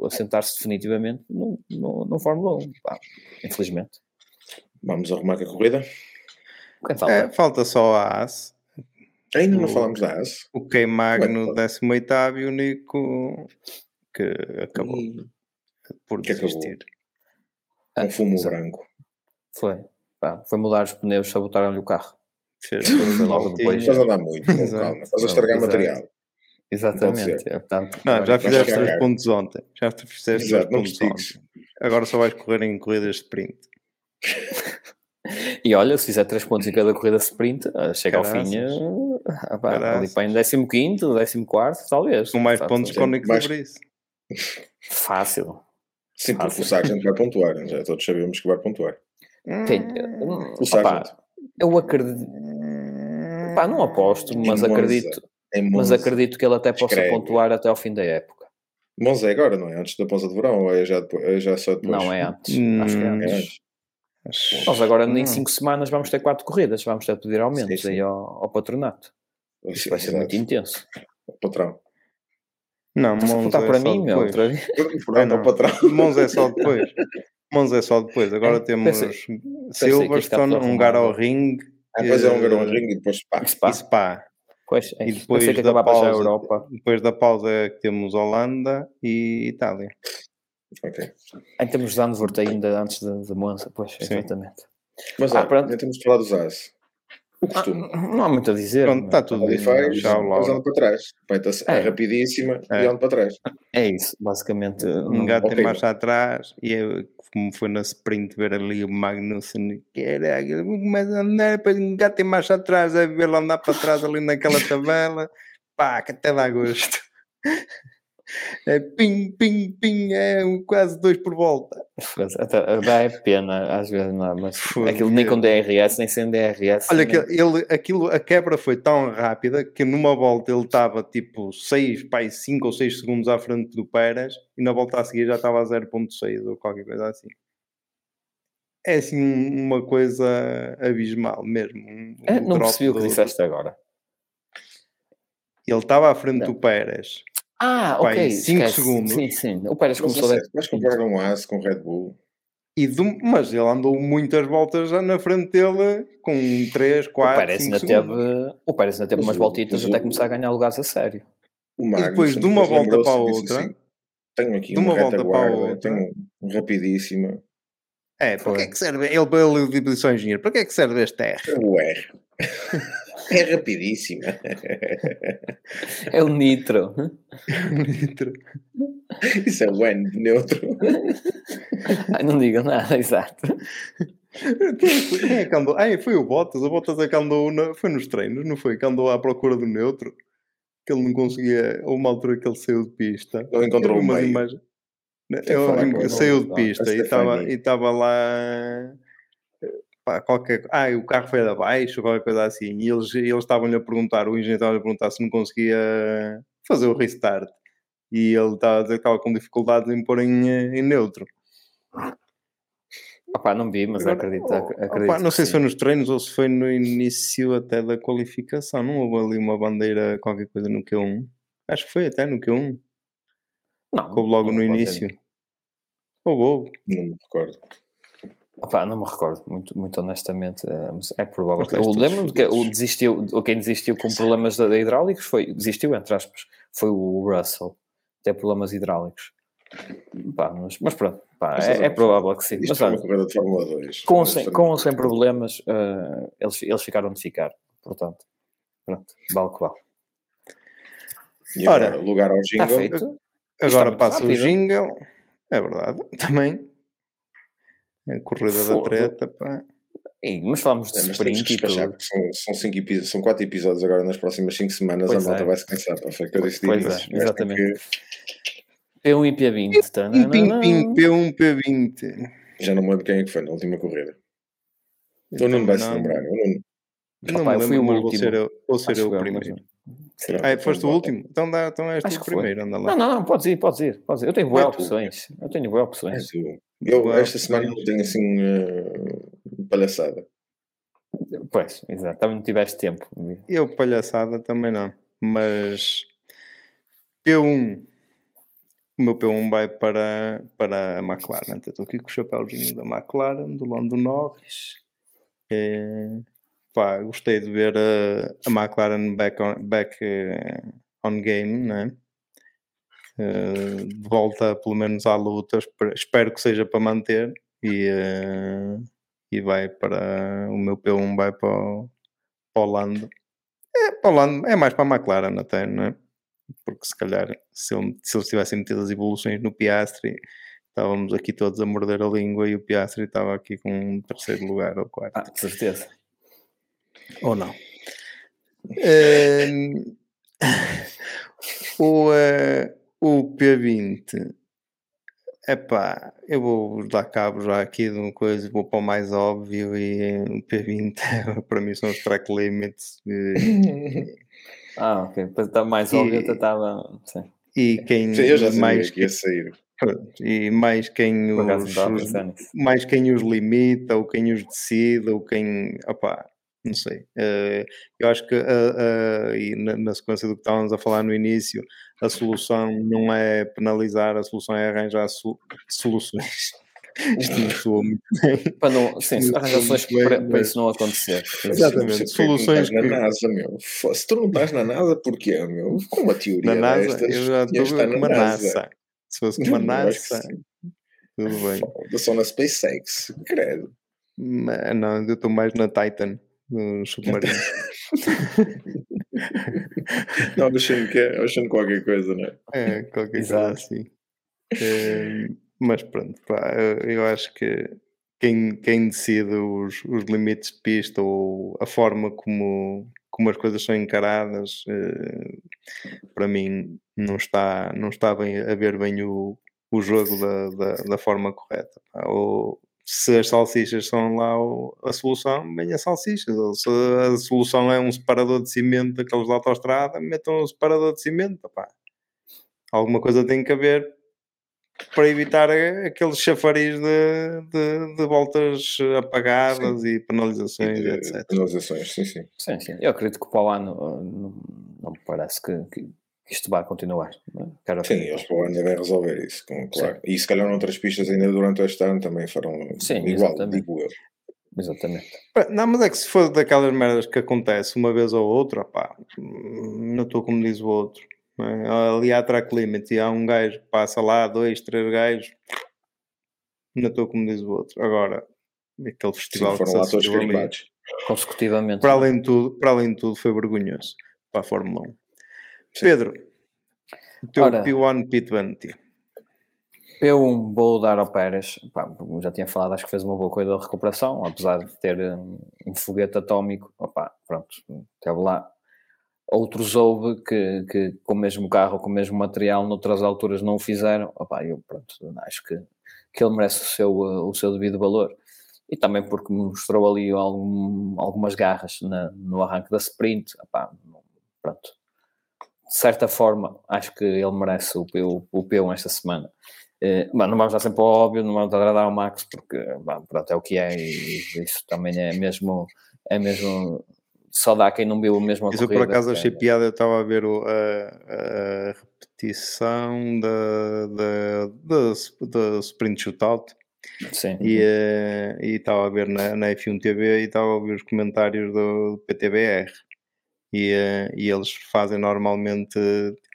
[SPEAKER 2] o- a sentar-se definitivamente no, no, no Fórmula 1. Pá, infelizmente.
[SPEAKER 3] Vamos arrumar com a corrida.
[SPEAKER 2] Quem falta?
[SPEAKER 1] É, falta só a AS,
[SPEAKER 3] Ainda não
[SPEAKER 1] O-
[SPEAKER 3] falámos da AS.
[SPEAKER 1] o Kei Magno
[SPEAKER 3] Ué,
[SPEAKER 1] 18 e o Nico que acabou
[SPEAKER 3] E
[SPEAKER 1] por
[SPEAKER 3] que acabou.
[SPEAKER 1] desistir.
[SPEAKER 3] Um fumo
[SPEAKER 2] Exato.
[SPEAKER 3] branco.
[SPEAKER 2] Foi. Pá, foi mudar os pneus, sabotaram-lhe o carro. Foi logo
[SPEAKER 1] voltinha.
[SPEAKER 2] depois.
[SPEAKER 3] Estás a andar muito, calma. Estás a estragar
[SPEAKER 2] Exato.
[SPEAKER 3] material.
[SPEAKER 2] Exatamente. É, portanto,
[SPEAKER 1] Não, já fizeste três pontos ontem. Já te fizeste
[SPEAKER 3] Exato,
[SPEAKER 1] três
[SPEAKER 3] não
[SPEAKER 1] pontos ontem. Agora só vais correr em corridas de sprint. <laughs>
[SPEAKER 2] E olha, se fizer 3 pontos em cada corrida sprint, ah, chega ao fim
[SPEAKER 1] Caraças.
[SPEAKER 2] ah, pá, ali
[SPEAKER 1] Caraças.
[SPEAKER 2] para em 15, 14, talvez.
[SPEAKER 1] Com mais pontos que o Nico
[SPEAKER 3] mais-
[SPEAKER 1] isso.
[SPEAKER 2] Fácil.
[SPEAKER 3] Sim, porque
[SPEAKER 2] Fácil.
[SPEAKER 3] o Sargent vai pontuar. Já todos sabemos que vai pontuar.
[SPEAKER 1] Hum.
[SPEAKER 3] O Sargent.
[SPEAKER 2] eu acredito. Pá, não aposto, mas acredito, mas acredito que ele até possa
[SPEAKER 3] Escreve.
[SPEAKER 2] pontuar até ao fim da época.
[SPEAKER 3] Monza é agora, não é? Antes da pausa de verão ou é já, depois, é já só depois?
[SPEAKER 2] Não é antes.
[SPEAKER 1] Hum,
[SPEAKER 2] Acho que é
[SPEAKER 3] É
[SPEAKER 2] antes. Nós agora em
[SPEAKER 1] Hum.
[SPEAKER 2] 5 semanas vamos ter 4 corridas, vamos ter de pedir aumentos
[SPEAKER 3] Sim, sim.
[SPEAKER 2] aí ao, ao patronato. Isso vai ser muito intenso.
[SPEAKER 3] Patrão.
[SPEAKER 1] Não, Monza é
[SPEAKER 2] para
[SPEAKER 1] só
[SPEAKER 2] mim,
[SPEAKER 1] depois.
[SPEAKER 2] outra vez.
[SPEAKER 1] Ah, não.
[SPEAKER 3] ao patrão.
[SPEAKER 1] Monza é só <laughs> depois. Monza é só depois. Agora
[SPEAKER 2] É,
[SPEAKER 1] temos
[SPEAKER 2] pensei-
[SPEAKER 1] Silverstone, um
[SPEAKER 2] arrumado.
[SPEAKER 1] ao ring
[SPEAKER 3] Ah, depois é um
[SPEAKER 1] eh,
[SPEAKER 3] garão ring e depois pá.
[SPEAKER 2] Spa.
[SPEAKER 1] e Spa.
[SPEAKER 2] Pois, é.
[SPEAKER 1] E
[SPEAKER 2] Pensei
[SPEAKER 1] depois da pausa,
[SPEAKER 2] Europa.
[SPEAKER 1] depois da pausa é que temos Holanda e Itália.
[SPEAKER 3] Ok.
[SPEAKER 2] Em termos de Zandvoort ainda antes de, de Monza, pois,
[SPEAKER 1] Sim.
[SPEAKER 2] exatamente.
[SPEAKER 3] Mas
[SPEAKER 2] Ah,
[SPEAKER 3] olha,
[SPEAKER 2] pronto.
[SPEAKER 3] já temos de falar dos AS. O
[SPEAKER 2] Ah,
[SPEAKER 3] costume.
[SPEAKER 2] não há muito a dizer.
[SPEAKER 1] Pronto,
[SPEAKER 2] não é?
[SPEAKER 1] está tudo
[SPEAKER 3] Ali
[SPEAKER 1] bem.
[SPEAKER 3] faz,
[SPEAKER 1] Tchau,
[SPEAKER 3] depois
[SPEAKER 1] Laura.
[SPEAKER 3] anda para trás. A-
[SPEAKER 2] É.
[SPEAKER 3] rapidíssima
[SPEAKER 1] É.
[SPEAKER 3] e anda para trás.
[SPEAKER 2] É isso, basicamente.
[SPEAKER 1] Um
[SPEAKER 2] não-
[SPEAKER 1] gato
[SPEAKER 3] ok.
[SPEAKER 1] em marcha atrás e eu, como foi na sprint ver ali o Magnussen, que era aquilo, começa a andar, depois um gato em marcha atrás, a vê-lo andar para trás ali naquela tabela, <laughs> pá, que até dá gosto. É pim, pim, pim, é quase dois por volta.
[SPEAKER 2] Dá é pena, às vezes não, é? mas aquilo nem com DRS, nem sem DRS.
[SPEAKER 1] Olha,
[SPEAKER 2] nem-
[SPEAKER 1] que ele, aquilo, a quebra foi tão rápida que numa volta ele estava tipo 6, pai, 5 ou 6 segundos à frente do Pérez e na volta a seguir já estava a 0.6 ou qualquer coisa assim. É assim um- uma coisa abismal mesmo. um-
[SPEAKER 2] É, não percebi o que
[SPEAKER 1] do-
[SPEAKER 2] disseste agora.
[SPEAKER 1] Ele estava à frente
[SPEAKER 2] Não.
[SPEAKER 1] do Pérez.
[SPEAKER 2] Ah, ok.
[SPEAKER 1] em cinco
[SPEAKER 2] esquece.
[SPEAKER 1] segundos.
[SPEAKER 2] Sim, sim. O Pérez
[SPEAKER 3] Mas,
[SPEAKER 2] começou a
[SPEAKER 3] sério, vais comprar um As com Red Bull.
[SPEAKER 1] E do- mas ele andou muitas voltas já na frente dele com 3,
[SPEAKER 2] O
[SPEAKER 1] 4,
[SPEAKER 2] Pérez
[SPEAKER 1] 5
[SPEAKER 2] ainda
[SPEAKER 1] segundos.
[SPEAKER 2] teve, o Pérez ainda teve
[SPEAKER 3] Mas
[SPEAKER 2] umas
[SPEAKER 3] o-
[SPEAKER 2] voltitas
[SPEAKER 3] mas
[SPEAKER 2] até
[SPEAKER 3] o-
[SPEAKER 2] começar a ganhar lugares a sério.
[SPEAKER 3] O
[SPEAKER 1] depois de uma volta para a
[SPEAKER 3] e
[SPEAKER 1] outra-
[SPEAKER 3] assim, tenho aqui
[SPEAKER 1] de
[SPEAKER 3] uma,
[SPEAKER 1] uma volta para a outra-
[SPEAKER 3] tenho um rapidíssima.
[SPEAKER 1] É, para que é que serve? Ele, ele disse ao engenheiro, para que é que serve este R?
[SPEAKER 3] O R. <laughs> é rapidíssima. <laughs>
[SPEAKER 2] É o Nitro. <laughs>
[SPEAKER 1] Litro.
[SPEAKER 3] Isso é o N de neutro. <laughs>
[SPEAKER 2] Ai, não diga nada, exato.
[SPEAKER 1] Quem, foi- quem é que andou? Ah, foi o Bottas. O Bottas é que andou, na- foi nos treinos, não foi? Que andou à procura do neutro. Que ele não conseguia, houve uma altura que ele saiu de pista.
[SPEAKER 3] Não encontrou
[SPEAKER 1] Eu
[SPEAKER 3] o meio.
[SPEAKER 1] imagens.
[SPEAKER 3] que
[SPEAKER 1] Eu- eu-
[SPEAKER 3] ele,
[SPEAKER 1] saiu de pista e estava lá pá, qualquer ah, o carro foi de abaixo, qualquer coisa assim, e eles, eles estavam-lhe a perguntar, o engenheiro estava a perguntar se não conseguia fazer o restart e ele estava a dizer que estava com dificuldades em pôr em, em neutro.
[SPEAKER 2] Opá, não vi, mas
[SPEAKER 1] Agora,
[SPEAKER 2] acredito,
[SPEAKER 1] oh,
[SPEAKER 2] acredito
[SPEAKER 1] opá, não sei
[SPEAKER 2] sim.
[SPEAKER 1] se foi nos treinos ou se foi no início até da qualificação. Não houve ali uma bandeira, qualquer coisa no Q1. Acho que foi até no Q1.
[SPEAKER 2] Não,
[SPEAKER 1] Houve logo
[SPEAKER 2] não
[SPEAKER 1] no início. Houve, houve.
[SPEAKER 3] Não me recordo.
[SPEAKER 2] Opá, não me recordo, muito, muito honestamente, eh, mas é provável. Que- Eu lembro-me que o desistiu, o quem desistiu com problemas da, hidráulicos foi, desistiu, entre aspas, foi o Russell, até problemas hidráulicos. Pá, mas, mas pronto, pá,
[SPEAKER 3] Mas
[SPEAKER 2] é, é
[SPEAKER 3] falar.
[SPEAKER 2] provável que sim. Mas
[SPEAKER 3] é
[SPEAKER 2] olha,
[SPEAKER 3] corrida de Fórmula 2.
[SPEAKER 2] com, sem, com ou sem problemas, eh, eles, eles ficaram de ficar. Portanto, pronto, vale que vale.
[SPEAKER 3] E agora,
[SPEAKER 1] Ora,
[SPEAKER 3] lugar ao
[SPEAKER 2] Está
[SPEAKER 3] jingle.
[SPEAKER 2] feito.
[SPEAKER 1] Agora passa o jingle. É verdade, <laughs> também. A corrida da
[SPEAKER 2] Fogo.
[SPEAKER 1] treta, pá.
[SPEAKER 2] Ih, mas falamos de
[SPEAKER 3] É,
[SPEAKER 2] sprint
[SPEAKER 3] que
[SPEAKER 2] e
[SPEAKER 3] são, são, cinco epi- são quatro episódios agora nas próximas cinco semanas.
[SPEAKER 2] Pois
[SPEAKER 3] a malta
[SPEAKER 2] é.
[SPEAKER 3] vai se cansar. Pá, foi o que eu disse de
[SPEAKER 2] Pois é, exatamente.
[SPEAKER 3] que-
[SPEAKER 2] P1 e P20.
[SPEAKER 1] Pim,
[SPEAKER 2] tananana.
[SPEAKER 1] pim, pim, P1, P20.
[SPEAKER 3] Já não me lembro quem é que foi na última corrida.
[SPEAKER 1] Eu
[SPEAKER 3] O Nuno vai se
[SPEAKER 1] não-
[SPEAKER 3] lembrar. O Nuno.
[SPEAKER 1] Não
[SPEAKER 2] Opa,
[SPEAKER 1] me
[SPEAKER 2] eu fui
[SPEAKER 1] lembro,
[SPEAKER 2] o
[SPEAKER 1] mas vou
[SPEAKER 2] último.
[SPEAKER 1] ser eu, vou ser eu o
[SPEAKER 2] eu,
[SPEAKER 1] primeiro.
[SPEAKER 3] Pronto,
[SPEAKER 1] Ah, foste o último? Então, dá, então és tu
[SPEAKER 2] Acho
[SPEAKER 1] o
[SPEAKER 2] que foi.
[SPEAKER 1] primeiro, anda lá.
[SPEAKER 2] Não, não, não, podes ir, podes ir, podes ir. Eu tenho
[SPEAKER 3] Vai
[SPEAKER 2] boas
[SPEAKER 3] tu.
[SPEAKER 2] opções. Eu tenho boas
[SPEAKER 3] É
[SPEAKER 2] opções.
[SPEAKER 3] Eu,
[SPEAKER 1] Boa
[SPEAKER 3] esta semana não tenho assim eh, palhaçada.
[SPEAKER 2] Pois, exato. Também não tiveste tempo.
[SPEAKER 1] Eu, palhaçada, também não. Mas P1, o meu P1 vai para, para a McLaren. Então, Estou aqui com o chapéuzinho da McLaren, do Lando Norris. É, pá, gostei de ver a, a McLaren back on, back, eh, on game, né? Eh, de volta pelo menos à luta. Espero, que seja para manter. E, eh, e vai para o meu P1 vai para o, para o Lando. É, para o Lando, é mais para a McLaren até, não é? Porque se calhar se, ele- se eles tivessem metido as evoluções no Piastri, estávamos aqui todos a morder a língua e o Piastri estava aqui com um terceiro lugar ou quarto.
[SPEAKER 2] Ah, certeza.
[SPEAKER 1] Ou não? Ehm, <laughs> o, eh, o P20 epá, eu vou dar cabo já aqui de uma coisa, vou para o mais óbvio e o P20 <laughs> para mim são os track limits eh, <laughs>
[SPEAKER 2] Ah, ok. Para estar mais
[SPEAKER 1] E-
[SPEAKER 2] óbvio, eu estava. Sim.
[SPEAKER 1] e quem
[SPEAKER 3] Sim, eu já sabia
[SPEAKER 1] mais
[SPEAKER 3] que ia sair.
[SPEAKER 1] e mais quem os, mais quem os limita ou quem os decide ou quem opá, não sei Eh, eu acho que ah, ah, e na, na sequência do que estávamos a falar no início a solução não é penalizar a solução é arranjar so- soluções <laughs> isto não soa muito <laughs> bem
[SPEAKER 2] Para não, sim, arranjar soluções
[SPEAKER 1] bem,
[SPEAKER 2] para,
[SPEAKER 1] mas-
[SPEAKER 2] para isso não acontecer.
[SPEAKER 1] Exatamente.
[SPEAKER 3] Que
[SPEAKER 1] Soluções
[SPEAKER 3] estás na
[SPEAKER 1] que-
[SPEAKER 3] NASA, meu. Se tu não estás na NASA, porquê, meu? Com uma teoria
[SPEAKER 1] na NASA
[SPEAKER 3] destas,
[SPEAKER 1] eu já estou com uma NASA se fosse com uma <laughs>
[SPEAKER 3] que
[SPEAKER 1] NASA tudo bem
[SPEAKER 3] Eu sou na SpaceX, credo.
[SPEAKER 1] Não, eu estou mais na Titan Dos <laughs> submarinos. <laughs>
[SPEAKER 3] Não, Ocean, que é Ocean qualquer coisa, não é?
[SPEAKER 1] É, qualquer coisa
[SPEAKER 2] Exato.
[SPEAKER 1] assim. Eh, mas pronto, pá, eu- eu acho que quem, quem decide os, os limites de pista ou a forma como, como as coisas são encaradas, eh, para mim não está, não está bem a ver bem o, o jogo da, da, da forma correta. pá. Ou se as salsichas são lá o- a solução, bem as salsichas. Ou se a solução é um separador de cimento daqueles da autostrada, metam um separador de cimento. pá. Alguma coisa tem que haver para evitar aqueles chafariz de, de, de voltas apagadas e penalizações,
[SPEAKER 3] E,
[SPEAKER 1] etc.
[SPEAKER 3] Penalizações, sim, sim.
[SPEAKER 2] Sim, sim. Eu acredito que para o ano não, não me parece que- que isto vai continuar. não é?
[SPEAKER 3] Sim, eles para o ano devem resolver isso, com- claro. E se calhar noutras pistas ainda durante este ano também farão
[SPEAKER 2] Sim,
[SPEAKER 3] igual,
[SPEAKER 2] exatamente.
[SPEAKER 3] digo eu.
[SPEAKER 2] Exatamente.
[SPEAKER 1] Não, mas é que se for daquelas merdas que acontece uma vez ou outra, pá, não estou como diz o outro. não é? Ali há track limit e há um gajo que passa lá, dois, três gajos, não estou como diz o outro. Agora, aquele
[SPEAKER 3] Sim,
[SPEAKER 1] festival que
[SPEAKER 3] foram
[SPEAKER 1] se
[SPEAKER 3] lá todos
[SPEAKER 1] ali.
[SPEAKER 2] Consecutivamente.
[SPEAKER 1] para além de tudo, para além de tudo, foi vergonhoso para a Fórmula 1. Pedro, o teu
[SPEAKER 2] Ora.
[SPEAKER 1] P1 P20.
[SPEAKER 2] Eu vou dar ao Pérez, pá, como já tinha falado, acho que fez uma boa coisa da recuperação, apesar de ter um, um foguete atómico, opá, pronto, esteve lá. Outros houve que, que com o mesmo carro, com o mesmo material, noutras alturas não o fizeram, opá, eu pronto, acho que, que ele merece o seu, uh, o seu devido valor. E também porque mostrou ali algum, algumas garras na- no arranque da sprint, opá, pronto. De certa forma, acho que ele merece o, o, o P1 esta semana. Mas não vamos dar sempre ao óbvio, não vamos agradar ao Max, porque bom, pronto, é o que é, e isso também é mesmo, é mesmo só dá quem não viu mesma
[SPEAKER 1] Isso eu
[SPEAKER 2] corrida.
[SPEAKER 1] por acaso
[SPEAKER 2] que é-
[SPEAKER 1] achei piada, eu estava a ver o- a, a repetição da, da, da, da Sprint Shootout
[SPEAKER 2] Sim,
[SPEAKER 1] e eh, e estava a ver na, na F1 TV e estava a ouvir os comentários do PTBR e, eh, e eles fazem normalmente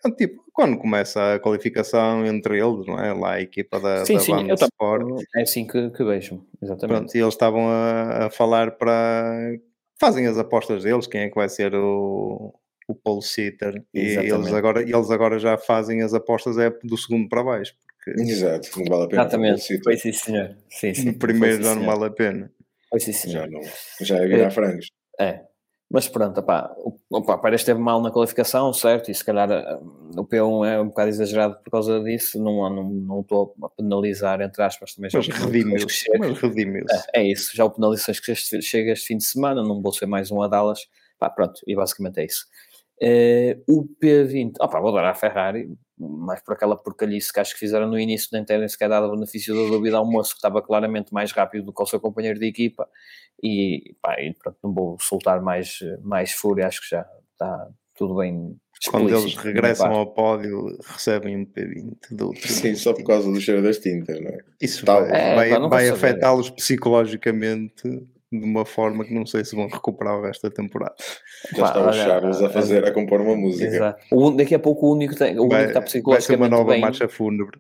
[SPEAKER 1] ah, tipo quando começa a qualificação entre eles, não é? Lá a equipa da,
[SPEAKER 2] sim,
[SPEAKER 1] da
[SPEAKER 2] sim,
[SPEAKER 1] Banda
[SPEAKER 2] eu
[SPEAKER 1] Sport.
[SPEAKER 2] é assim que, que vejo, exatamente.
[SPEAKER 1] Pronto, e eles estavam a, a falar para. Fazem as apostas deles, quem é que vai ser o, o pole sitter. E eles agora, eles agora já fazem as apostas é do segundo para baixo, porque
[SPEAKER 3] Exato, não vale a pena.
[SPEAKER 2] Exatamente, foi sim, senhor. Sim, sim,
[SPEAKER 1] no primeiro já não vale a pena.
[SPEAKER 2] Foi sim, senhor.
[SPEAKER 3] Já, não, já é virar
[SPEAKER 2] É.
[SPEAKER 3] frangos.
[SPEAKER 2] É. Mas pronto, opá, o, opá, Pérez esteve mal na qualificação, certo? E se calhar ah, o P1 é um bocado exagerado por causa disso. Não não não estou a penalizar, entre aspas, também já
[SPEAKER 1] Mas
[SPEAKER 2] o
[SPEAKER 1] redimiu-se. Mas redimiu-se.
[SPEAKER 2] É, é isso, já o penalizações que chega este fim de semana, não vou ser mais um a Dallas. Pá, pronto, e basicamente é isso. Eh, o P20, opá, vou dar à Ferrari, mais por aquela porcalhice que acho que fizeram no início, nem terem sequer dado o benefício da dúvida ao moço, que estava claramente mais rápido do que o seu companheiro de equipa, e, pá, e pronto, não vou soltar mais, mais fúria, acho que já está tudo bem.
[SPEAKER 1] Quando eles regressam ao pódio, recebem um P20 do outro.
[SPEAKER 3] Sim, só por causa do cheiro das tintas, não é?
[SPEAKER 1] Isso
[SPEAKER 3] Tal.
[SPEAKER 1] vai,
[SPEAKER 2] É,
[SPEAKER 1] vai, vai afetá-los psicologicamente de uma forma que não sei se vão recuperar o resto da temporada.
[SPEAKER 3] Já está o Charles a fazer, a compor uma música.
[SPEAKER 2] Exato. O daqui a pouco o único, que tem- o único
[SPEAKER 1] Vai,
[SPEAKER 2] que está
[SPEAKER 1] vai ser uma
[SPEAKER 2] psicologicamente
[SPEAKER 1] nova
[SPEAKER 2] bem,
[SPEAKER 1] marcha fúnebre.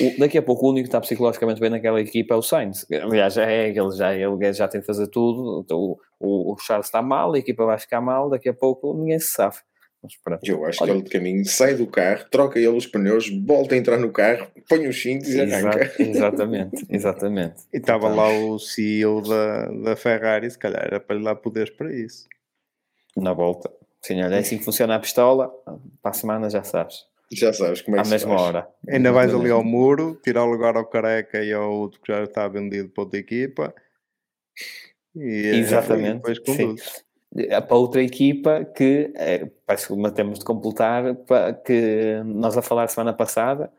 [SPEAKER 2] O- daqui a pouco o único que está psicologicamente bem naquela equipa é o Sainz. Aliás, já é, ele já, ele já tem de fazer tudo. Então, o, o, o Charles está mal, a equipa vai ficar mal, daqui a pouco ninguém se sabe. Mas pronto.
[SPEAKER 3] Eu acho
[SPEAKER 2] Olha-
[SPEAKER 3] que ele de caminho sai do carro, troca ele os pneus, volta a entrar no carro, põe os cintos e arranca.
[SPEAKER 2] Exa- exatamente, exatamente.
[SPEAKER 1] E estava
[SPEAKER 2] Então,
[SPEAKER 1] lá o CEO da, da Ferrari, se calhar era para lhe dar poderes para isso.
[SPEAKER 2] Na volta. Sim, olha, é assim que funciona a pistola. Para a semana já sabes.
[SPEAKER 3] Já sabes como é
[SPEAKER 2] À
[SPEAKER 3] que se
[SPEAKER 2] mesma
[SPEAKER 3] faz.
[SPEAKER 2] hora.
[SPEAKER 1] Ainda vais ali ao muro, tirar o lugar ao careca e ao outro que já está vendido para outra equipa. E, eh,
[SPEAKER 2] Exatamente,
[SPEAKER 1] depois
[SPEAKER 2] sim.
[SPEAKER 1] conduz.
[SPEAKER 2] Eh, Para outra equipa que eh, parece que temos de completar para que nós a falar semana passada,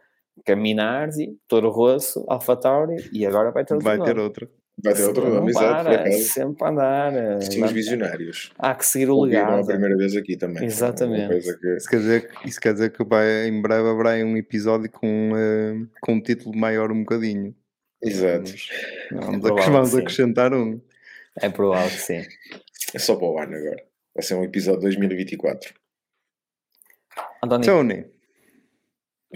[SPEAKER 2] que a Minardi, Toro Rosso, Alfa Tauri e agora vai ter outro
[SPEAKER 1] Vai ter
[SPEAKER 2] nome.
[SPEAKER 1] outra.
[SPEAKER 3] Vai ter outro
[SPEAKER 2] Não
[SPEAKER 3] nome, exato,
[SPEAKER 2] sempre a andar. eh,
[SPEAKER 3] Somos
[SPEAKER 2] vamos-
[SPEAKER 3] visionários.
[SPEAKER 2] Há que seguir o
[SPEAKER 3] Ouviram a
[SPEAKER 2] legado.
[SPEAKER 3] primeira vez aqui também.
[SPEAKER 2] Exatamente.
[SPEAKER 3] Que...
[SPEAKER 1] Isso quer dizer, que- isso quer dizer que vai, em breve haverá um episódio com, eh, com um título maior um bocadinho.
[SPEAKER 3] Exato.
[SPEAKER 1] Vamos, vamos,
[SPEAKER 2] provável
[SPEAKER 1] vamos
[SPEAKER 2] que sim.
[SPEAKER 1] acrescentar um.
[SPEAKER 2] É provável que sim.
[SPEAKER 3] É só para o ano agora. Vai ser um episódio 2024.
[SPEAKER 2] António,
[SPEAKER 1] Tony,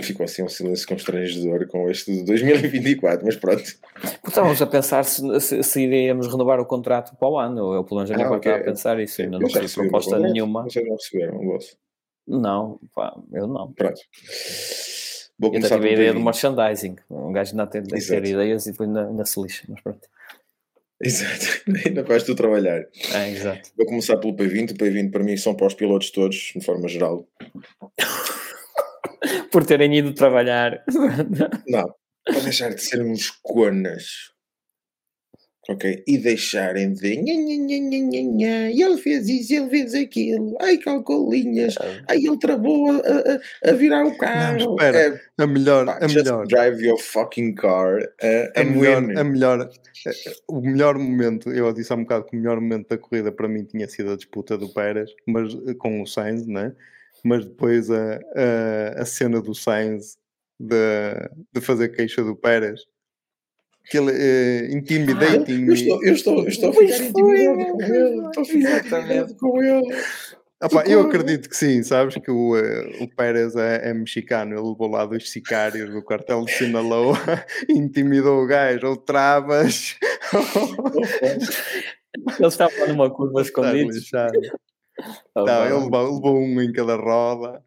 [SPEAKER 3] Ficou assim um silêncio constrangedor com este de 2024, mas pronto.
[SPEAKER 2] Porque estávamos a pensar se, se, se iríamos renovar o contrato para o ano. Eu, pelo menos,
[SPEAKER 3] Ah,
[SPEAKER 2] ah,
[SPEAKER 3] ok.
[SPEAKER 2] a pensar isso. Ainda não
[SPEAKER 3] meu
[SPEAKER 2] proposta nenhuma.
[SPEAKER 3] Vocês não receberam o vosso.
[SPEAKER 2] Não, pá, eu não.
[SPEAKER 3] Pronto. Vou
[SPEAKER 2] Eu
[SPEAKER 3] começar
[SPEAKER 2] tive a ideia do
[SPEAKER 3] P20.
[SPEAKER 2] merchandising. Um gajo ainda tem de ter ideias e depois ainda, ainda se lixa. Mas pronto.
[SPEAKER 3] Exato. Ainda vais tu trabalhar.
[SPEAKER 2] É, exato.
[SPEAKER 3] Vou começar pelo P20. O P20 para mim são para os pilotos todos, de forma geral.
[SPEAKER 2] Por terem ido trabalhar.
[SPEAKER 3] Não, para deixar de ser uns conas. Ok? E deixarem de nha, nha, nha, e ele fez isso, ele fez aquilo, ai calcolinhas, ai ele travou a, a- a virar o carro.
[SPEAKER 1] espera.
[SPEAKER 3] É,
[SPEAKER 1] A melhor,
[SPEAKER 3] pá,
[SPEAKER 1] a
[SPEAKER 3] just
[SPEAKER 1] melhor.
[SPEAKER 3] drive your fucking car uh,
[SPEAKER 1] A melhor,
[SPEAKER 3] win.
[SPEAKER 1] a melhor, o melhor momento, eu disse há um bocado que o melhor momento da corrida para mim tinha sido a disputa do Pérez, mas eh, com o Sainz, né? Mas depois a, a, a cena do Sainz de, de fazer queixa do Pérez, aquele eh, intimidating
[SPEAKER 3] Eu estou, eu estou, eu estou a ficar intimidado com ele. Estou a ficar intimidado com ele.
[SPEAKER 1] Ah pá, eu acredito que sim, sabes que o, eh, o Pérez é, é mexicano, ele levou lá dois sicários do cartel de Sinaloa, <laughs> intimidou o gajo, ou travas, <laughs>
[SPEAKER 2] Ele estava numa curva
[SPEAKER 1] está
[SPEAKER 2] escondido.
[SPEAKER 1] lixado. Não, ele levou, levou um em cada roda.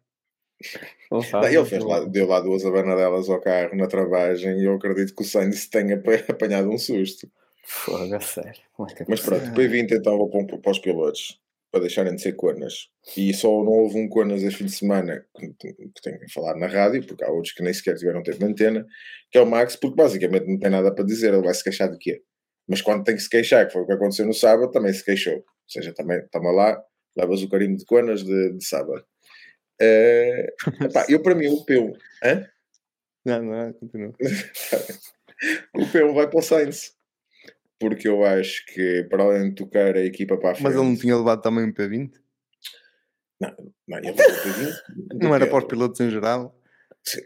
[SPEAKER 3] Ele fez lá, deu lá duas abanadelas ao carro na travagem e eu acredito que o Sainz tenha apa- <laughs> apanhado um susto.
[SPEAKER 2] Fogo, a sério. É
[SPEAKER 3] Mas pronto,
[SPEAKER 1] possível?
[SPEAKER 3] P20 então vou para, para os pilotos para deixarem de ser conas. E só não houve um conas este fim de semana que, que tenho que falar na rádio, porque há outros que nem sequer tiveram tempo de antena, que é o Max, porque basicamente não tem nada para dizer, ele vai se queixar de quê? Mas quando tem que se queixar, que foi o que aconteceu no sábado, também se queixou. Ou seja, também toma lá, levas o carimbo de conas de, de sábado. Eh, epá, eu para mim o P1, hã?
[SPEAKER 1] Não, não, continua. <laughs>
[SPEAKER 3] o P1 vai para o Sainz. Porque eu acho que para além de tocar a equipa para a frente.
[SPEAKER 1] Mas ele não tinha levado também um P20?
[SPEAKER 3] Não, ele vai para o P20.
[SPEAKER 1] Não era para os pilotos em geral?
[SPEAKER 3] Sim,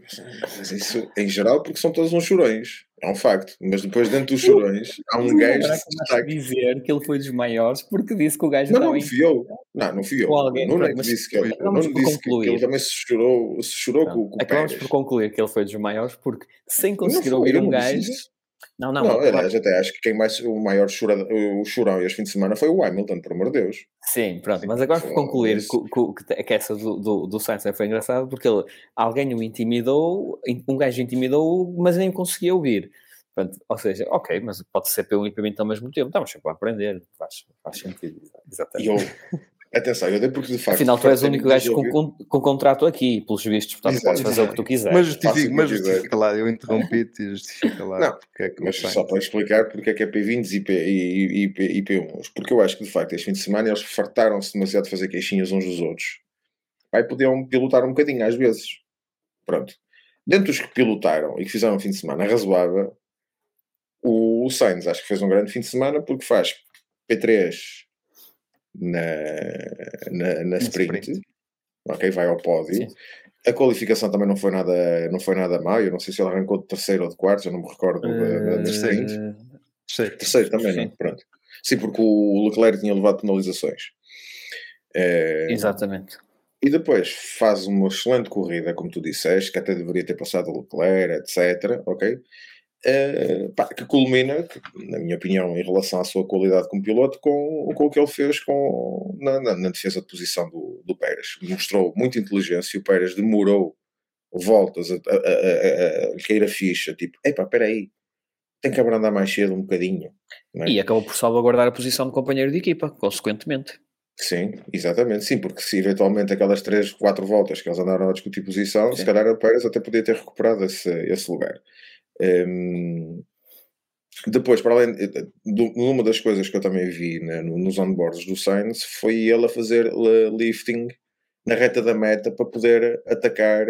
[SPEAKER 3] mas isso em geral porque são todos uns chorões. É um facto. Mas depois dentro dos chorões há um gajo que destaca.
[SPEAKER 2] dizer que ele foi dos maiores porque disse que o gajo
[SPEAKER 3] Não, não, fui eu. Não, não fui eu.
[SPEAKER 2] Alguém,
[SPEAKER 3] o Nuno é
[SPEAKER 2] pronto,
[SPEAKER 3] que
[SPEAKER 2] mas
[SPEAKER 3] disse que ele, o
[SPEAKER 2] acabamos
[SPEAKER 3] Nuno
[SPEAKER 2] por
[SPEAKER 3] disse que, que ele também se chorou, se chorou com, com o
[SPEAKER 2] Acabamos
[SPEAKER 3] Pérez.
[SPEAKER 2] por concluir que ele foi dos maiores porque sem
[SPEAKER 3] Não
[SPEAKER 2] conseguir ouvir um
[SPEAKER 3] não
[SPEAKER 2] gajo...
[SPEAKER 3] isso.
[SPEAKER 2] Não, não,
[SPEAKER 3] Não, aliás, até acho que quem mais, o maior chora, o chorão este fim de semana foi o Hamilton, por amor de Deus.
[SPEAKER 2] Sim, pronto, mas agora
[SPEAKER 3] foi
[SPEAKER 2] concluir que, que, que essa do, do, do Sainz foi engraçado porque ele, alguém o intimidou, um gajo intimidou, mas nem conseguia ouvir. Portanto, ou seja, ok, mas pode ser pelo limpamento ao mesmo tempo, estamos sempre a aprender, faz, faz sentido. Exatamente.
[SPEAKER 3] E eu, atenção, eu dei porque de facto.
[SPEAKER 2] Afinal, tu és o único gajo com, com, com contrato aqui, pelos vistos, portanto,
[SPEAKER 3] Exato,
[SPEAKER 2] podes fazer o que tu quiseres.
[SPEAKER 1] Mas justifica, mas justifica lá, eu interrompi-te e justifica lá.
[SPEAKER 3] Não,
[SPEAKER 1] porque é que
[SPEAKER 3] Mas só para explicar porque é que é P20 e, P, e, e, P, e P1. Porque eu acho que de facto este fim de semana eles fartaram-se demasiado de fazer queixinhas uns dos outros. Aí podiam pilotar um bocadinho às vezes. Pronto. Dentro dos que pilotaram e que fizeram um fim de semana razoável, o Sainz acho que fez um grande fim de semana porque faz P3 na, na, na sprint.
[SPEAKER 1] sprint.
[SPEAKER 3] Ok, vai ao pódio.
[SPEAKER 2] Sim.
[SPEAKER 3] A qualificação também não foi nada, não foi nada má. Eu não sei se ele arrancou de terceiro ou de quarto, já não me recordo da, da, da sprint.
[SPEAKER 2] Eh,
[SPEAKER 1] Sei.
[SPEAKER 3] Terceiro também, não?
[SPEAKER 2] Sim.
[SPEAKER 3] Pronto. Sim, porque o Leclerc tinha levado penalizações. Eh,
[SPEAKER 2] Exatamente.
[SPEAKER 3] e depois faz uma excelente corrida, como tu disseste, que até deveria ter passado o Leclerc, etc. Ok? Eh, pá, que culmina, que, na minha opinião, em relação à sua qualidade como piloto, com, com o que ele fez com, na, na- na defesa de posição do, do Pérez. Mostrou muita inteligência. O Pérez demorou voltas a, a, a, a, a cair a ficha, tipo, epá, espera aí, tem que abrandar mais cedo um bocadinho. é?
[SPEAKER 2] E acabou por salvaguardar a posição de companheiro de equipa, consequentemente.
[SPEAKER 3] Sim, exatamente, sim, porque se eventualmente aquelas 3, 4 voltas que eles andaram a discutir posição, se
[SPEAKER 2] Sim.
[SPEAKER 3] calhar o Pérez até podia ter recuperado esse, esse lugar. Hum, depois, para além de, uma das coisas que eu também vi né, no- nos onboards do Sainz foi ele a fazer li- lifting na reta da meta para poder atacar,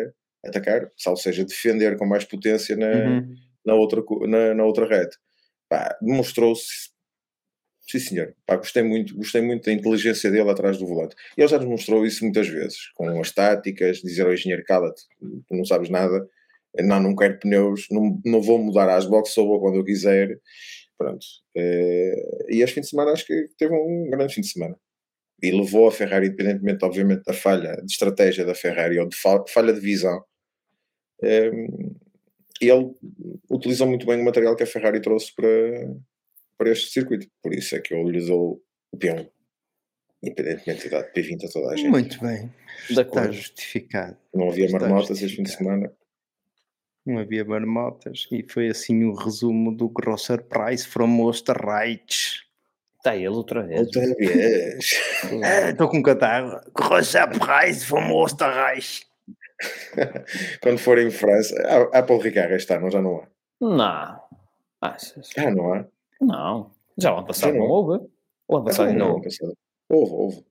[SPEAKER 3] atacar, ou seja, defender com mais potência na,
[SPEAKER 1] Uhum.
[SPEAKER 3] na, outra, na, na outra reta. Demonstrou-se Sim, senhor. Pá, gostei, muito, gostei muito da inteligência dele atrás do volante. E ele já nos mostrou isso muitas vezes, com as táticas, dizer ao engenheiro cala-te, tu não sabes nada, não, não quero pneus, não, não vou mudar às boxes, só vou quando eu quiser. Pronto. Eh, e este fim de semana acho que teve um grande fim de semana. E levou a Ferrari, independentemente, obviamente, da falha de estratégia da Ferrari ou de fa- falha de visão, Um, e ele utilizou muito bem o material que a Ferrari trouxe para, para este circuito. Por isso é que eu lhe dou o peão, independentemente da P20 a toda a gente.
[SPEAKER 1] Muito bem. Está justificado.
[SPEAKER 3] Não havia marmotas este fim de semana.
[SPEAKER 1] Não havia marmotas. E foi assim o resumo do Grosser Preis from Österreich.
[SPEAKER 2] Está ele outra vez.
[SPEAKER 3] Outra vez.
[SPEAKER 1] É, Estou com catarro. Grosser Preis from Österreich.
[SPEAKER 3] Quando for em França, há, há Paul Ricard este ano, já não há.
[SPEAKER 2] Não. Achas?
[SPEAKER 3] Ah, não há.
[SPEAKER 2] Não. Já o ano passado
[SPEAKER 3] Já
[SPEAKER 2] não houve. O ano passado
[SPEAKER 3] não,
[SPEAKER 2] houve.
[SPEAKER 3] Houve, houve.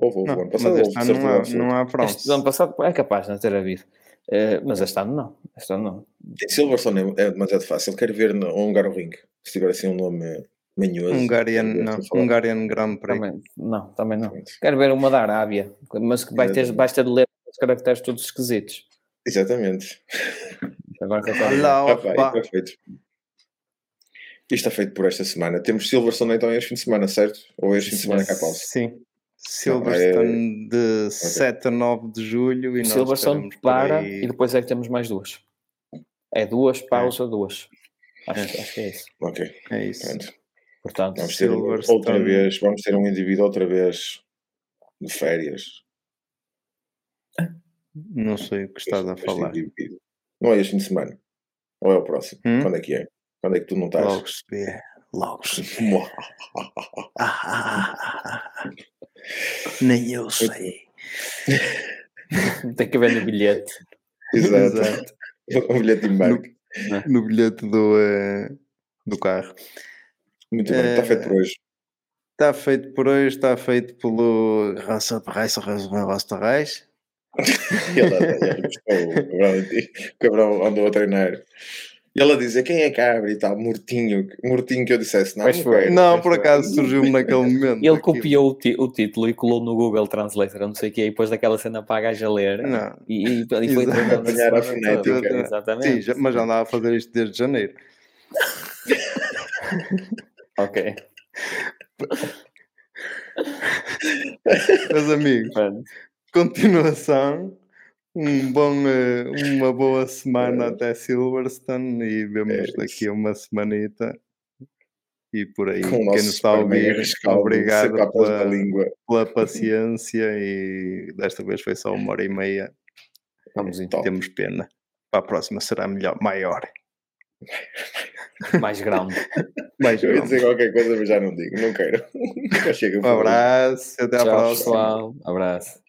[SPEAKER 3] Houve, houve.
[SPEAKER 1] Não,
[SPEAKER 3] o ano passado
[SPEAKER 1] este
[SPEAKER 3] houve,
[SPEAKER 1] não há, não há
[SPEAKER 2] Este
[SPEAKER 1] France.
[SPEAKER 2] ano passado é capaz de não ter havido. Eh, mas este ano não. Este ano não.
[SPEAKER 3] Em Silverstone é é demasiado fácil. Quero ver no Hungaroring. Se tiver assim um nome manhoso.
[SPEAKER 1] Hungarian, não. Hungarian Grand Prix.
[SPEAKER 2] Também, não, também não. Quero ver uma da Arábia, mas que vai ter, ter de ler os caracteres todos esquisitos.
[SPEAKER 3] Exatamente.
[SPEAKER 2] Agora que eu
[SPEAKER 3] Ah, está feito. Isto está feito por esta semana. Temos Silverstone então este fim de semana, certo? Ou este fim de semana cá pausa?
[SPEAKER 1] Sim. Silverstone de 7 a 9 de julho e nós
[SPEAKER 2] Silverstone para
[SPEAKER 1] aí.
[SPEAKER 2] e depois é que temos mais duas. É duas, pausa, duas. Acho, acho que é isso.
[SPEAKER 3] Ok.
[SPEAKER 1] É isso.
[SPEAKER 3] Pronto.
[SPEAKER 2] Portanto,
[SPEAKER 3] Vamos ter um-
[SPEAKER 1] Silverstone.
[SPEAKER 3] outra vez, vamos ter um indivíduo outra vez de férias.
[SPEAKER 1] Não sei o que estás a
[SPEAKER 3] Este
[SPEAKER 1] falar.
[SPEAKER 3] indivíduo. Não é este fim de semana. Ou é o próximo?
[SPEAKER 1] Hum?
[SPEAKER 3] Quando é que é? Quando é que tu não estás?
[SPEAKER 1] Logo se vê. Logo se. Ah, ah, ah, ah, ah. Nem eu sei.
[SPEAKER 2] tem que ver no bilhete.
[SPEAKER 3] Exato. Um <laughs> bilhete de embarque.
[SPEAKER 1] No bilhete do, eh, do carro.
[SPEAKER 3] Muito bem, está
[SPEAKER 1] Eh,
[SPEAKER 3] feito por hoje.
[SPEAKER 1] Está feito por hoje, está feito pelo Raça Reis, Raça Reis. <laughs>
[SPEAKER 3] Ele, ele buscou o o cabrão andou a treinar. E ele a dizer quem é cabra e tal, mortinho, mortinho que eu dissesse, não,
[SPEAKER 2] Pois foi.
[SPEAKER 1] Não, por acaso surgiu-me naquele momento.
[SPEAKER 2] Ele copiou o, o título e colou no Google Translator, não sei o quê, e depois daquela cena para a gaja ler.
[SPEAKER 1] Não.
[SPEAKER 2] E, e, e foi
[SPEAKER 3] Apanhar a
[SPEAKER 2] toda.
[SPEAKER 3] fonética.
[SPEAKER 2] Exatamente.
[SPEAKER 1] Sim, já- mas já andava a fazer isto desde janeiro. <laughs>
[SPEAKER 2] Ok.
[SPEAKER 1] Meus amigos, continuação. Um bom, eh, uma boa semana até Silverstone e vemos
[SPEAKER 3] É
[SPEAKER 1] daqui a uma semanita. E por aí,
[SPEAKER 3] Com
[SPEAKER 1] quem nos está a ouvir, obrigado pela,
[SPEAKER 3] língua.
[SPEAKER 1] pela <laughs> paciência e desta vez foi só uma hora e meia.
[SPEAKER 2] Vamos então.
[SPEAKER 1] Temos pena. Para a próxima será melhor, maior.
[SPEAKER 2] Mais grande. <laughs>
[SPEAKER 1] Mais
[SPEAKER 3] Eu ia
[SPEAKER 1] grande.
[SPEAKER 3] dizer qualquer coisa, mas já não digo, não quero. <laughs> Chega
[SPEAKER 1] Um abraço, até à
[SPEAKER 2] Tchau,
[SPEAKER 1] próxima.
[SPEAKER 2] pessoal. Abraço.